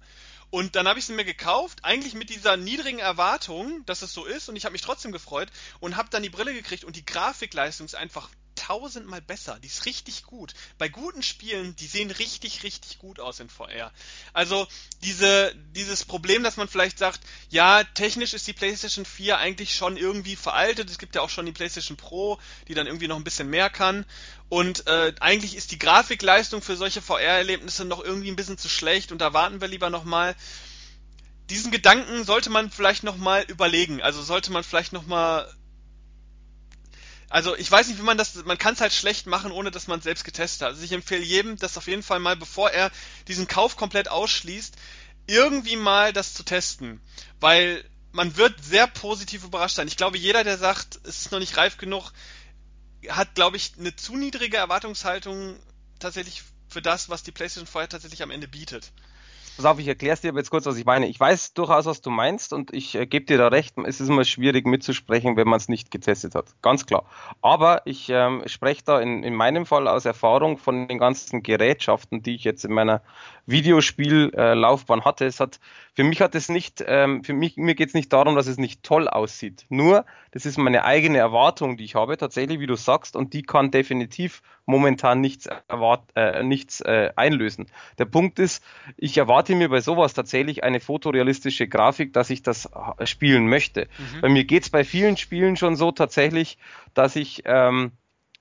Und dann habe ich sie mir gekauft, eigentlich mit dieser niedrigen Erwartung, dass es so ist, und ich habe mich trotzdem gefreut und habe dann die Brille gekriegt und die Grafikleistung ist einfach tausendmal besser. Die ist richtig gut. Bei guten Spielen, die sehen richtig, richtig gut aus in VR. Also diese, dieses Problem, dass man vielleicht sagt, ja, technisch ist die PlayStation 4 eigentlich schon irgendwie veraltet. Es gibt ja auch schon die PlayStation Pro, die dann irgendwie noch ein bisschen mehr kann. Und äh, eigentlich ist die Grafikleistung für solche VR-Erlebnisse noch irgendwie ein bisschen zu schlecht und da warten wir lieber nochmal. Diesen Gedanken sollte man vielleicht nochmal überlegen. Also sollte man vielleicht nochmal also ich weiß nicht, wie man das, man kann es halt schlecht machen, ohne dass man es selbst getestet hat. Also ich empfehle jedem, das auf jeden Fall mal, bevor er diesen Kauf komplett ausschließt, irgendwie mal das zu testen. Weil man wird sehr positiv überrascht sein. Ich glaube, jeder, der sagt, es ist noch nicht reif genug, hat, glaube ich, eine zu niedrige Erwartungshaltung tatsächlich für das, was die PlayStation vorher tatsächlich am Ende bietet. Pass auf, ich erkläre es dir aber jetzt kurz, was ich meine. Ich weiß durchaus, was du meinst und ich äh, gebe dir da recht. Es ist immer schwierig mitzusprechen, wenn man es nicht getestet hat. Ganz klar. Aber ich ähm, spreche da in, in meinem Fall aus Erfahrung von den ganzen Gerätschaften, die ich jetzt in meiner Videospiellaufbahn äh, hatte. Es hat, für mich hat es nicht, ähm, für mich, mir geht es nicht darum, dass es nicht toll aussieht. Nur, das ist meine eigene Erwartung, die ich habe, tatsächlich, wie du sagst, und die kann definitiv momentan nichts, erwart äh, nichts äh, einlösen. Der Punkt ist, ich erwarte mir bei sowas tatsächlich eine fotorealistische Grafik, dass ich das spielen möchte. Mhm. Bei mir geht's bei vielen Spielen schon so tatsächlich, dass ich ähm,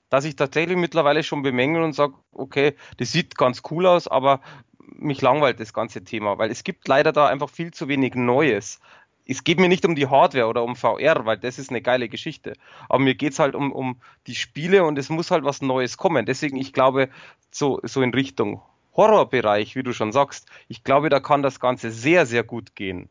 dass ich tatsächlich mittlerweile schon bemängel und sage, okay, das sieht ganz cool aus, aber mich langweilt das ganze Thema, weil es gibt leider da einfach viel zu wenig Neues. Es geht mir nicht um die Hardware oder um VR, weil das ist eine geile Geschichte. Aber mir geht es halt um, um die Spiele und es muss halt was Neues kommen. Deswegen, ich glaube, so, so in Richtung Horrorbereich, wie du schon sagst, ich glaube, da kann das Ganze sehr, sehr gut gehen.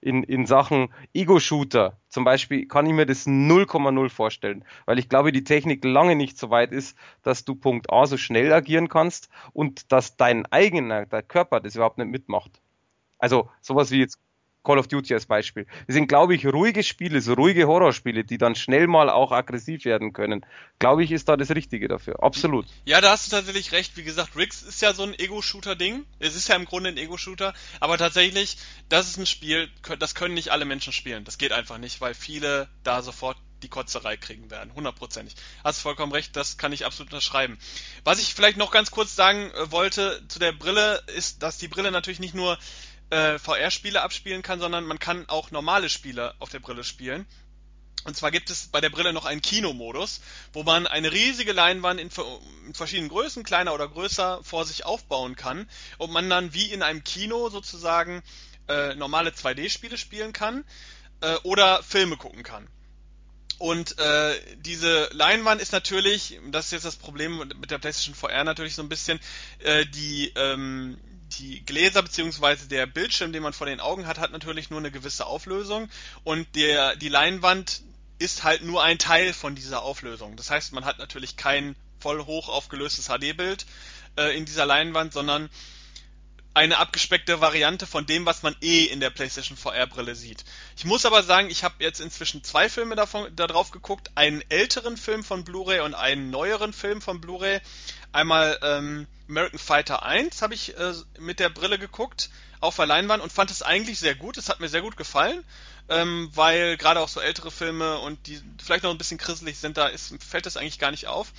In, in Sachen Ego-Shooter. Zum Beispiel kann ich mir das 0,0 vorstellen, weil ich glaube, die Technik lange nicht so weit ist, dass du Punkt A so schnell agieren kannst und dass dein eigener, dein Körper das überhaupt nicht mitmacht. Also sowas wie jetzt Call of Duty als Beispiel. Das sind, glaube ich, ruhige Spiele, so ruhige Horrorspiele, die dann schnell mal auch aggressiv werden können. Glaube ich, ist da das Richtige dafür. Absolut. Ja, da hast du tatsächlich recht. Wie gesagt, Rix ist ja so ein Ego-Shooter-Ding. Es ist ja im Grunde ein Ego-Shooter. Aber tatsächlich, das ist ein Spiel, das können nicht alle Menschen spielen. Das geht einfach nicht, weil viele da sofort die Kotzerei kriegen werden. Hundertprozentig. Hast vollkommen recht, das kann ich absolut unterschreiben. Was ich vielleicht noch ganz kurz sagen äh, wollte zu der Brille, ist, dass die Brille natürlich nicht nur äh, VR-Spiele abspielen kann, sondern man kann auch normale Spiele auf der Brille spielen. Und zwar gibt es bei der Brille noch einen Kinomodus, wo man eine riesige Leinwand in, in, verschiedenen Größen, kleiner oder größer, vor sich aufbauen kann und man dann wie in einem Kino sozusagen äh, normale 2D-Spiele spielen kann äh, oder Filme gucken kann. Und äh, diese Leinwand ist natürlich, das ist jetzt das Problem mit der PlayStation VR natürlich so ein bisschen, äh, die ähm, die Gläser beziehungsweise der Bildschirm, den man vor den Augen hat, hat natürlich nur eine gewisse Auflösung und der, die Leinwand ist halt nur ein Teil von dieser Auflösung. Das heißt, man hat natürlich kein voll hoch aufgelöstes HD-Bild äh, in dieser Leinwand, sondern eine abgespeckte Variante von dem, was man eh in der PlayStation VR-Brille sieht. Ich muss aber sagen, ich habe jetzt inzwischen zwei Filme davon, da drauf geguckt, einen älteren Film von Blu-ray und einen neueren Film von Blu-ray. Einmal ähm, American Fighter 1 habe ich äh, mit der Brille geguckt auf der Leinwand und fand es eigentlich sehr gut. Es hat mir sehr gut gefallen, ähm, weil gerade auch so ältere Filme und die vielleicht noch ein bisschen krisselig sind, da ist, fällt das eigentlich gar nicht auf.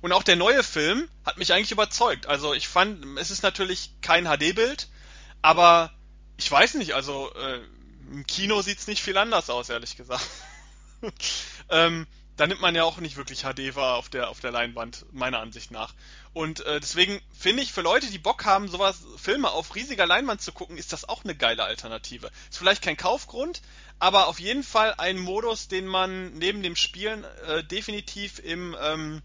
Und auch der neue Film hat mich eigentlich überzeugt. Also ich fand, es ist natürlich kein HD-Bild, aber ich weiß nicht, also äh, im Kino sieht's nicht viel anders aus, ehrlich gesagt. ähm, da nimmt man ja auch nicht wirklich HD wahr auf der, auf der Leinwand, meiner Ansicht nach. Und äh, deswegen finde ich, für Leute, die Bock haben, sowas, Filme auf riesiger Leinwand zu gucken, ist das auch eine geile Alternative. Ist vielleicht kein Kaufgrund, aber auf jeden Fall ein Modus, den man neben dem Spielen äh, definitiv im, ähm,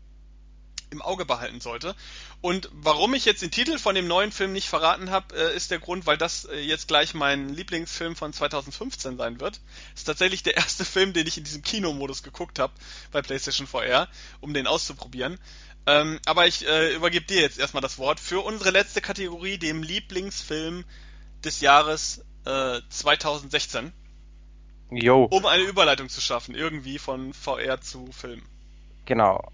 im Auge behalten sollte. Und warum ich jetzt den Titel von dem neuen Film nicht verraten habe, äh, ist der Grund, weil das äh, jetzt gleich mein Lieblingsfilm von 2015 sein wird. Ist tatsächlich der erste Film, den ich in diesem Kinomodus geguckt habe bei PlayStation VR, um den auszuprobieren. Ähm, aber ich äh, übergebe dir jetzt erstmal das Wort für unsere letzte Kategorie, dem Lieblingsfilm des Jahres äh, 2016. Jo. Um eine Überleitung zu schaffen, irgendwie von VR zu Film. Genau.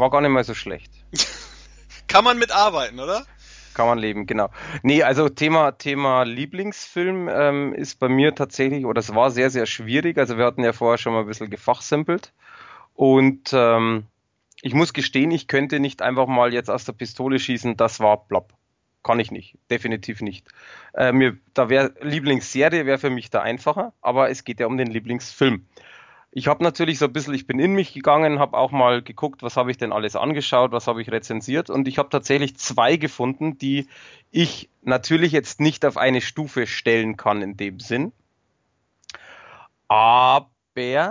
War gar nicht mal so schlecht. Kann man mitarbeiten, oder? Kann man leben, genau. Nee, also Thema, Thema Lieblingsfilm ähm, ist bei mir tatsächlich, oder es war sehr, sehr schwierig. Also wir hatten ja vorher schon mal ein bisschen gefachsimpelt. Und ähm, ich muss gestehen, ich könnte nicht einfach mal jetzt aus der Pistole schießen, das war plopp. Kann ich nicht, definitiv nicht. Äh, mir, da wäre Lieblingsserie wäre für mich da einfacher, aber es geht ja um den Lieblingsfilm. Ich habe natürlich so ein bisschen, ich bin in mich gegangen, habe auch mal geguckt, was habe ich denn alles angeschaut, was habe ich rezensiert und ich habe tatsächlich zwei gefunden, die ich natürlich jetzt nicht auf eine Stufe stellen kann in dem Sinn. Aber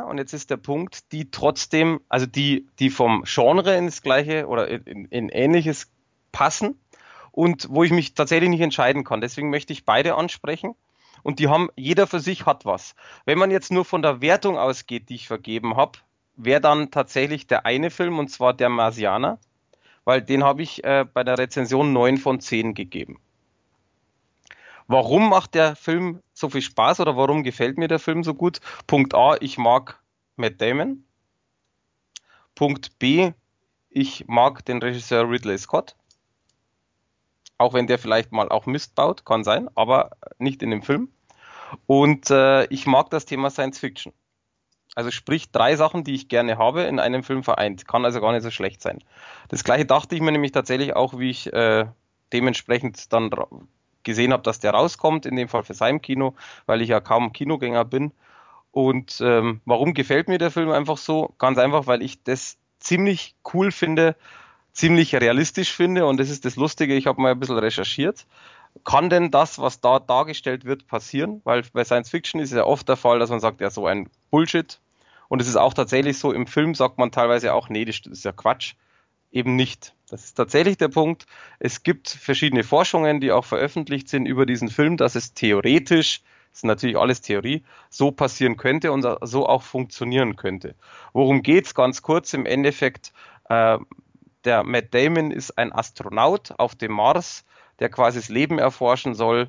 und jetzt ist der Punkt, die trotzdem, also die, die vom Genre ins gleiche oder in, in ähnliches passen und wo ich mich tatsächlich nicht entscheiden kann. Deswegen möchte ich beide ansprechen und die haben, jeder für sich hat was. Wenn man jetzt nur von der Wertung ausgeht, die ich vergeben habe, wäre dann tatsächlich der eine Film und zwar der Marsianer, weil den habe ich äh, bei der Rezension 9 von 10 gegeben. Warum macht der Film so viel Spaß oder warum gefällt mir der Film so gut? Punkt A, ich mag Matt Damon. Punkt B, ich mag den Regisseur Ridley Scott. Auch wenn der vielleicht mal auch Mist baut, kann sein, aber nicht in dem Film. Und äh, ich mag das Thema Science Fiction. Also sprich drei Sachen, die ich gerne habe, in einem Film vereint. Kann also gar nicht so schlecht sein. Das gleiche dachte ich mir nämlich tatsächlich auch, wie ich äh, dementsprechend dann gesehen habe, dass der rauskommt, in dem Fall für sein Kino, weil ich ja kaum Kinogänger bin. Und ähm, warum gefällt mir der Film einfach so? Ganz einfach, weil ich das ziemlich cool finde, ziemlich realistisch finde und das ist das Lustige, ich habe mal ein bisschen recherchiert. Kann denn das, was da dargestellt wird, passieren? Weil bei Science Fiction ist es ja oft der Fall, dass man sagt, ja, so ein Bullshit. Und es ist auch tatsächlich so, im Film sagt man teilweise auch, nee, das ist ja Quatsch eben nicht. Das ist tatsächlich der Punkt. Es gibt verschiedene Forschungen, die auch veröffentlicht sind über diesen Film, dass es theoretisch, das ist natürlich alles Theorie, so passieren könnte und so auch funktionieren könnte. Worum geht's? Ganz kurz im Endeffekt. Äh, der Matt Damon ist ein Astronaut auf dem Mars, der quasi das Leben erforschen soll.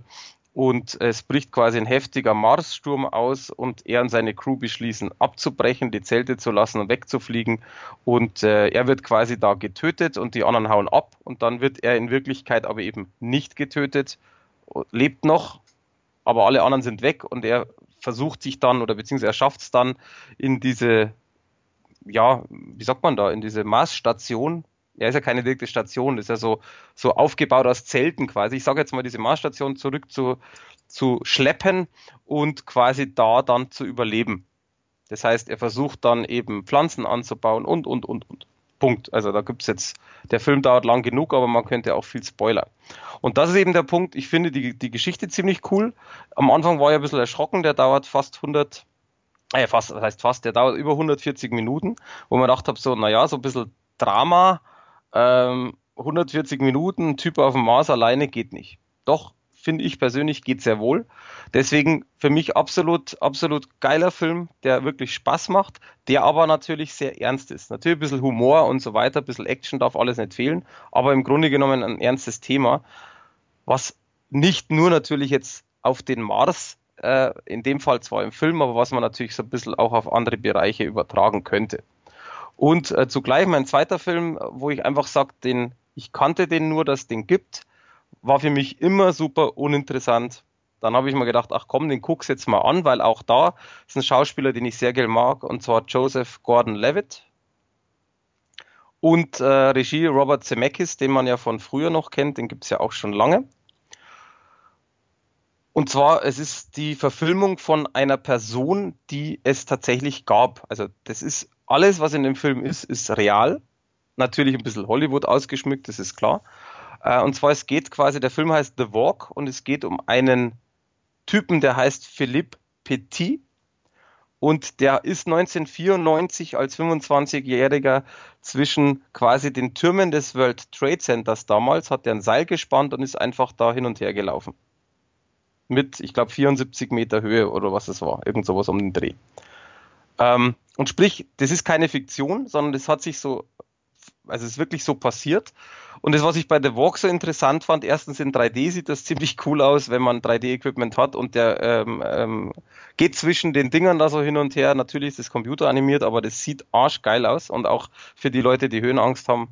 Und es bricht quasi ein heftiger Marssturm aus und er und seine Crew beschließen abzubrechen, die Zelte zu lassen und wegzufliegen. Und äh, er wird quasi da getötet und die anderen hauen ab. Und dann wird er in Wirklichkeit aber eben nicht getötet, lebt noch, aber alle anderen sind weg und er versucht sich dann oder beziehungsweise er schafft es dann in diese ja, wie sagt man da, in diese Marsstation ja, ist ja keine direkte Station, ist ja so, so aufgebaut aus Zelten quasi. Ich sage jetzt mal, diese Marsstation zurück zu, zu schleppen und quasi da dann zu überleben. Das heißt, er versucht dann eben Pflanzen anzubauen und, und, und, und. Punkt. Also da gibt's jetzt, der Film dauert lang genug, aber man könnte auch viel Spoiler. Und das ist eben der Punkt, ich finde die, die Geschichte ziemlich cool. Am Anfang war ich ein bisschen erschrocken, der dauert fast 100, äh, fast, das heißt fast, der dauert über 140 Minuten, wo man gedacht habe, so, naja, so ein bisschen Drama, ähm, 140 Minuten, Typ auf dem Mars alleine geht nicht. Doch, finde ich persönlich, geht sehr wohl. Deswegen für mich absolut, absolut geiler Film, der wirklich Spaß macht, der aber natürlich sehr ernst ist. Natürlich ein bisschen Humor und so weiter, ein bisschen Action darf alles nicht fehlen, aber im Grunde genommen ein ernstes Thema, was nicht nur natürlich jetzt auf den Mars, äh, in dem Fall zwar im Film, aber was man natürlich so ein bisschen auch auf andere Bereiche übertragen könnte. Und äh, zugleich mein zweiter Film, wo ich einfach sage, den, ich kannte den nur, dass es den gibt, war für mich immer super uninteressant. Dann habe ich mir gedacht, ach komm, den guck's jetzt mal an, weil auch da ist ein Schauspieler, den ich sehr gerne mag, und zwar Joseph Gordon-Levitt. Und äh, Regie Robert Zemeckis, den man ja von früher noch kennt, den gibt's ja auch schon lange. Und zwar, es ist die Verfilmung von einer Person, die es tatsächlich gab. Also das ist alles, was in dem Film ist, ist real. Natürlich ein bisschen Hollywood ausgeschmückt, das ist klar. Äh, und zwar, es geht quasi, der Film heißt The Walk und es geht um einen Typen, der heißt Philippe Petit. Und der ist 1994 als 25-Jähriger zwischen quasi den Türmen des World Trade Centers damals, hat er ein Seil gespannt und ist einfach da hin und her gelaufen. Mit, ich glaube, 74 Meter Höhe oder was es war. Irgend sowas um den Dreh. Ähm, und sprich, das ist keine Fiktion, sondern das hat sich so, also es ist wirklich so passiert. Und das, was ich bei The Walk so interessant fand, erstens in 3D sieht das ziemlich cool aus, wenn man 3D-Equipment hat und der ähm, ähm, geht zwischen den Dingern da so hin und her. Natürlich ist das Computer animiert, aber das sieht arschgeil aus und auch für die Leute, die Höhenangst haben,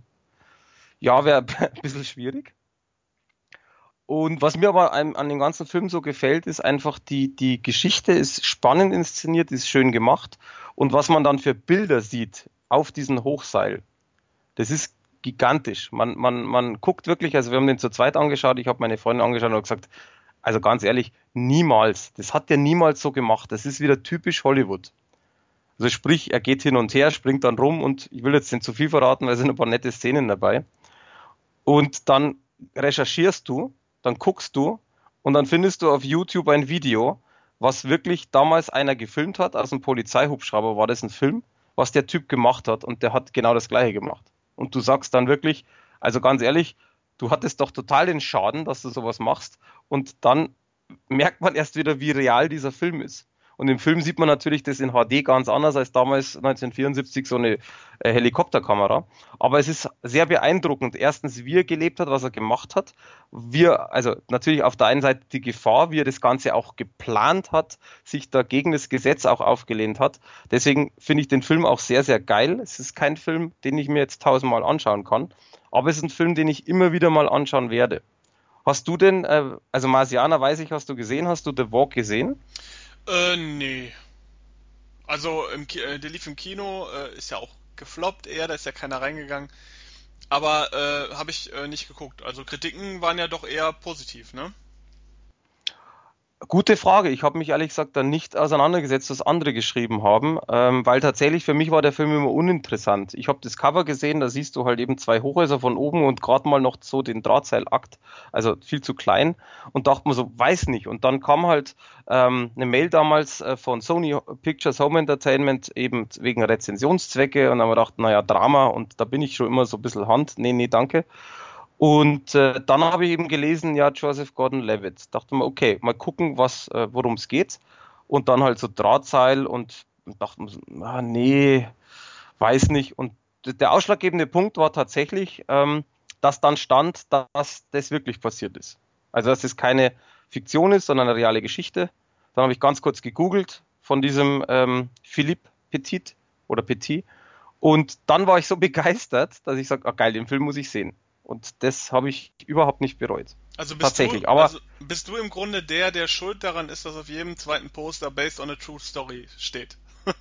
ja, wäre ein bisschen schwierig. Und was mir aber an, an dem ganzen Film so gefällt, ist einfach die, die Geschichte ist spannend inszeniert, ist schön gemacht. Und was man dann für Bilder sieht auf diesem Hochseil, das ist gigantisch. Man, man, man guckt wirklich, also wir haben den zu zweit angeschaut, ich habe meine Freundin angeschaut und gesagt, also ganz ehrlich, niemals. Das hat der niemals so gemacht. Das ist wieder typisch Hollywood. Also sprich, er geht hin und her, springt dann rum und ich will jetzt nicht zu viel verraten, weil es sind ein paar nette Szenen dabei. Und dann recherchierst du, dann guckst du und dann findest du auf YouTube ein Video, was wirklich damals einer gefilmt hat, aus einem Polizeihubschrauber war das ein Film, was der Typ gemacht hat und der hat genau das gleiche gemacht und du sagst dann wirklich, also ganz ehrlich, du hattest doch total den Schaden, dass du sowas machst und dann merkt man erst wieder, wie real dieser Film ist. Und im Film sieht man natürlich das in HD ganz anders als damals 1974 so eine äh, Helikopterkamera. Aber es ist sehr beeindruckend. Erstens, wie er gelebt hat, was er gemacht hat. Wir, also natürlich auf der einen Seite die Gefahr, wie er das Ganze auch geplant hat, sich da gegen das Gesetz auch aufgelehnt hat. Deswegen finde ich den Film auch sehr, sehr geil. Es ist kein Film, den ich mir jetzt tausendmal anschauen kann. Aber es ist ein Film, den ich immer wieder mal anschauen werde. Hast du denn, äh, also Marsianer weiß ich, hast du gesehen? Hast du The Walk gesehen? Äh, nee. Also, im Ki äh, der lief im Kino, äh, ist ja auch gefloppt eher, da ist ja keiner reingegangen. Aber äh, habe ich äh, nicht geguckt. Also Kritiken waren ja doch eher positiv, ne? Gute Frage. Ich habe mich ehrlich gesagt dann nicht auseinandergesetzt, was andere geschrieben haben, ähm, weil tatsächlich für mich war der Film immer uninteressant. Ich habe das Cover gesehen, da siehst du halt eben zwei Hochhäuser von oben und gerade mal noch so den Drahtseilakt, also viel zu klein und dachte mir so, weiß nicht. Und dann kam halt ähm, eine Mail damals äh, von Sony Pictures Home Entertainment eben wegen Rezensionszwecke und dann haben wir gedacht, naja, Drama und da bin ich schon immer so ein bisschen Hand. Nee, nee, danke. Und äh, dann habe ich eben gelesen, ja, Joseph Gordon-Levitt. Dachte mir, okay, mal gucken, was, äh, worum es geht. Und dann halt so Drahtseil und dachte mir, ah, nee, weiß nicht. Und der ausschlaggebende Punkt war tatsächlich, ähm, dass dann stand, dass das wirklich passiert ist. Also dass es keine Fiktion ist, sondern eine reale Geschichte. Dann habe ich ganz kurz gegoogelt von diesem ähm, Philippe Petit oder Petit. Und dann war ich so begeistert, dass ich sage, ah geil, den Film muss ich sehen. Und das habe ich überhaupt nicht bereut. Also bist Tatsächlich. Du, aber also bist du im Grunde der, der schuld daran ist, dass auf jedem zweiten Poster Based on a True Story steht?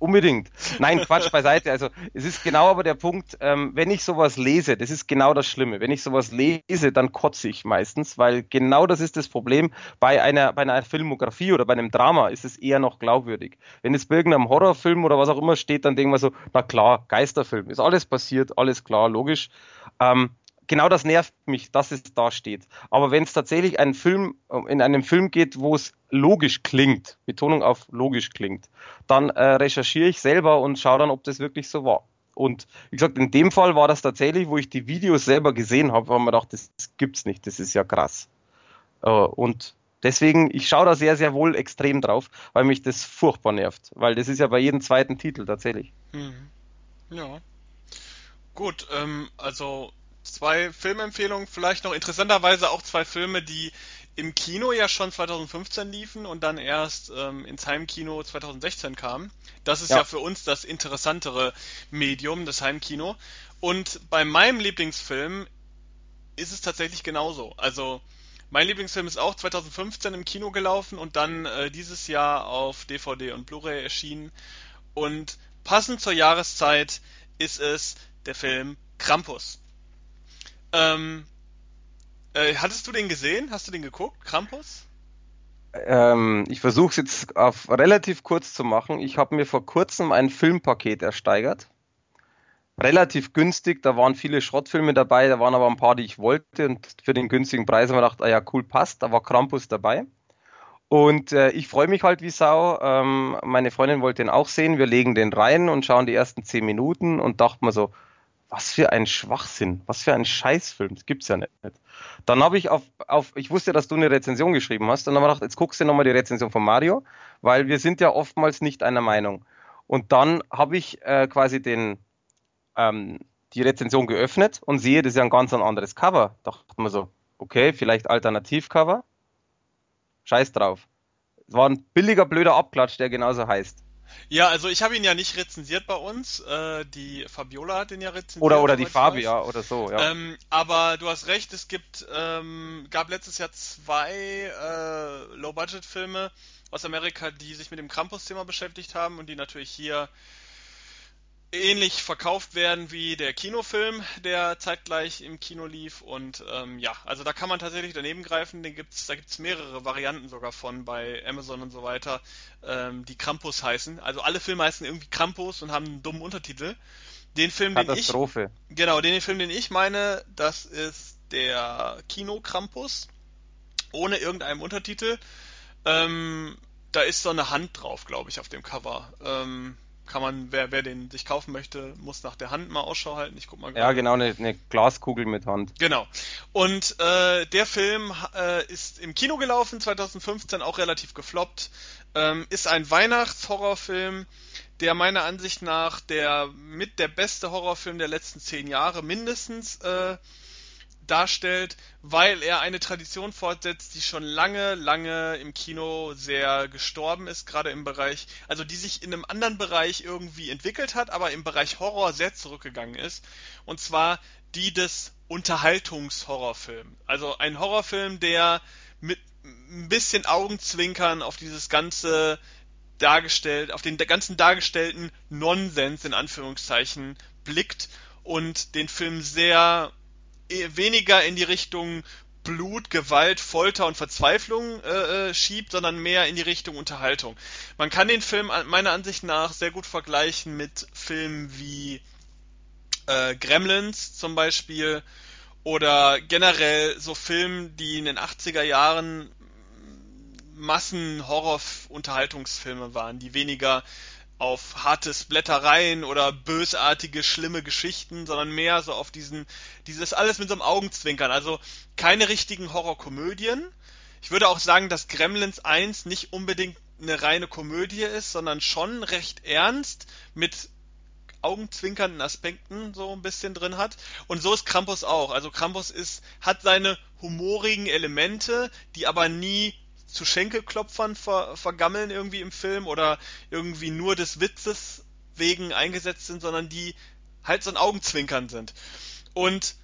Unbedingt. Nein, Quatsch beiseite. Also es ist genau aber der Punkt, ähm, wenn ich sowas lese, das ist genau das Schlimme. Wenn ich sowas lese, dann kotze ich meistens, weil genau das ist das Problem. Bei einer, bei einer Filmografie oder bei einem Drama ist es eher noch glaubwürdig. Wenn es bei irgendeinem Horrorfilm oder was auch immer steht, dann denken wir so, na klar, Geisterfilm, ist alles passiert, alles klar, logisch. Ähm, genau das nervt mich, dass es da steht. Aber wenn es tatsächlich einen Film, in einem Film geht, wo es logisch klingt, Betonung auf logisch klingt, dann äh, recherchiere ich selber und schaue dann, ob das wirklich so war. Und wie gesagt, in dem Fall war das tatsächlich, wo ich die Videos selber gesehen habe, haben wir gedacht, das gibt's nicht, das ist ja krass. Äh, und deswegen, ich schaue da sehr, sehr wohl extrem drauf, weil mich das furchtbar nervt, weil das ist ja bei jedem zweiten Titel tatsächlich. Mhm. Ja. Gut, ähm, also zwei Filmempfehlungen, vielleicht noch interessanterweise auch zwei Filme, die im Kino ja schon 2015 liefen und dann erst ähm, ins Heimkino 2016 kamen. Das ist ja. ja für uns das interessantere Medium, das Heimkino. Und bei meinem Lieblingsfilm ist es tatsächlich genauso. Also mein Lieblingsfilm ist auch 2015 im Kino gelaufen und dann äh, dieses Jahr auf DVD und Blu-ray erschienen. Und passend zur Jahreszeit ist es der Film Krampus. Ähm, äh, hattest du den gesehen? Hast du den geguckt, Krampus? ähm, ich versuche es jetzt auf relativ kurz zu machen. Ich habe mir vor kurzem ein Filmpaket ersteigert. Relativ günstig, da waren viele Schrottfilme dabei, da waren aber ein paar, die ich wollte und für den günstigen Preis haben wir gedacht, ah ja, cool, passt, da war Krampus dabei. Und äh, ich freue mich halt wie Sau. Ähm, meine Freundin wollte den auch sehen. Wir legen den rein und schauen die ersten zehn Minuten und dachten mir so, was für ein Schwachsinn, was für ein Scheißfilm, das gibt's ja nicht. Dann habe ich auf, auf, ich wusste, dass du eine Rezension geschrieben hast, und dann habe ich gedacht, jetzt guckst du nochmal die Rezension von Mario, weil wir sind ja oftmals nicht einer Meinung. Und dann habe ich äh, quasi den, ähm, die Rezension geöffnet und sehe, das ist ja ein ganz anderes Cover. Da dachte man so, okay, vielleicht Alternativcover. Scheiß drauf. Es war ein billiger, blöder Abklatsch, der genauso heißt. Ja, also ich habe ihn ja nicht rezensiert bei uns. Äh, die Fabiola hat ihn ja rezensiert. Oder, oder die Fabia oder so, ja. Ähm, aber du hast recht, es gibt, ähm, gab letztes Jahr zwei äh, Low-Budget-Filme aus Amerika, die sich mit dem Krampus-Thema beschäftigt haben und die natürlich hier ähnlich verkauft werden wie der Kinofilm, der zeitgleich im Kino lief. Und ähm, ja, also da kann man tatsächlich daneben greifen. Den gibt's, da gibt's mehrere Varianten sogar von bei Amazon und so weiter, ähm, die Krampus heißen. Also alle Filme heißen irgendwie Krampus und haben einen dummen Untertitel. Den Film, den ich genau, den Film, den ich meine, das ist der Kino Krampus ohne irgendeinen Untertitel. Ähm, da ist so eine Hand drauf, glaube ich, auf dem Cover. Ähm, kann man, wer, wer den sich kaufen möchte, muss nach der Hand mal Ausschau halten. Ich guck mal. Ja, genau, eine, eine, Glaskugel mit Hand. Genau. Und äh, der Film äh, ist im Kino gelaufen, 2015 auch relativ gefloppt. Ähm, ist ein Weihnachtshorrorfilm, der meiner Ansicht nach der mit der beste Horrorfilm der letzten zehn Jahre mindestens äh, darstellt, weil er eine Tradition fortsetzt, die schon lange, lange im Kino sehr gestorben ist, gerade im Bereich, also die sich in einem anderen Bereich irgendwie entwickelt hat, aber im Bereich Horror sehr zurückgegangen ist. Und zwar die des Unterhaltungshorrorfilms. Also ein Horrorfilm, der mit ein bisschen Augenzwinkern auf dieses ganze dargestellt, auf den ganzen dargestellten Nonsens in Anführungszeichen blickt und den Film sehr weniger in die Richtung Blut, Gewalt, Folter und Verzweiflung äh, äh, schiebt, sondern mehr in die Richtung Unterhaltung. Man kann den Film meiner Ansicht nach sehr gut vergleichen mit Filmen wie äh, Gremlins zum Beispiel oder generell so Filmen, die in den 80er Jahren Massen-Horror-Unterhaltungsfilme waren, die weniger auf harte Blättereien oder bösartige, schlimme Geschichten, sondern mehr so auf diesen, dieses alles mit so einem Augenzwinkern. Also keine richtigen Horrorkomödien. Ich würde auch sagen, dass Gremlins 1 nicht unbedingt eine reine Komödie ist, sondern schon recht ernst mit augenzwinkernden Aspekten so ein bisschen drin hat. Und so ist Krampus auch. Also Krampus ist, hat seine humorigen Elemente, die aber nie zu Schenkelklopfern ver, vergammeln irgendwie im Film oder irgendwie nur des Witzes wegen eingesetzt sind, sondern die halt so ein Augenzwinkern sind. Und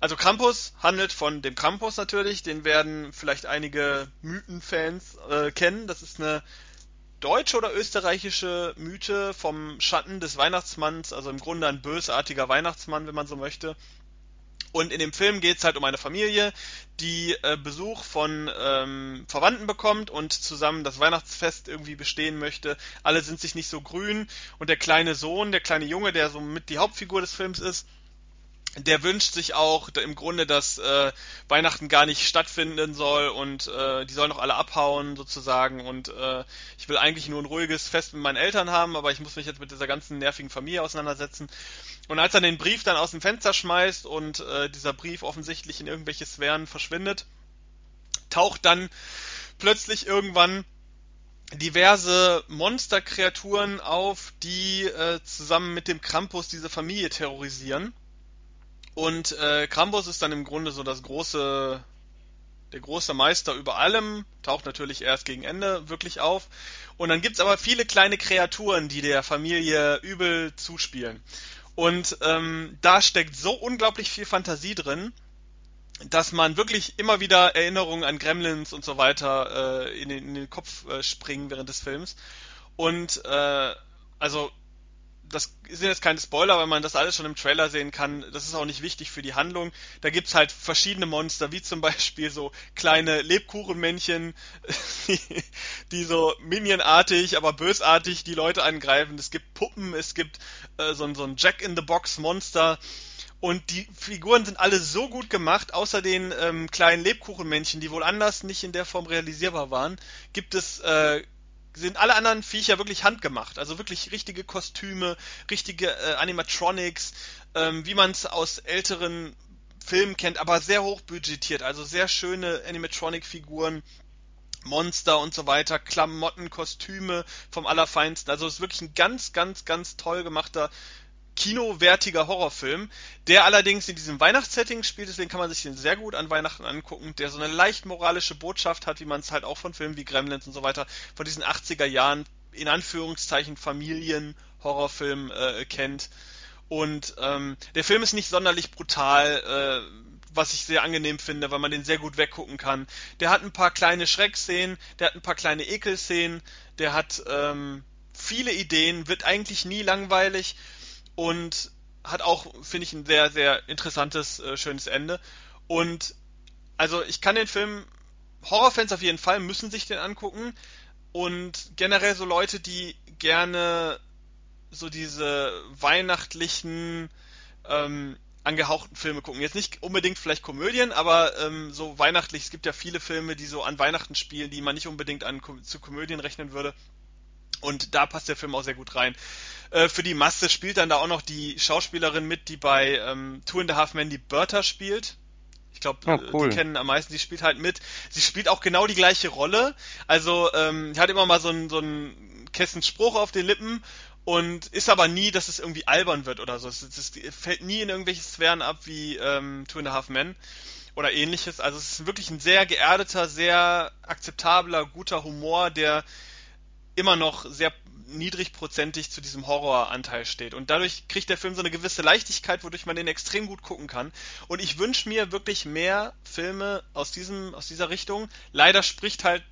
also Krampus handelt von dem Krampus natürlich, den werden vielleicht einige Mythenfans äh, kennen. Das ist eine deutsche oder österreichische Mythe vom Schatten des Weihnachtsmanns, also im Grunde ein bösartiger Weihnachtsmann, wenn man so möchte, und in dem Film geht es halt um eine Familie, die äh, Besuch von ähm, Verwandten bekommt und zusammen das Weihnachtsfest irgendwie bestehen möchte. Alle sind sich nicht so grün und der kleine Sohn, der kleine Junge, der so mit die Hauptfigur des Films ist, der wünscht sich auch im Grunde, dass äh, Weihnachten gar nicht stattfinden soll und äh, die sollen doch alle abhauen sozusagen und äh, ich will eigentlich nur ein ruhiges Fest mit meinen Eltern haben, aber ich muss mich jetzt mit dieser ganzen nervigen Familie auseinandersetzen. Und als er den Brief dann aus dem Fenster schmeißt und äh, dieser Brief offensichtlich in irgendwelche Sphären verschwindet, taucht dann plötzlich irgendwann diverse Monsterkreaturen auf, die äh, zusammen mit dem Krampus diese Familie terrorisieren und äh, Krampus ist dann im Grunde so das große, der große Meister über allem, taucht natürlich erst gegen Ende wirklich auf. Und dann gibt's aber viele kleine Kreaturen, die der Familie übel zuspielen. Und ähm, da steckt so unglaublich viel Fantasie drin, dass man wirklich immer wieder Erinnerungen an Gremlins und so weiter äh, in, den, in den Kopf äh, springen während des Films. Und äh, also das sind jetzt keine Spoiler, weil man das alles schon im Trailer sehen kann. Das ist auch nicht wichtig für die Handlung. Da gibt's halt verschiedene Monster, wie zum Beispiel so kleine Lebkuchenmännchen, die, die so minionartig, aber bösartig die Leute angreifen. Es gibt Puppen, es gibt äh, so, so ein Jack-in-the-Box-Monster. Und die Figuren sind alle so gut gemacht, außer den ähm, kleinen Lebkuchenmännchen, die wohl anders nicht in der Form realisierbar waren, gibt es äh, sind alle anderen Viecher wirklich handgemacht. Also wirklich richtige Kostüme, richtige äh, Animatronics, ähm, wie man es aus älteren Filmen kennt, aber sehr hoch budgetiert. Also sehr schöne Animatronic-Figuren. Monster und so weiter, Klamotten, Kostüme vom Allerfeinsten. Also es ist wirklich ein ganz, ganz, ganz toll gemachter kinowertiger Horrorfilm, der allerdings in diesem Weihnachtssetting spielt, deswegen kann man sich den sehr gut an Weihnachten angucken, der so eine leicht moralische Botschaft hat, wie man es halt auch von Filmen wie Gremlins und so weiter, von diesen 80er Jahren, in Anführungszeichen Familien-Horrorfilm äh, kennt. Und ähm, der Film ist nicht sonderlich brutal, äh, was ich sehr angenehm finde, weil man den sehr gut weggucken kann. Der hat ein paar kleine Schreckszenen, der hat ein paar kleine Ekelszenen, der hat ähm, viele Ideen, wird eigentlich nie langweilig und hat auch, finde ich, ein sehr, sehr interessantes, äh, schönes Ende. Und also ich kann den Film, Horrorfans auf jeden Fall müssen sich den angucken. Und generell so Leute, die gerne so diese weihnachtlichen, ähm, angehauchten Filme gucken. Jetzt nicht unbedingt vielleicht Komödien, aber ähm, so weihnachtlich. Es gibt ja viele Filme, die so an Weihnachten spielen, die man nicht unbedingt an, zu Komödien rechnen würde. Und da passt der Film auch sehr gut rein. Äh, für die Masse spielt dann da auch noch die Schauspielerin mit, die bei ähm, Two and a Half Men die Bertha spielt. Ich glaube, oh, äh, cool. die kennen am meisten, sie spielt halt mit. Sie spielt auch genau die gleiche Rolle. Also, ähm, hat immer mal so einen so einen Kessenspruch auf den Lippen und ist aber nie, dass es irgendwie albern wird oder so. Es, es, es fällt nie in irgendwelche Sphären ab wie ähm, Two and a Half Men oder ähnliches. Also es ist wirklich ein sehr geerdeter, sehr akzeptabler, guter Humor, der immer noch sehr niedrigprozentig zu diesem Horroranteil steht. Und dadurch kriegt der Film so eine gewisse Leichtigkeit, wodurch man den extrem gut gucken kann. Und ich wünsche mir wirklich mehr Filme aus diesem, aus dieser Richtung. Leider spricht halt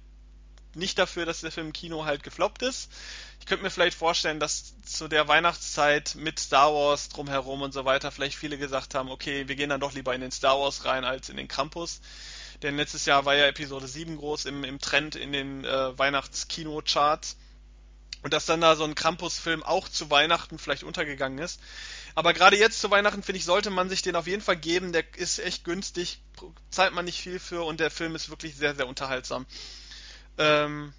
nicht dafür, dass der Film im Kino halt gefloppt ist. Ich könnte mir vielleicht vorstellen, dass zu der Weihnachtszeit mit Star Wars drumherum und so weiter vielleicht viele gesagt haben, okay, wir gehen dann doch lieber in den Star Wars rein als in den Krampus. Denn letztes Jahr war ja Episode 7 groß im, im Trend in den äh, Weihnachtskino-Charts. Und dass dann da so ein Krampus-Film auch zu Weihnachten vielleicht untergegangen ist. Aber gerade jetzt zu Weihnachten, finde ich, sollte man sich den auf jeden Fall geben. Der ist echt günstig, zahlt man nicht viel für und der Film ist wirklich sehr, sehr unterhaltsam. Ähm,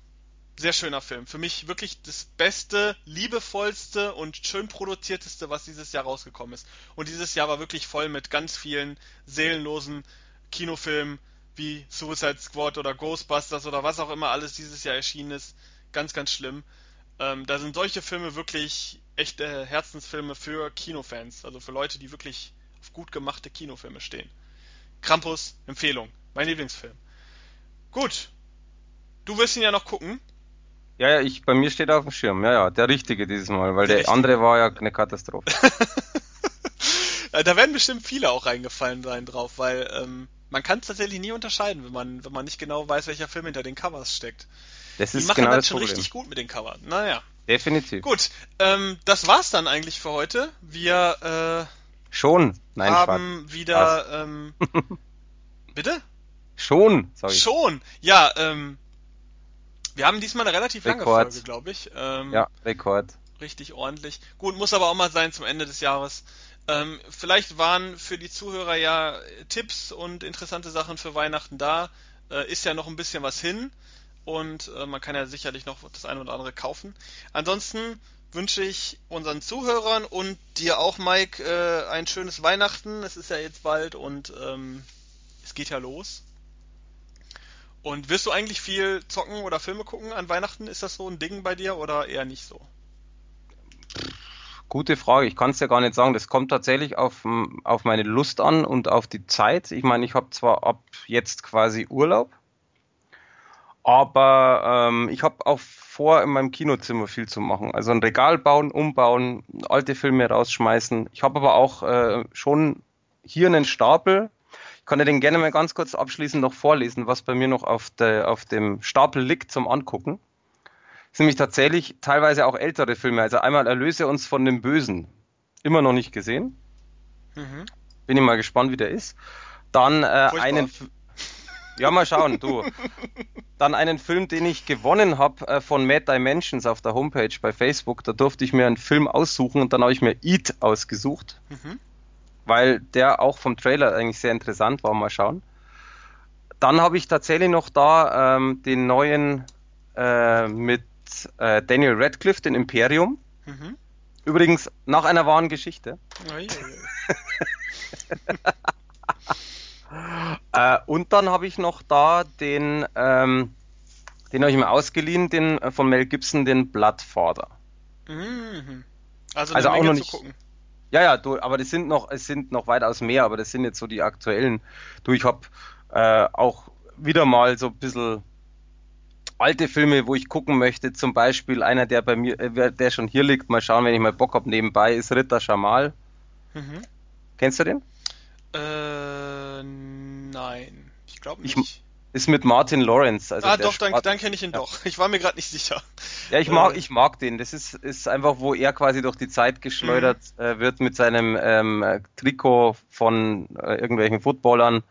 sehr schöner Film. Für mich wirklich das beste, liebevollste und schön produzierteste, was dieses Jahr rausgekommen ist. Und dieses Jahr war wirklich voll mit ganz vielen seelenlosen Kinofilmen wie Suicide Squad oder Ghostbusters oder was auch immer alles dieses Jahr erschienen ist. Ganz, ganz schlimm. Ähm, da sind solche Filme wirklich echte Herzensfilme für Kinofans, also für Leute, die wirklich auf gut gemachte Kinofilme stehen. Krampus, Empfehlung, mein Lieblingsfilm. Gut, du wirst ihn ja noch gucken. Ja, ja, ich, bei mir steht er auf dem Schirm. Ja, ja, der richtige dieses Mal, weil der, der andere war ja eine Katastrophe. da werden bestimmt viele auch reingefallen sein drauf, weil ähm, man kann es tatsächlich nie unterscheiden, wenn man, wenn man nicht genau weiß, welcher Film hinter den Covers steckt. Das ist Die machen genau das, schon richtig gut mit den Covern. Naja. Definitiv. Gut, ähm, das war's dann eigentlich für heute. Wir äh, schon. Nein, haben Schwarz. wieder. Ähm, bitte? Schon. Sorry. Schon. Ja. Ähm, wir haben diesmal eine relativ lange Rekord. Folge, glaube ich. Ähm, ja, Rekord. Richtig ordentlich. Gut, muss aber auch mal sein zum Ende des Jahres. Ähm, vielleicht waren für die Zuhörer ja Tipps und interessante Sachen für Weihnachten da. Äh, ist ja noch ein bisschen was hin und äh, man kann ja sicherlich noch das eine oder andere kaufen. Ansonsten wünsche ich unseren Zuhörern und dir auch, Mike, äh, ein schönes Weihnachten. Es ist ja jetzt bald und ähm, es geht ja los. Und wirst du eigentlich viel zocken oder Filme gucken an Weihnachten? Ist das so ein Ding bei dir oder eher nicht so? Gute Frage. Ich kann es ja gar nicht sagen. Das kommt tatsächlich auf, auf meine Lust an und auf die Zeit. Ich meine, ich habe zwar ab jetzt quasi Urlaub, aber ähm, ich habe auch vor, in meinem Kinozimmer viel zu machen. Also ein Regal bauen, umbauen, alte Filme rausschmeißen. Ich habe aber auch äh, schon hier einen Stapel. Ich kann dir den gerne mal ganz kurz abschließend noch vorlesen, was bei mir noch auf, der, auf dem Stapel liegt zum Angucken. Sind nämlich tatsächlich teilweise auch ältere Filme. Also einmal Erlöse uns von dem Bösen. Immer noch nicht gesehen. Mhm. Bin ich mal gespannt, wie der ist. Dann äh, einen. Ja, mal schauen, du. Dann einen Film, den ich gewonnen habe äh, von Mad Dimensions auf der Homepage bei Facebook. Da durfte ich mir einen Film aussuchen und dann habe ich mir Eat ausgesucht. Mhm. Weil der auch vom Trailer eigentlich sehr interessant war. Mal schauen. Dann habe ich tatsächlich noch da ähm, den neuen äh, mit äh, Daniel Radcliffe, den Imperium. Mhm. Übrigens nach einer wahren Geschichte. Oh, yeah. Äh, und dann habe ich noch da den, ähm, den habe ich mir ausgeliehen, den äh, von Mel Gibson, den Bloodfather. Mhm. Also, also auch noch nicht. Ja, ja, du, aber das sind noch, es sind noch weitaus mehr, aber das sind jetzt so die aktuellen. Du, ich habe äh, auch wieder mal so ein bisschen alte Filme, wo ich gucken möchte. Zum Beispiel einer, der bei mir, äh, der schon hier liegt, mal schauen, wenn ich mal Bock habe nebenbei, ist Ritter Schamal. Mhm. Kennst du den? Äh, nein. Ich glaube nicht. Ich, ist mit Martin Lawrence. Also ah, doch, dann, dann kenne ich ihn ja. doch. Ich war mir gerade nicht sicher. Ja, ich mag, äh. ich mag den. Das ist, ist einfach, wo er quasi durch die Zeit geschleudert mhm. äh, wird mit seinem ähm, Trikot von äh, irgendwelchen Footballern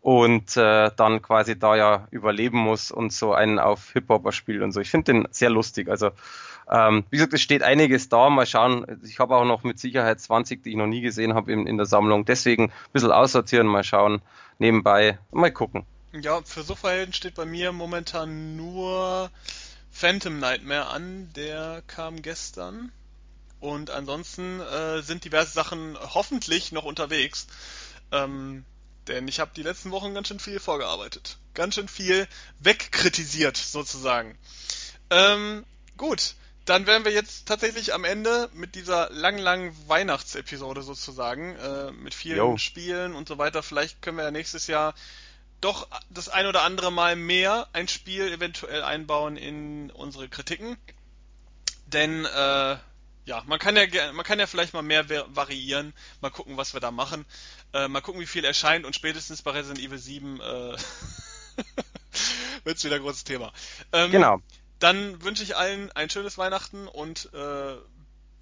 und äh, dann quasi da ja überleben muss und so einen auf Hip-Hopper spielt und so. Ich finde den sehr lustig. Also ähm, wie gesagt, es steht einiges da. Mal schauen. Ich habe auch noch mit Sicherheit 20, die ich noch nie gesehen habe in, in der Sammlung. Deswegen ein bisschen aussortieren, mal schauen. Nebenbei mal gucken. Ja, für Superhelden steht bei mir momentan nur Phantom Nightmare an. Der kam gestern. Und ansonsten äh, sind diverse Sachen hoffentlich noch unterwegs. Ähm, denn ich habe die letzten Wochen ganz schön viel vorgearbeitet. Ganz schön viel wegkritisiert, sozusagen. Ähm, gut, dann wären wir jetzt tatsächlich am Ende mit dieser langen, langen Weihnachtsepisode sozusagen, äh, mit vielen Yo. Spielen und so weiter. Vielleicht können wir ja nächstes Jahr doch das ein oder andere Mal mehr ein Spiel eventuell einbauen in unsere Kritiken. Denn äh, ja, man kann ja man kann ja vielleicht mal mehr variieren, mal gucken, was wir da machen, äh, mal gucken, wie viel erscheint und spätestens bei Resident Evil 7 äh, wird's wieder ein großes Thema. Ähm, genau. Dann wünsche ich allen ein schönes Weihnachten und äh,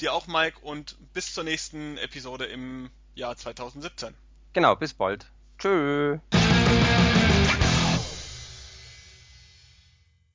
dir auch, Mike, und bis zur nächsten Episode im Jahr 2017. Genau, bis bald. Tschö.